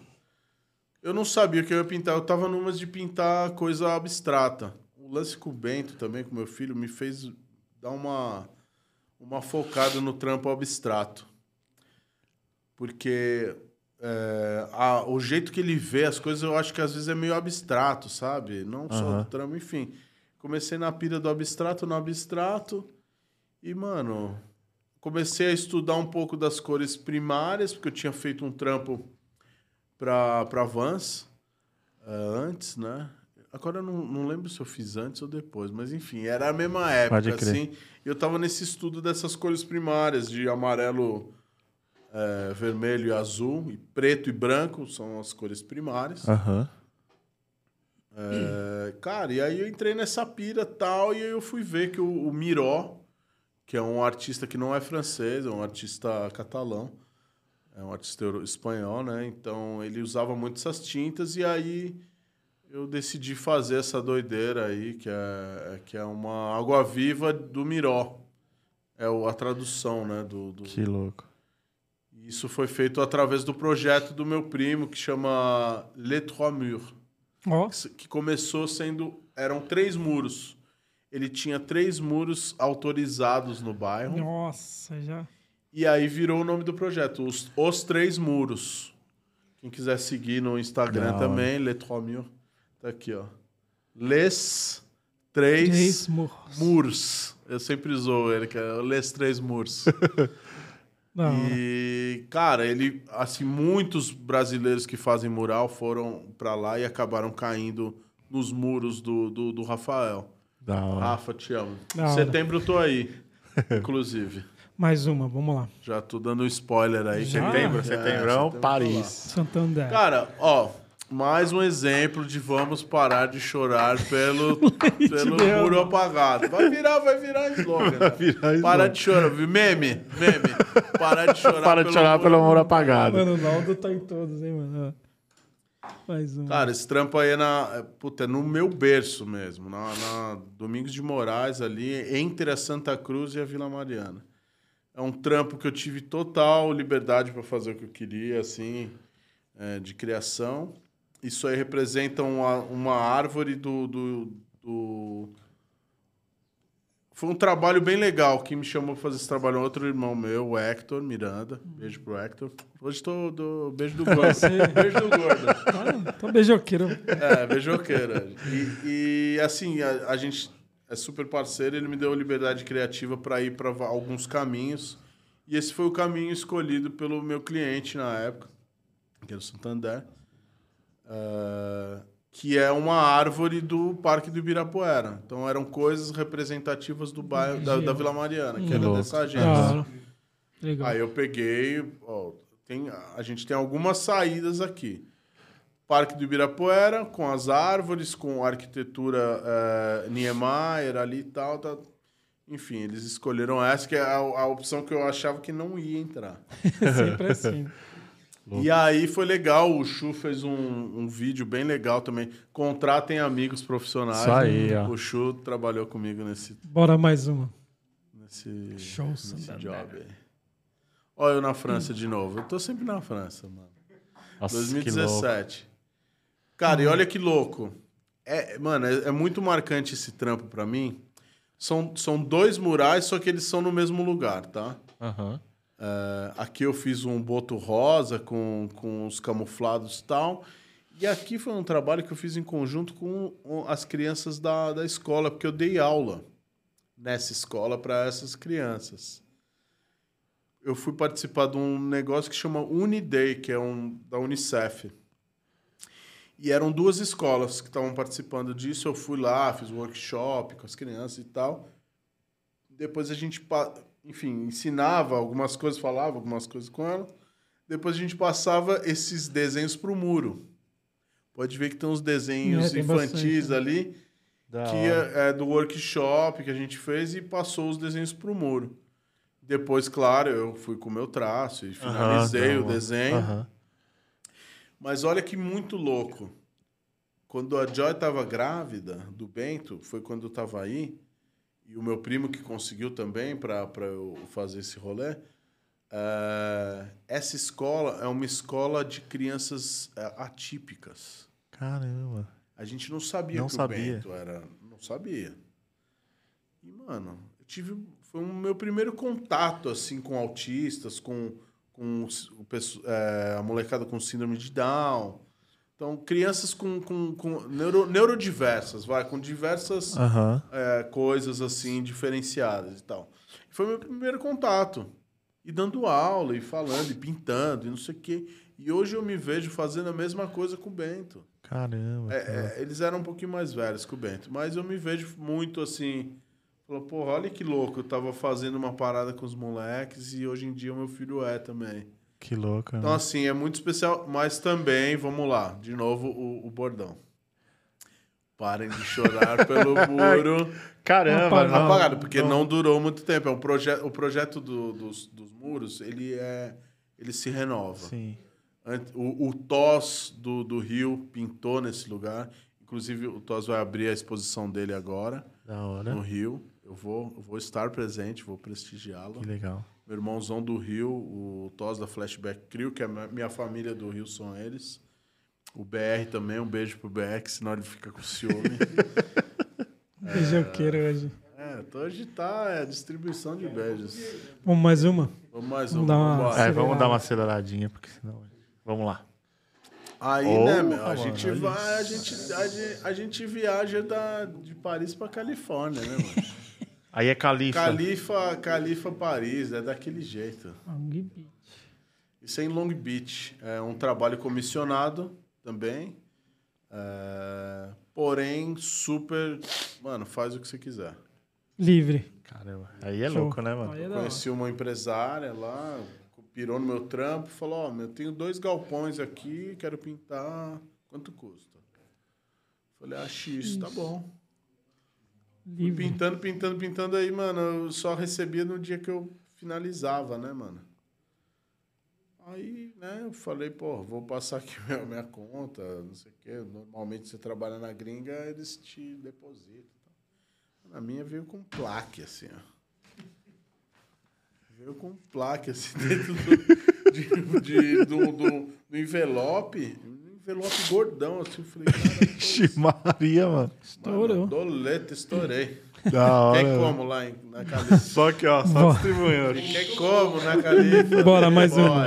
Eu não sabia o que eu ia pintar, eu tava numas de pintar coisa abstrata. O lance com o Bento também, com meu filho, me fez dar uma, uma focada no trampo abstrato. Porque é, a- o jeito que ele vê as coisas, eu acho que às vezes é meio abstrato, sabe? Não só Aham. do trampo, enfim. Comecei na pira do abstrato, no abstrato. E, mano, comecei a estudar um pouco das cores primárias, porque eu tinha feito um trampo para Vans uh, antes, né? Agora eu não, não lembro se eu fiz antes ou depois, mas enfim, era a mesma época, assim. Eu estava nesse estudo dessas cores primárias, de amarelo, é, vermelho e azul, e preto e branco são as cores primárias. Uhum. É, cara, e aí eu entrei nessa pira tal, e aí eu fui ver que o, o Miró, que é um artista que não é francês, é um artista catalão, é um artista espanhol, né? Então ele usava muito essas tintas, e aí eu decidi fazer essa doideira aí, que é, que é uma água viva do Miró. É a tradução, né? Do, do... Que louco. Isso foi feito através do projeto do meu primo, que chama Les Trois Murs. Oh. Que começou sendo. Eram três muros. Ele tinha três muros autorizados no bairro. Nossa, já. E aí virou o nome do projeto, Os, os Três Muros. Quem quiser seguir no Instagram Não, também, Les Trois Murs. Tá aqui, ó. Les Três, três muros. muros. Eu sempre usou ele, que é Les Três Muros. Não. E, cara, ele, assim, muitos brasileiros que fazem mural foram para lá e acabaram caindo nos muros do, do, do Rafael. Da hora. Rafa, te amo. Da Setembro eu tô aí, inclusive. Mais uma, vamos lá. Já tô dando spoiler aí. Já? Setembro, setembrão, é, Paris. Santander. Cara, ó, mais um exemplo de vamos parar de chorar pelo, pelo muro apagado. Vai virar, vai virar slogan. Vai virar slogan. Para de chorar, viu? Meme, meme. Para de chorar, Para de chorar muro pelo muro apagado. Mano, o Naldo tá em todos, hein, mano? Mais um. Cara, esse trampo aí é, na, é, puta, é no meu berço mesmo. Na, na Domingos de Moraes, ali, entre a Santa Cruz e a Vila Mariana. É um trampo que eu tive total liberdade para fazer o que eu queria, assim, é, de criação. Isso aí representa uma, uma árvore do, do, do, Foi um trabalho bem legal. Quem me chamou para fazer esse trabalho é outro irmão meu, o Hector Miranda. Beijo pro Hector. Hoje tô do beijo do gordo. beijo do gordo. Ah, tô beijoqueiro. É, beijoqueira. E, e assim, a, a, gente é super parceiro. Ele me deu liberdade criativa para ir para alguns caminhos. E esse foi o caminho escolhido pelo meu cliente na época, que era o Santander. Uh, que é uma árvore do Parque do Ibirapuera. Então eram coisas representativas do bairro da, da Vila Mariana, que era dessa agência. Legal. Aí eu peguei, ó, tem, a gente tem algumas saídas aqui. Parque do Ibirapuera, com as árvores, com a arquitetura uh, Niemeyer ali e tal. Tá, enfim, eles escolheram essa, que é a, a opção que eu achava que não ia entrar. Sempre assim. E aí foi legal, o Chu fez um, um vídeo bem legal também. Contratem amigos profissionais. Isso aí, ó. O Chu trabalhou comigo nesse. Bora mais uma. Nesse, Show, nesse job aí. Olha eu na França hum. de novo. Eu tô sempre na França, mano. Nossa, 2017. Cara, hum. e olha que louco. É, mano, é, é muito marcante esse trampo para mim. São, são dois murais, só que eles são no mesmo lugar, tá? Aham. Uhum. Uh, aqui eu fiz um boto rosa com, com os camuflados e tal. E aqui foi um trabalho que eu fiz em conjunto com as crianças da, da escola, porque eu dei aula nessa escola para essas crianças. Eu fui participar de um negócio que chama Uniday, que é um da Unicef. E eram duas escolas que estavam participando disso. Eu fui lá, fiz workshop com as crianças e tal. Depois a gente enfim, ensinava algumas coisas, falava algumas coisas com ela. Depois a gente passava esses desenhos para o muro. Pode ver que tem uns desenhos é, infantis bastante, né? ali, da que é, é, do workshop que a gente fez e passou os desenhos para o muro. Depois, claro, eu fui com o meu traço e finalizei o desenho. Mas olha que muito louco. Quando a Joy estava grávida do Bento, foi quando eu estava aí, e o meu primo que conseguiu também para eu fazer esse rolê. Uh, essa escola é uma escola de crianças uh, atípicas. Caramba. A gente não sabia não que sabia. o Bento era. Não sabia. E, mano, eu tive. Foi o meu primeiro contato, assim, com autistas, com, com o, é, a molecada com síndrome de Down. Então, crianças com, com, com neuro, neurodiversas, vai, com diversas uhum. é, coisas assim diferenciadas e tal. Foi meu primeiro contato. E dando aula, e falando, e pintando, e não sei o quê. E hoje eu me vejo fazendo a mesma coisa com o Bento. Caramba. É, cara. é, eles eram um pouquinho mais velhos que o Bento, mas eu me vejo muito assim. Falou, porra, olha que louco, eu tava fazendo uma parada com os moleques e hoje em dia o meu filho é também. Que louco. Então, né? assim, é muito especial, mas também, vamos lá, de novo o, o bordão. Parem de chorar pelo muro Caramba, Rapaz, não. apagado, porque não. não durou muito tempo. É um proje o projeto do- dos, dos muros, ele é. Ele se renova. Sim. O, o TOS do, do Rio pintou nesse lugar. Inclusive, o TOS vai abrir a exposição dele agora, Da hora. no Rio. Eu vou, eu vou estar presente, vou prestigiá-lo. Que legal. Meu irmãozão do Rio, o TOS da Flashback Crew, que é a minha- família do Rio, são eles. O BR também, um beijo pro BR, que senão ele fica com ciúme. Beijoqueiro hoje. é, então hoje tá é, distribuição de beijos. Vamos mais uma? Vamos mais Vamos um, dar uma-. É, vamos dar uma aceleradinha, porque senão. Vamos lá. Aí, Oh, né, meu, a mano, gente vai, a gente, a gente, a gente viaja da, de Paris pra Califórnia, né, mano? Aí é Califa. Califa, Califa Paris, é daquele jeito. Long Beach. Isso é em Long Beach. É um trabalho comissionado também. É, porém, super. Mano, faz o que você quiser. Livre. Caramba. Aí é Show. louco, né, mano? É. Conheci uma empresária lá, pirou no meu trampo, falou: Ó, eu tenho dois galpões aqui, quero pintar. Quanto custa? Falei: ah, X, tá bom. Livre. Pintando, pintando, pintando aí, mano. Eu só recebia no dia que eu finalizava, né, mano? Aí, né, eu falei, pô, vou passar aqui minha, minha conta, não sei o quê. Normalmente você trabalha na gringa, eles te depositam. Na minha veio com plaque, assim, ó. Veio com plaque, assim, dentro do, de, de- do, do- do envelope. Um envelope gordão, assim. Eu falei, cara, Ixi, Maria, mano. Estourou. doleta, estourei. Da hora. Quer mano. como lá em, na Califa? Só que, ó, só Bora. distribuindo. Quer como na Califa? Bora, mais uma.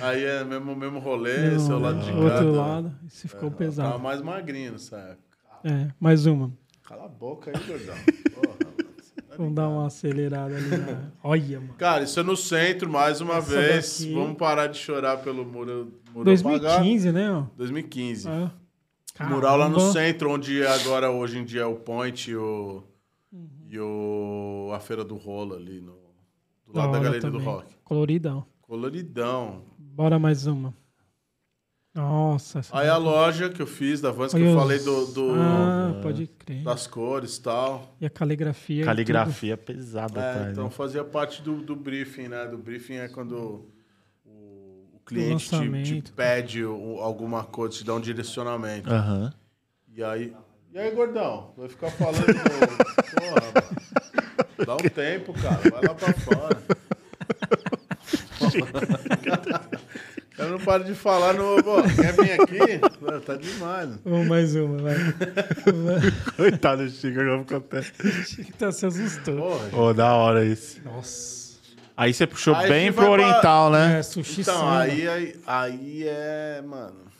Aí é mesmo, mesmo rolê, seu lado de cá. Outro lado. Esse ficou Tava pesado. mais magrinho nessa época. É, mais uma. Cala a boca aí, gordão. Porra, tá Vamos dar uma acelerada ali na. Olha, mano. Cara, isso é no centro, mais uma Essa vez. daqui- Vamos parar de chorar pelo muro, muro 2015, né? ó? apagado. 2015. Ah. Mural lá no centro, onde agora, hoje em dia, é o Point e o, Uhum. e o, a Feira do Rolo ali, no, do Da lado da hora Galeria do também. Rock. Coloridão. Coloridão. Bora mais uma. Nossa. Aí a daqui. loja que eu fiz da Vans, que eu os- falei do, do- Ah, pode crer. das cores e tal. E a caligrafia. Caligrafia pesada É, então né? fazia parte do, do briefing, né? Do briefing é quando o, o cliente te, te pede o- alguma coisa, te dá um direcionamento. Aham. E aí. E aí, gordão? Vai ficar falando. Porra. Dá um tempo, cara. Vai lá pra fora. Cara não para de falar no. Pô, quer vir aqui? Pô, Tá demais. Vamos mais uma, vai. Coitado do Chico, agora ficou até. tá, se assustou. Ô, da hora isso. Nossa. Aí você puxou Aí bem pro vai pra- oriental, né? É, sushi Então, samba. aí, aí, aí é, mano.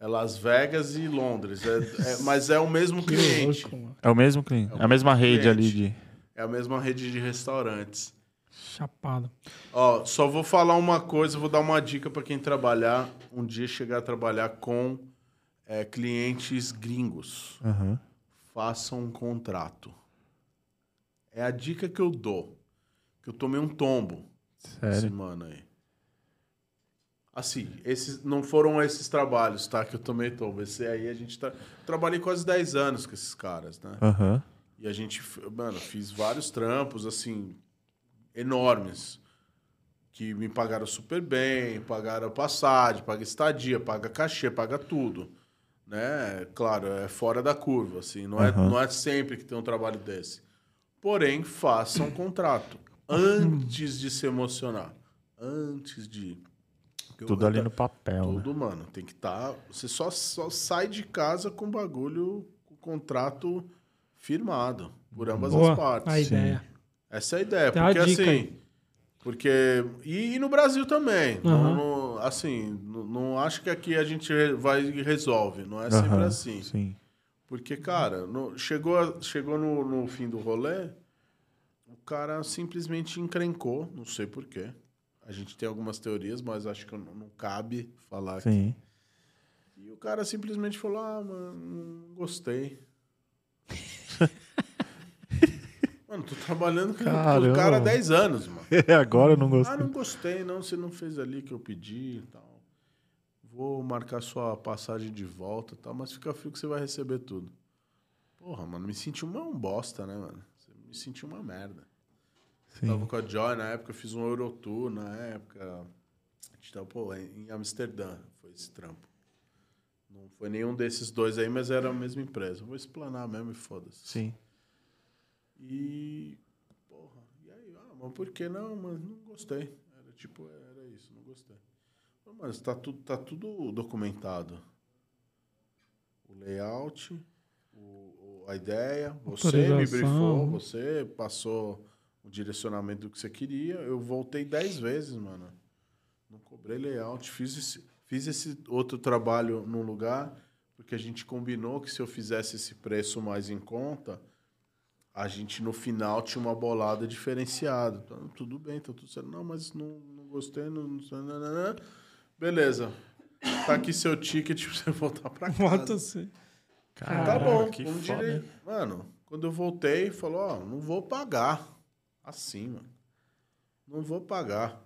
É Las Vegas e Londres. É- é- mas é o mesmo cliente. É o mesmo cliente. É a mesma rede cliente. ali de. É a mesma rede de restaurantes. Chapado. Ó, só vou falar uma coisa, vou dar uma dica para quem trabalhar, um dia chegar a trabalhar com é, clientes gringos. Aham. Façam um contrato. É a dica que eu dou. Que eu tomei um tombo Sério. semana aí. Assim, esses não foram esses trabalhos, tá? Que eu tomei tombo. Esse aí a gente tá. Trabalhei quase 10 anos com esses caras, né? Aham. E a gente, mano, fiz vários trampos, assim, enormes. Que me pagaram super bem, pagaram passagem, paga estadia, paga cachê, paga tudo. Né? Claro, é fora da curva, assim. Não, é, não é sempre que tem um trabalho desse. Porém, faça um contrato antes de se emocionar. Antes de... Porque Tudo ali no papel. né? tudo, mano. Tem que estar. Você só, só sai de casa com bagulho, com contrato firmado por ambas Boa as partes. a ideia. Essa é a ideia. Dá Porque dica assim. Porque. E, e no Brasil também. Não- Aham. não- assim, não, não acho que aqui a gente vai e resolve. Não é sempre Aham, assim. Sim. Porque, cara, no- chegou, chegou no, no fim do rolê, cara simplesmente encrencou, não sei porquê. A gente tem algumas teorias, mas acho que não, não cabe falar aqui. Sim. E o cara simplesmente falou: Ah, mano, não gostei. Mano, tô trabalhando com Caramba. o cara há 10 anos, mano. Agora eu não Ah, gostei. não gostei, não. Você não fez ali que eu pedi e tal. Vou marcar sua passagem de volta e tal, mas fica frio que você vai receber tudo. Porra, mano, me senti uma um bosta, né, mano? Me senti uma merda. Tava Sim. com a Joy na época, eu fiz um Eurotour na época. A gente tava, pô, em em Amsterdã foi esse trampo. Não foi nenhum desses dois aí, mas era a mesma empresa. Vou explanar mesmo e foda-se. Sim. E. Porra, e aí? Ah, mas por que não? Mas não gostei. Era tipo, era isso, não gostei. Mas tá tudo, tá tudo documentado. O layout, o, a ideia, você me briefou, você passou o direcionamento do que você queria. Eu voltei dez vezes, mano. Não cobrei layout. Fiz esse, fiz esse outro trabalho num lugar, porque a gente combinou que se eu fizesse esse preço mais em conta, a gente no final tinha uma bolada diferenciada. Então, tudo bem, tá tudo certo. Não, mas não, não gostei, não, não, não, não, não. Beleza. Tá aqui seu ticket pra você voltar pra casa. Assim. tá Caraca, bom, que vamos foda. Mano, quando eu voltei, falou, ó, não vou pagar. Assim, mano. Não vou pagar.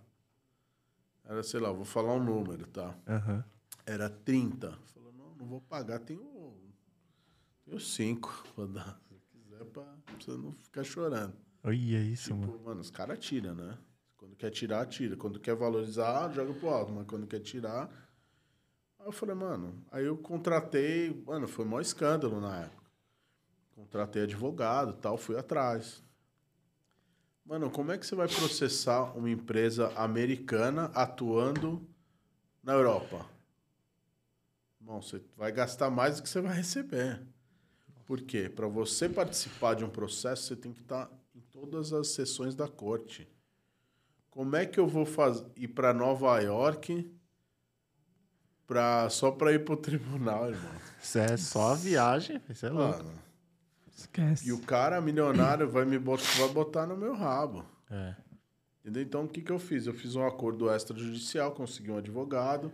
Era, sei lá, vou falar um número, tá? Aham. Era 30. Falou, não, não vou pagar, tenho, tenho 5 pra dar. Pra, você não ficar chorando. Olha isso, Tipo, mano. mano, os caras tiram, né? Quando quer tirar, tira. Quando quer valorizar, joga pro alto. Mas quando quer tirar. Aí eu falei, mano. Aí eu contratei. Mano, foi o maior escândalo na época. Contratei advogado tal, fui atrás. Mano, como é que você vai processar uma empresa americana atuando na Europa? Bom, você vai gastar mais do que você vai receber. Por quê? Para você participar de um processo, você tem que estar em todas as sessões da corte. Como é que eu vou faz... ir para Nova York pra... só para ir pro tribunal, irmão? Isso é só a viagem. Isso é louco. Mano, Esquece. e o cara milionário vai me botar, vai botar no meu rabo. É. Entendeu? Então, o que, que eu fiz? Eu fiz um acordo extrajudicial, consegui um advogado.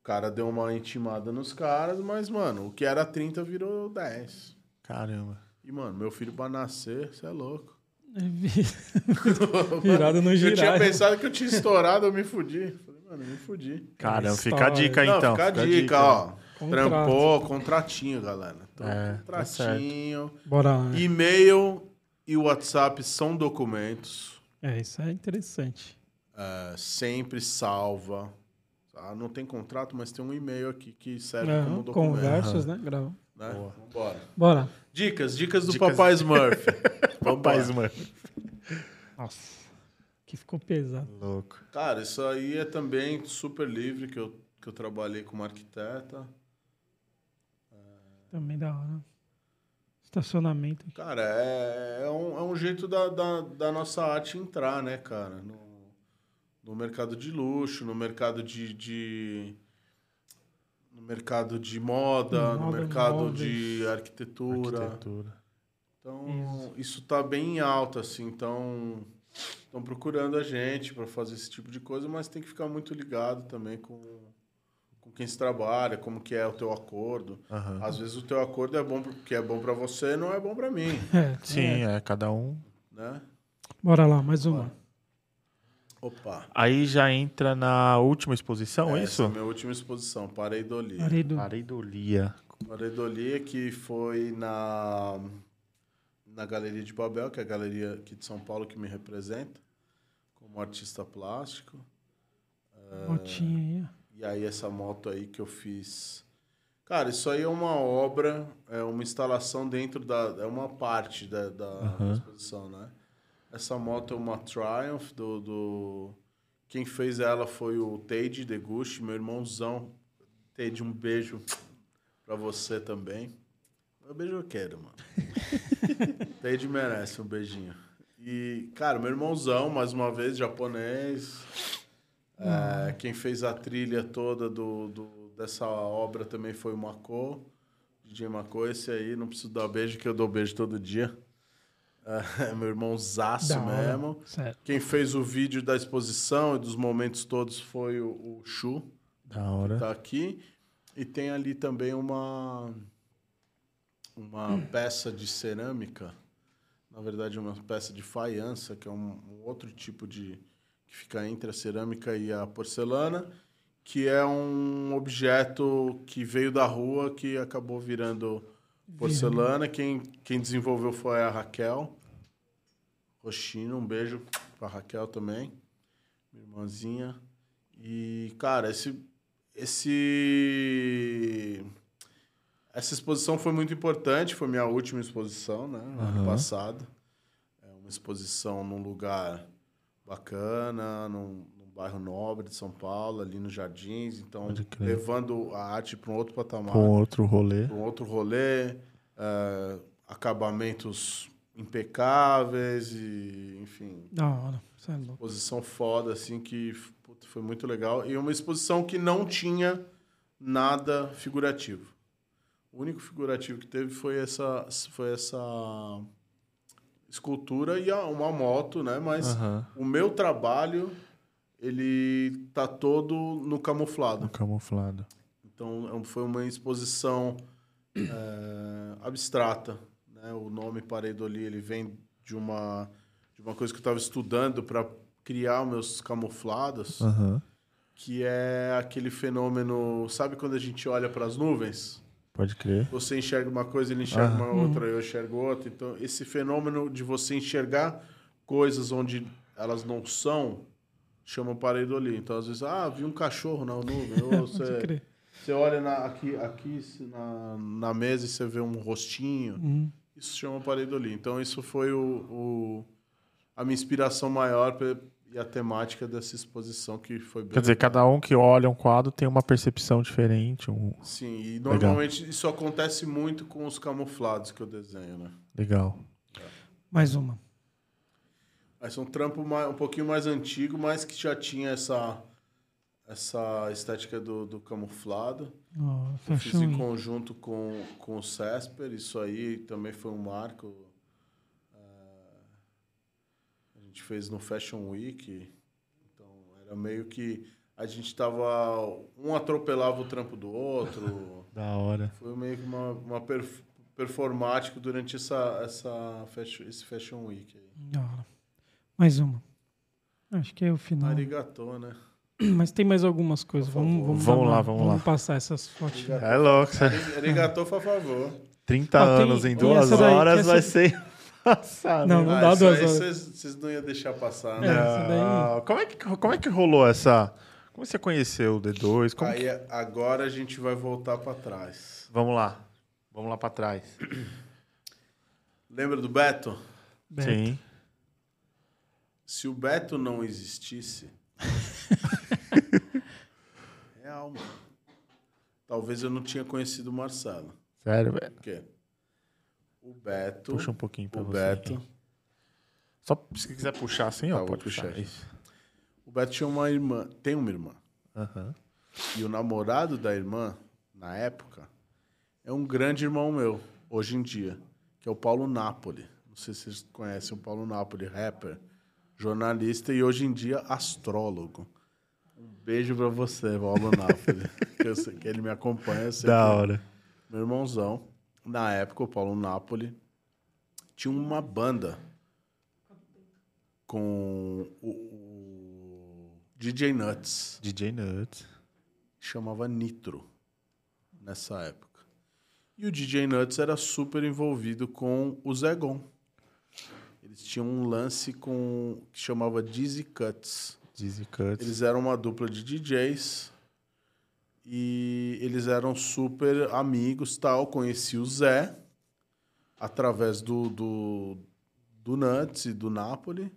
O cara deu uma intimada nos caras, mas, mano, o que era 30 virou 10. Caramba. E, mano, meu filho pra nascer, você é louco. Virado no Eu tinha girar. pensado que eu tinha estourado, eu me fudi. Falei, mano, eu me fudi. Caramba, fica a dica Não, então. fica a dica, ó. Contrato. Trampou, contratinho, galera. Então, É, tá contratinho. Bora lá. né? E-mail e WhatsApp são documentos. É, isso é interessante. É, sempre salva. tá? Não tem contrato, mas tem um e-mail aqui que serve Aham, como documento. Conversas, né? Grava. Né? Vambora. Bora. Dicas, dicas do Dicas- Papai Smurf. Papai. Smurf. Nossa. Que ficou pesado. Louco. Cara, isso aí é também super livre, que eu, que eu trabalhei como arquiteta. Também da hora. Estacionamento. Cara, é, é, um, é um jeito da, da, da nossa arte entrar, né, cara? No, no mercado de luxo, no mercado de. de- no mercado de moda, no Moda, mercado móveis. de arquitetura. Arquitetura. Então, isso tá bem em alta, assim. Então, estão procurando a gente para fazer esse tipo de coisa, mas tem que ficar muito ligado também com, com quem se trabalha, como que é o teu acordo. Aham. Às vezes o teu acordo é bom porque é bom para você, não é bom para mim, É. Sim, é. cada um. né? Bora lá, mais uma. Opa. Aí já entra na última exposição, Essa é isso? é a minha última exposição, Pareidolia. Paredo. Pareidolia. Pareidolia que foi na na Galeria de Babel, que é a galeria aqui de São Paulo que me representa como artista plástico. Motinha aí, ó. E aí essa moto aí que eu fiz. Cara, isso aí é uma obra, é uma instalação dentro da. É uma parte da, da exposição, né? Essa moto é uma Triumph do. do... Quem fez ela foi o Teide Deguchi, meu irmãozão. Teide, um beijo pra você também. Um beijo eu quero, mano. Teide merece um beijinho. E, cara, meu irmãozão, mais uma vez, japonês. É, quem fez a trilha toda do, do- dessa obra também foi o Mako, DJ Mako. Esse aí, não preciso dar beijo, que eu dou beijo todo dia. É, meu irmão Zaço mesmo. Sério. Quem fez o vídeo da exposição e dos momentos todos foi o, o Chu, Da hora. tá aqui. E tem ali também uma, uma Hum. peça de cerâmica. Na verdade, uma peça de faiança, que é um, um outro tipo de... que fica entre a cerâmica e a porcelana, que é um objeto que veio da rua, que acabou virando porcelana. Quem, quem desenvolveu foi a Raquel Rochino. Um beijo pra Raquel também, minha irmãzinha. E, cara, esse, esse, essa exposição foi muito importante. Foi minha última exposição, né? No ano Aham. passado. É uma exposição num lugar bacana, num bairro nobre de São Paulo, ali nos Jardins. Então, levando a arte para um outro patamar Com outro rolê. para um outro rolê, eh, acabamentos impecáveis e, enfim, Da hora. Isso é louco. exposição foda, assim, que foi muito legal. E uma exposição que não tinha nada figurativo. O único figurativo que teve foi essa, foi essa escultura e uma moto, né? Mas Aham. o meu trabalho, ele tá todo no camuflado. No camuflado. Então, é foi uma exposição eh, abstrata. Né? O nome Pareidolia ele vem de uma, de uma coisa que eu estava estudando para criar os meus camuflados, Aham. que é aquele fenômeno... Sabe quando a gente olha para as nuvens? Pode crer. Você enxerga uma coisa, ele enxerga Ah. uma outra, eu enxergo outra. Então, esse fenômeno de você enxergar coisas onde elas não são, chama pareidolia. Então, às vezes, ah, vi um cachorro na nuvem. Ou Pode você, crer. você olha na- aqui, aqui na, na mesa e você vê um rostinho. Uhum. Isso chama pareidolia. Então, isso foi o, o- a minha inspiração maior pe- e a temática dessa exposição, que foi bem Quer dizer, legal. cada um que olha um quadro tem uma percepção diferente. Um... Sim, e normalmente isso acontece muito com os camuflados que eu desenho, né? Legal. Mais uma. Esse é um trampo mais- um pouquinho mais antigo, mas que já tinha essa, essa estética do, do camuflado. Ó, Eu fiz em conjunto com, com o Cesper, isso aí também foi um marco. eh, a gente fez no Fashion Week. Então era meio que a gente tava. Um atropelava o trampo do outro. Da hora. Foi meio que uma, uma perf- performático durante essa, essa fashion, esse Fashion Week aí. Da. Mais uma. Acho que é o final. Arigatô, né? Mas tem mais algumas coisas. Vamos, vamos, Vamos lá, uma- vamos lá. passar essas fotos. É louco. Ari- Arigatô, por favor. 30 Ah, tem- anos em duas daí, horas essa- vai ser passado. Não, não Ah, dá isso duas horas. Vocês não iam deixar passar, É, né? essa daí- Ah, como, é que, como é que rolou essa. Como você conheceu o D2? Como Aí que- agora a gente vai voltar pra trás. Vamos lá. Vamos lá pra trás. Lembra do Beto? Beto. Sim. Se o Beto não existisse. Real, mano. Talvez eu não tinha conhecido o Marcelo. Sério, velho. Por quê? O Beto. Puxa um pouquinho pra o você. Beto. aqui. Só se quiser puxar assim, Tá, ó, pode puxar puxar. Isso. O Beto tinha uma irmã. Tem uma irmã. Aham. E o namorado da irmã, na época, é um grande irmão meu, hoje em dia, que é o Paulo Napoli. Não sei se vocês conhecem o Paulo Napoli, rapper, jornalista e hoje em dia astrólogo. Um beijo pra você, Paulo Napoli. que, eu sei que ele me acompanha. Da que- hora. Meu irmãozão. Na época, o Paulo Napoli tinha uma banda com o, o DJ Nuts DJ Nuts. chamava Nitro nessa época. E o DJ Nuts era super envolvido com o Zegon. Eles tinham um lance com que chamava Dizzy Cuts. Dizzy Cuts. Eles eram uma dupla de DJs e eles eram super amigos, tal. Conheci o Zé através do, do, do Nuts e do Napoli.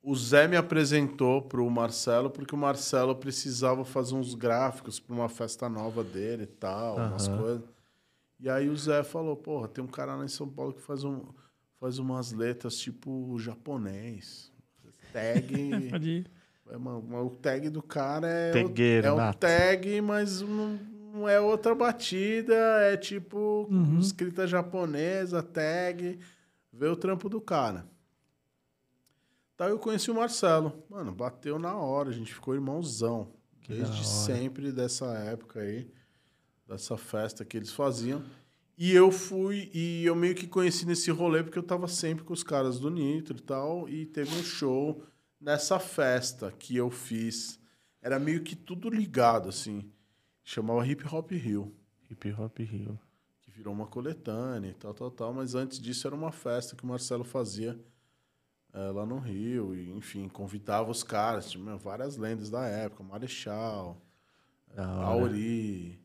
O Zé me apresentou para o Marcelo porque o Marcelo precisava fazer uns gráficos para uma festa nova dele e tal, umas Aham. coisas. E aí o Zé falou, porra, tem um cara lá em São Paulo que faz, um, faz umas letras tipo japonês. Tag... Pode ir. É, mano, mas o tag do cara é, Tagueiro, o, é um tag, mas não, não é outra batida, é tipo Uhum. escrita japonesa, tag. ver o trampo do cara. Tá, eu conheci o Marcelo. Mano, bateu na hora, a gente ficou irmãozão. Que desde sempre dessa época aí, dessa festa que eles faziam. E eu fui, e eu meio que conheci nesse rolê, porque eu tava sempre com os caras do Nitro e tal, e teve um show nessa festa que eu fiz. Era meio que tudo ligado, assim. Chamava Hip Hop Hill Hip Hop Rio. que virou uma coletânea e tal, tal, tal. Mas antes disso era uma festa que o Marcelo fazia eh, lá no Rio. E, enfim, convidava os caras. Tinha várias lendas da época. Marechal. Auri.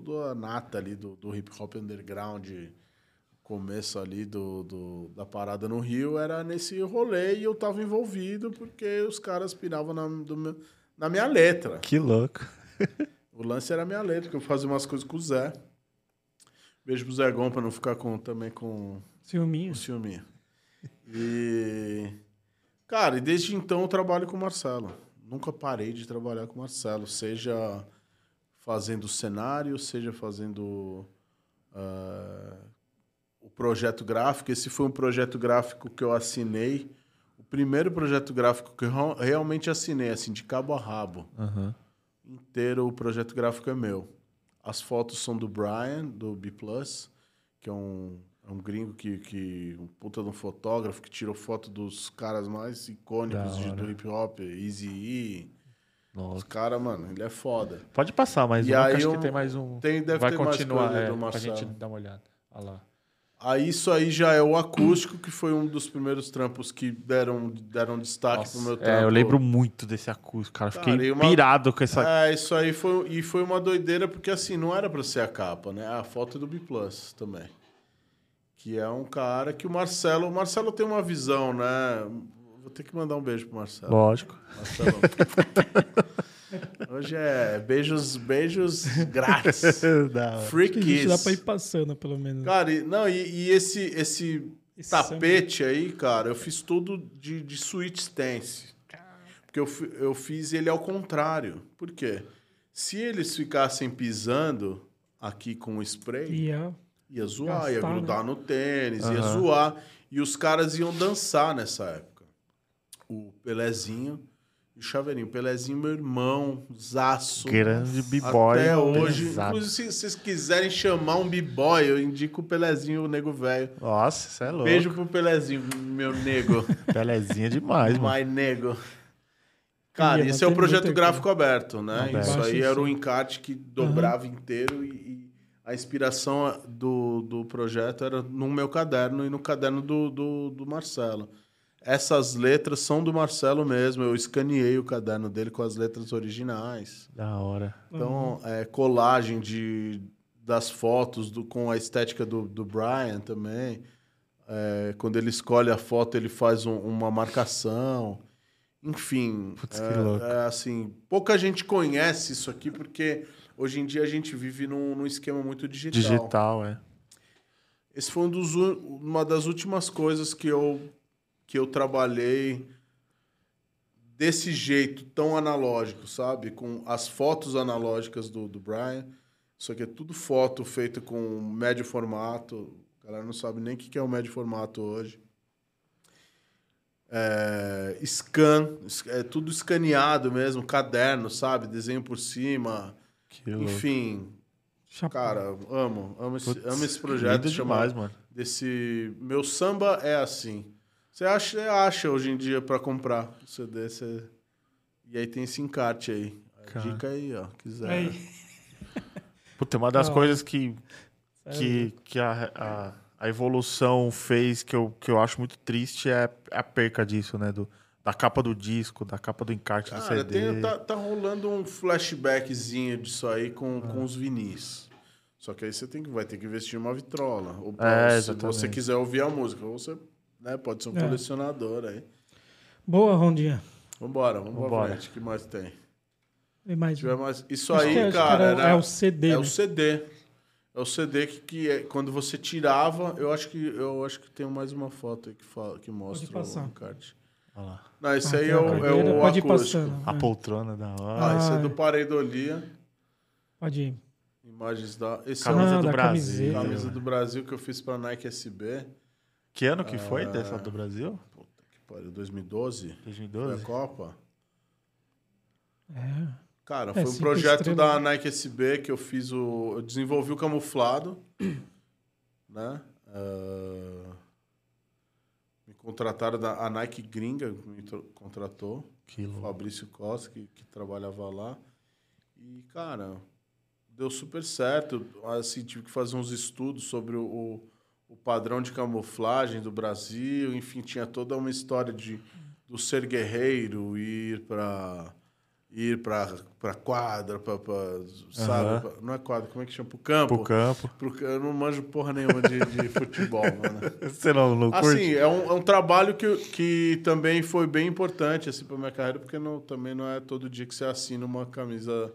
Toda a nata ali do, do hip hop underground. Começo ali do, do- da parada no Rio era nesse rolê e eu tava envolvido porque os caras piravam na, do meu- na minha letra. Que louco. O lance era a minha letra, que eu fazia umas coisas com o Zé. Beijo pro Zé Gon pra não ficar com, também com Ciúminho. o ciúminho. E. Cara, e desde então eu trabalho com o Marcelo. Nunca parei de trabalhar com o Marcelo, seja fazendo cenário, seja fazendo ah, o projeto gráfico. Esse foi um projeto gráfico que eu assinei. O primeiro projeto gráfico que eu real- realmente assinei, assim, de cabo a rabo Aham. inteiro o projeto gráfico é meu. As fotos são do Brian, do B+, que é um, é um gringo que, que... Um puta de um fotógrafo que tirou foto dos caras mais icônicos de- do hora. hip-hop. Easy Os Nossa. caras, mano, ele é foda. Pode passar mais E um, aí acho eu- que tem mais um. Tem, deve Vai ter continuar, mais coisa é, do pra gente dar uma olhada. Olha lá. Aí isso aí já é o acústico, que foi um dos primeiros trampos que deram, deram destaque pro meu trampo. é, eu lembro muito desse acústico, cara. Fiquei Cara, uma- pirado com essa. É, isso aí foi, e foi uma doideira, porque assim, não era pra ser a capa, né? A foto é do B Plus também. Que é um cara que o Marcelo. O Marcelo tem uma visão, né? Vou ter que mandar um beijo pro Marcelo. Lógico. Marcelo. Hoje é beijos, beijos grátis. hora. Free Acho que a gente dá kiss. pra ir passando, pelo menos. Cara, e, não, e, e esse, esse Esse tapete aí, cara, eu fiz tudo de, de switch stance. Porque eu, eu fiz ele ao contrário. Por quê? Se eles ficassem pisando aqui com o spray, Ia. ia zoar, ia gastar, grudar no tênis, ia Aham. zoar. E os caras iam dançar nessa época. O Pelezinho e o Chaveirinho. O Pelezinho, meu irmão, zaço. Grande b-boy. Até hoje. pesado. Inclusive, se vocês quiserem chamar um b-boy, eu indico o Pelezinho, o nego velho. Nossa, isso é louco. Beijo pro Pelezinho, meu nego. Pelezinha demais, mano. My nego. Cara, esse é o projeto gráfico aberto, né? Aberto. Isso aí era o sim. encarte que dobrava inteiro e, e a inspiração do, do projeto era no meu caderno e no caderno do, do, do Marcelo. Essas letras são do Marcelo mesmo. Eu escaneei o caderno dele com as letras originais. Da hora. Então, é, colagem de, das fotos do, com a estética do, do Brian também. É, quando ele escolhe a foto, ele faz um- uma marcação. Enfim, Putz, que é, louco. é assim, pouca gente conhece isso aqui porque hoje em dia a gente vive num, num esquema muito digital. Digital, é. Esse foi um dos, uma das últimas coisas que eu, que eu trabalhei desse jeito, tão analógico, sabe? Com as fotos analógicas do, do Brian. Isso aqui é tudo foto feita com médio formato. A galera não sabe nem o que que é o médio formato hoje. É, scan, é tudo escaneado mesmo, caderno, sabe? Desenho por cima. Que. Enfim, cara, amo. Amo esse, Putz, amo esse projeto. lindo demais, mano. desse meu samba é assim. Você acha, você acha hoje em dia pra comprar o CD, você... e aí tem esse encarte aí. Cara. dica aí, ó, quiser. Aí. Puta, uma das Da coisas que, que, que a, a, a evolução fez que eu, que eu acho muito triste é a perca disso, né? Do, da capa do disco, da capa do encarte do Cara, CD. tem- tá, tá rolando um flashbackzinho disso aí com, com os vinis. Só que aí você tem que, vai ter que investir uma vitrola. Ou É, se exatamente. você quiser ouvir a música, ou você né, pode ser um É. colecionador aí. Boa, Rondinha. Vambora, vamos pra Vambora. frente. O que mais tem? E mais tiver mais... Isso Acho aí, que cara, era- era- é o CD. É né? o CD. É o CD que, que é- quando você tirava, eu acho que eu acho que tem mais uma foto aí que fala, que mostra passar. o encarte. Olha lá. Não, esse Ah, aí é o, é o Pode passando. A é. poltrona da hora. Ah, esse é Ah, do é. Pareidolia. Pode ir. Imagens da. Esse Camisa Ah, do da Brasil. é camisa do Brasil que eu fiz pra Nike SB. Que ano que foi dessa do Brasil? Puta que pariu, 2012? Foi a 2012? Copa? É. Cara, É, foi um projeto da Nike SB que eu fiz o. Eu desenvolvi o camuflado, né? Ah, me contrataram da a Nike Gringa, me contratou. Que o louco. Fabrício Costa, que, que trabalhava lá. E, cara, deu super certo. Assim, tive que fazer uns estudos sobre o, o, o padrão de camuflagem do Brasil. Enfim, tinha toda uma história de do ser guerreiro, ir para ir para para quadra, para sabe, Aham. pra- não é quadra, como é que chama? Pro campo. Pro campo. Pro eu não manjo porra nenhuma de, de futebol, mano. Você não, não curte? Assim, é um, é um trabalho que, que também foi bem importante assim, para minha carreira, porque não, também não é todo dia que você assina uma camisa.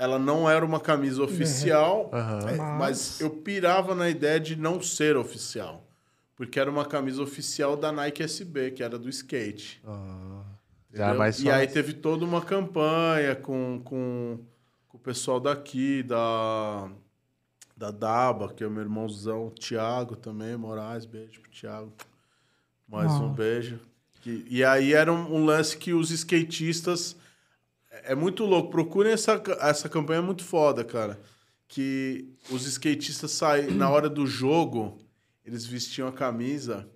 Ela não era uma camisa oficial, é, Mas- mas eu pirava na ideia de não ser oficial. Porque era uma camisa oficial da Nike SB, que era do skate. Ah, já mais e aí teve toda uma campanha com, com, com o pessoal daqui, da, da Daba, que é o meu irmãozão, o Thiago também, Moraes, beijo pro Thiago. Mais um beijo. Que- e aí era um, um lance que os skatistas. É é muito louco. Procurem essa, essa campanha, é muito foda, cara. Que os skatistas saem na hora do jogo, eles vestiam a camisa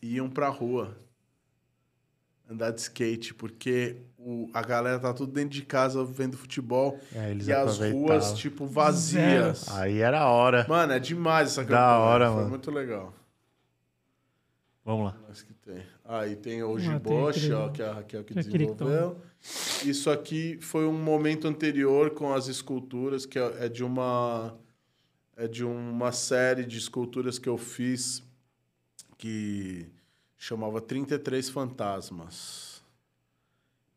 e iam pra rua andar de skate, porque o, a galera tá tudo dentro de casa vendo futebol É, eles e as ruas, tipo, vazias. Aí era a hora. Mano, é demais essa Da campanha. hora, Foi mano. muito legal. Vamos lá. Mas que tem. Aí tem o Ah, tem ó, que é a Raquel que que é desenvolveu. Isso aqui foi um momento anterior com as esculturas, que é é de uma é de uma série de esculturas que eu fiz que chamava 33 Fantasmas.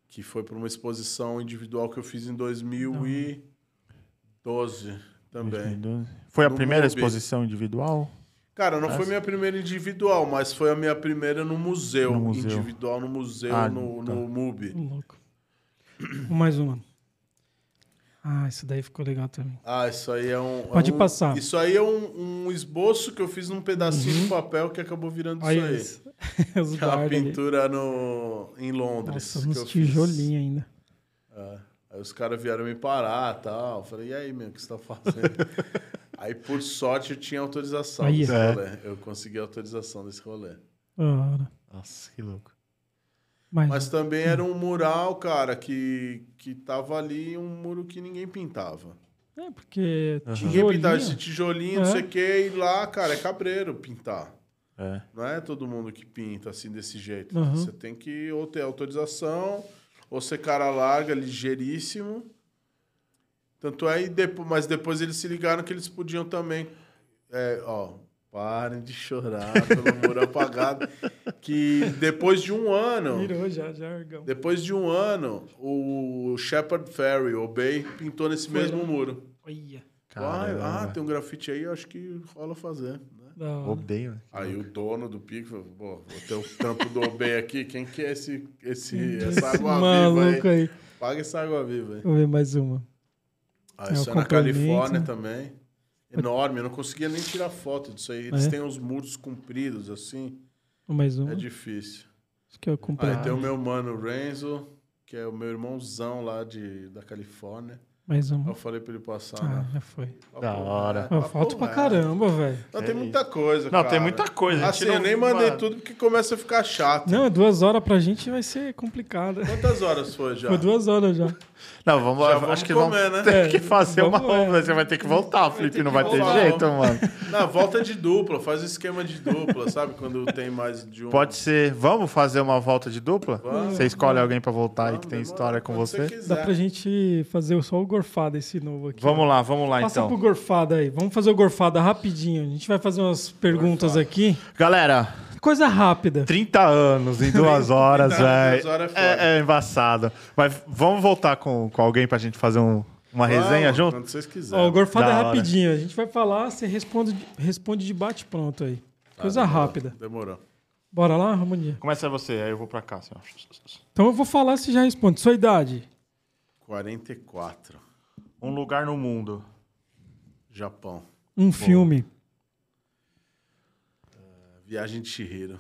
Que foi para uma exposição individual que eu fiz em 2012 também. 2012. Foi a No primeira exposição individual? Cara, não foi minha primeira individual, mas foi a minha primeira no museu. No museu. Individual no museu, Ah, no, tá. no MUBI. Louco. Mais uma. Ah, isso daí ficou legal também. Ah, isso aí é um. Pode é um- passar. Isso aí é um, um esboço que eu fiz num pedacinho de papel que acabou virando Olha isso aí. isso. É ali. pintura no, em Londres. Nossa, uns tijolinhos ainda. É. Aí os caras vieram me parar e tal. Eu falei, e aí, meu, o que você tá fazendo? aí, por sorte, eu tinha autorização Aí. desse É. rolê. Eu consegui a autorização desse rolê. Da hora. Nossa, que louco. Mas, Mas também era um mural, cara, que, que tava ali, um muro que ninguém pintava. É, porque Aham. Ninguém pintava esse tijolinho... tijolinho, não É. sei o que, e lá, cara, é cabreiro pintar. É. Não é todo mundo que pinta assim desse jeito. Uhum. Você tem que ou ter autorização, ou ser cara larga, ligeiríssimo. Tanto é, e depois, mas depois eles se ligaram que eles podiam também. É, ó, parem de chorar pelo muro apagado. Que depois de um ano. Virou já, já, Argão. Depois de um ano, o Shepard Ferry, o Bay, pintou nesse Foi, mesmo né? muro. Olha. Ah, ah, tem um grafite aí, acho que rola fazer. Né? Hora. Odeio. Aí o dono do pico falou, pô, vou ter o tampo do Obey aqui, quem que é esse, esse, essa água viva maluco aí? aí. Paga essa água viva aí. Vou ver mais uma. Ah, É, isso o é na. Califórnia também. Enorme, eu não conseguia nem tirar foto disso aí. Eles É? têm uns muros compridos, assim, Mais uma. é difícil. Acho que eu comprei. Aí tem o meu mano Renzo, que é o meu irmãozão lá de, da Califórnia. Mais uma. eu falei pra ele passar, Ah, né? já foi. Da hora. Ah, falta pra caramba, velho. Não, É tem isso. muita coisa, Não, cara. tem muita coisa. Assim, eu nem mandei mano, tudo porque começa a ficar chato. Não, duas horas pra gente vai ser complicado. Quantas horas foi já? Foi duas horas já. Não, vamos, Já acho vamos que comer, vamos né? ter É, que fazer uma vamos, é. Você vai ter que voltar, Felipe. ter Não vai ter voltar. jeito, mano. Na volta de dupla, faz um esquema de dupla, sabe? Quando tem mais de um. Pode ser. Vamos fazer uma volta de dupla? Vamos. Você escolhe alguém pra voltar aí Vamos, que tem história com você? quiser. Dá pra gente fazer só o gorfada esse novo aqui. Vamos lá, vamos lá Passa então. pro gorfada aí. Vamos fazer o gorfada rapidinho. A gente vai fazer umas perguntas Gorfada. aqui. Galera, Coisa rápida. 30 anos em duas horas, 30 anos em velho. é. É, é embaçado. Mas vamos voltar com, com alguém pra gente fazer um- uma Vamos, resenha junto? Quando vocês quiserem. Ó, o gorfada Da é hora. rapidinho. A gente vai falar, você responde, responde de bate-pronto aí. Coisa Ah, demorou, rápida. Demorou. Bora lá, Ramonia? Começa você, aí eu vou pra cá. Assim, ó. Então eu vou falar, você já responde. Sua idade? 44. Um lugar no mundo. Japão. Um filme. Viagem de Chihiro.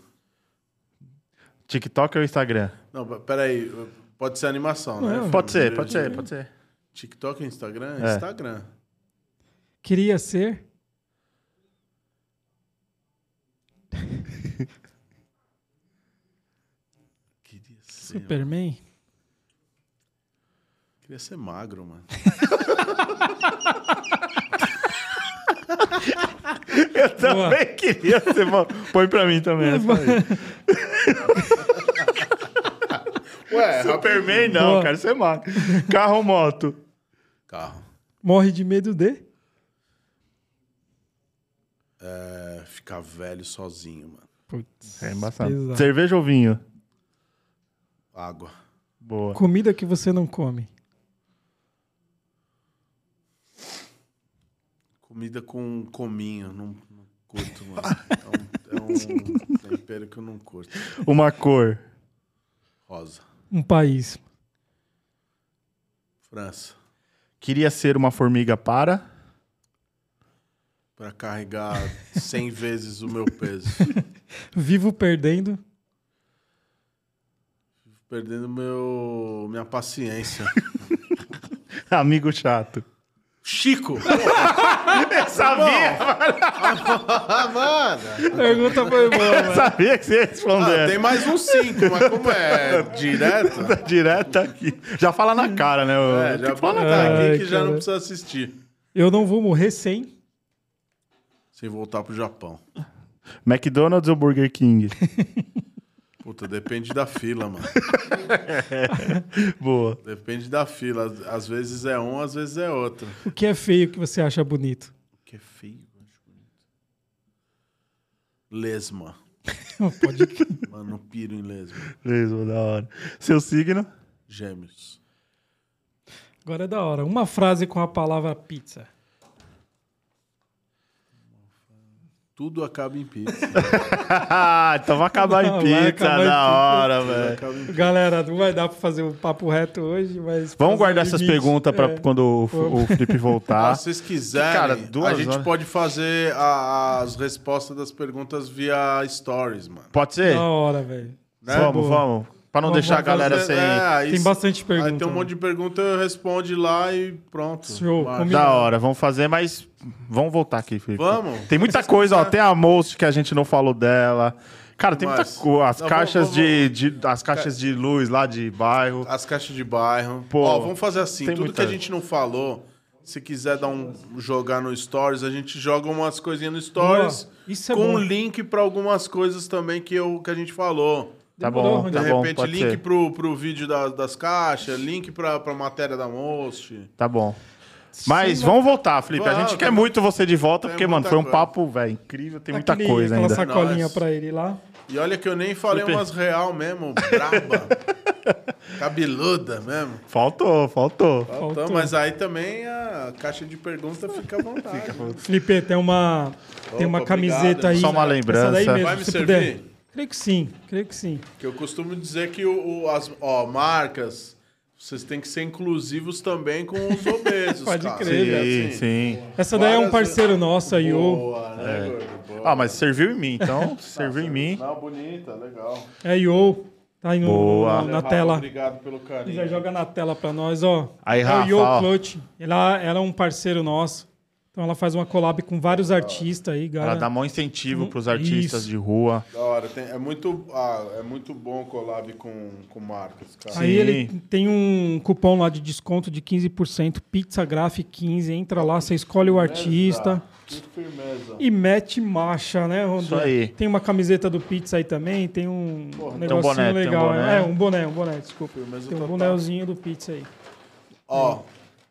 TikTok ou Instagram? Não, peraí. Pode ser animação, né? Não, Pode ser, pode de- ser, pode ser. TikTok e Instagram? É. Instagram. Queria ser. Queria ser, Superman. queria ser magro, mano. Eu também queria ser. bom. Põe pra mim também. essa aí. Ué, Superman não, Boa. quero ser magro. Carro ou moto? Carro. Morre de medo de. É, ficar velho sozinho, mano. Putz, É embaçado. pesado. Cerveja ou vinho? Água. Boa. Comida que você não come. Comida com cominho. Não, não curto, mano. É um, é um tempero que eu não curto. Uma cor. Rosa. Um país. França. Queria ser uma formiga para. Pra carregar 100 vezes o meu peso. Vivo perdendo. Perdendo meu, minha paciência. Amigo chato. Chico! Eu sabia, ah, mano! Pergunta foi boa, eu mano. sabia que você ia Ah, responder. tem mais uns 5, mas como é direto? Tá direto aqui. Já fala na cara, né? o- É, já que fala fala na tá cara. Ai, aqui que já cara. não precisa assistir. Eu não vou morrer sem. Sem voltar pro Japão. McDonald's ou Burger King? Puta, depende da fila, mano. Boa. Depende da fila. Às- vezes é um, às vezes é outro. O que é feio que você acha bonito? Que é feio, eu acho bonito. Lesma. Pode. Mano, não piro em lesma. Mesmo, da hora. Seu signo? Gêmeos. Agora é da hora. Uma frase com a palavra pizza. Tudo acaba em pizza. então vai acabar Não, em pizza, acabar da hora, velho. Galera, não vai dar pra fazer um papo reto hoje, mas. Vamos guardar essas perguntas pra É. quando o, o Felipe voltar. Ah, se vocês quiserem, Cara, duas a gente pode fazer a- as respostas das perguntas via stories, mano. Pode ser? Da hora, velho. Né? Vamos, Boa. vamos. Pra não Vamos deixar a galera Fazer- sem. é, aí Tem bastante pergunta. Aí tem um monte de pergunta, eu respondo lá e pronto. Show. Da hora, vamos fazer, mas vamos voltar aqui, Felipe. Vamos. Tem muita coisa, ó. Tem a Most que a gente não falou dela. Cara, tem muita Mas- coisa. As Não, caixas vamos- de, de- As caixas de luz lá de bairro. As caixas de bairro. Pô, Ó, vamos fazer assim, tem tudo muita- que a gente não falou, se quiser dar um jogar no stories, a gente joga umas coisinhas no stories. Isso é com bom. um link pra algumas coisas também que, eu, que a gente falou. Tá Demorou, bom, De tá Rogério. bom, repente, link ser. pro, pro vídeo da- das caixas, link pra, pra matéria da Most. Tá bom. Mas Sim, vamos voltar, Felipe. a gente quer muito você de volta, tem porque, mano, foi um coisa. papo, velho, incrível. Tem muita Aquele- coisa ainda. sacolinha Nós. pra ele lá. E olha que eu nem falei Felipe. umas real mesmo, braba. Cabeluda mesmo. Faltou, faltou. Faltou. Mas aí também a caixa de pergunta fica à vontade. Felipe, tem uma, tem uma Opa, camiseta obrigado. aí. Só uma Essa lembrança. daí mesmo, Vai me se servir? puder. Creio que sim, creio que sim. Que eu costumo dizer que o, o- as ó, marcas, vocês têm que ser inclusivos também com os obesos. Pode cara. crer, Sim, Assim, sim. Essa daí é um parceiro nosso aí, o. Boa, né, gordo? Boa. Ah, mas serviu em mim, então. serviu em mim. Não, bonita, legal. É Yo. Tá aí no, Boa. no- na Rafa, tela. Obrigado pelo Já carinho. joga na tela pra nós, ó. Aí, é o Rafa, Yo ó. Clutch. Ela, ela é um parceiro nosso. Então ela faz uma collab com vários artistas aí, Ela galera. dá maior incentivo Hum, pros artistas isso. de rua. Da hora, tem- é, muito, ah, é muito bom o collab com, com marcas, cara. Aí Sim. ele tem um cupom lá de desconto de 15%, Pizza Graph 15. Entra lá, você escolhe o artista Que firmeza. e mete marcha, né, Rondê? Isso aí. Tem uma camiseta do Pizza aí também, tem um Porra, negocinho boné, tem um legal. boné. É, um boné, um boné, desculpa. Firmeza Tem um total. bonézinho do Pizza aí. Ó,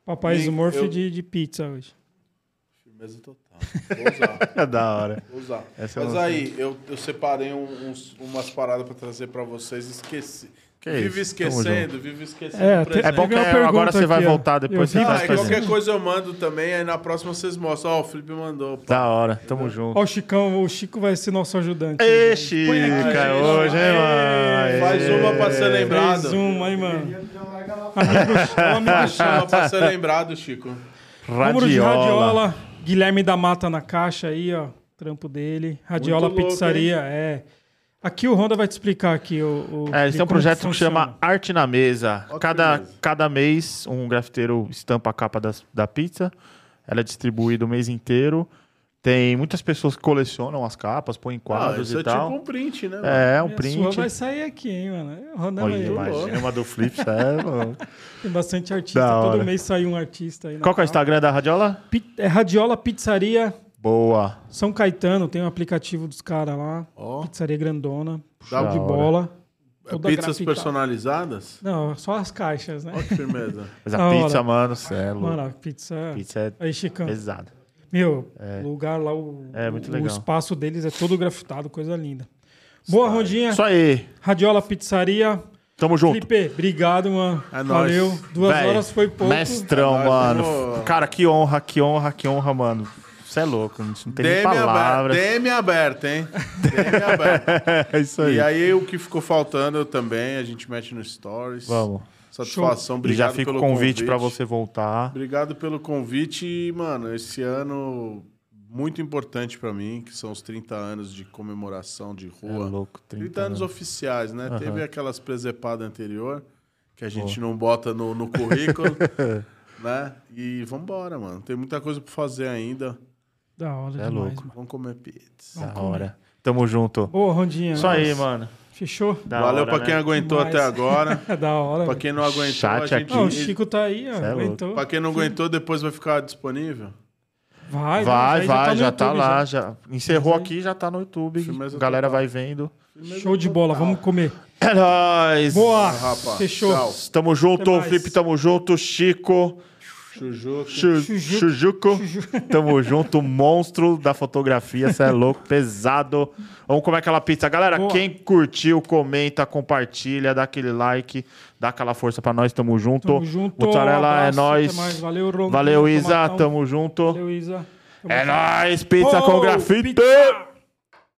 Papai Link, Smurf eu- de, de pizza hoje. Firmeza total. Vou usar. É da hora. Vou usar. Essa eu Mas aí, eu, eu separei um- uns, umas paradas pra trazer pra vocês. Esqueci. Que vive isso, esquecendo, vive esquecendo. É. É bom que é, agora você vai aqui, voltar depois Eu você vi. faz Ah, qualquer coisa eu mando também, aí na próxima vocês mostram. Ó, o Felipe mandou. pá. Da hora, tamo junto. Ó, o Chicão, o Chico vai ser nosso ajudante. Ê, Chica, hoje, hein, mano? Faz uma pra ser lembrado. Mais uma aí, mano. Amigo, Chama pra ser lembrado, Chico. Número de Radiola. Guilherme da Mata na caixa aí, ó. Trampo dele. Radiola louco, Pizzaria, é. Aqui o Honda vai te explicar aqui o. o É, eles têm um projeto que funciona. chama Arte na Mesa. Ó que Cada, cada mês, um grafiteiro estampa a capa das- da pizza. Ela é distribuída o mês inteiro. Tem muitas pessoas que colecionam as capas, põem Ah, quadros isso e é tal. tipo um print, né? mano? É, um É, Sua print. vai sair aqui, hein, mano. O Honda Olha, vai- imagina uma do Flip, é, mano. Tem bastante artista. Todo mês sai um artista aí. Qual que é o. Instagram da Radiola? É Radiola Pizzaria Boa. São Caetano, tem um aplicativo dos caras lá. Ó, Pizzaria grandona. Show de bola. é Toda pizzas grafitada. personalizadas? Não, só as caixas, né? Ó que firmeza. Mas a hora. pizza, mano, é louco. Mano, a pizza. Pizza é Aí, Chicão. pesada. Meu, o lugar lá, o, É, muito o legal. espaço deles é todo grafitado, coisa linda. Boa, Rondinha. Isso aí. Radiola Pizzaria. Tamo junto. Felipe, obrigado, mano. É nóis. Valeu. Duas Véi, horas foi pouco. Mestrão, É nóis, mano. vamos- Cara, que honra, que honra, que honra, mano. Você é louco, não tem nem DM aberta, palavras. DM aberta, hein? DM aberta. É isso aí. E aí, o que ficou faltando também, a gente mete no Stories. Vamos. Satisfação, E obrigado já fica o convite pra você voltar. Obrigado pelo convite. E, mano, esse ano muito importante pra mim, que são os 30 anos de comemoração de É rua. louco, 30, 30 anos oficiais, né? Aham. Teve aquelas presepadas anterior, que a gente não bota no, no currículo, né? E vambora, mano. Tem muita coisa pra fazer ainda. Da hora É demais, louco. mano. Vamos comer pizza. Da hora. Tamo junto. Boa, Rondinha. Isso aí, mano. Fechou? Da Valeu hora, pra né? quem aguentou Demais. até agora. É da hora. pra quem não aguentou, Chat a gente... aqui. Não, o Chico tá aí, ó. Cê é aguentou. Pra quem não aguentou, depois vai ficar disponível. Vai, Vai, vai, no já tá YouTube, lá. já. Já. Encerrou aí- aqui, já tá no YouTube. Firmeza A galera total. vai vendo. Show de bola, vamos comer. É nóis. Boa, rapaz. fechou. Tchau. Tamo junto. Felipe, tamo junto. Chico, Chujuco. Chu- Chujuco. Tamo junto, monstro da fotografia. Você é louco, pesado. Vamos comer aquela pizza. Galera, Boa. quem curtiu, comenta, compartilha, dá aquele like, dá aquela força pra nós. Tamo junto. Tamo junto. Mussarela é abraço, nóis. Valeu, Ron. Valeu, Isa. Tamo junto. Valeu, Isa. Tamo É junto. nóis, pizza com Oh, grafite. pizza!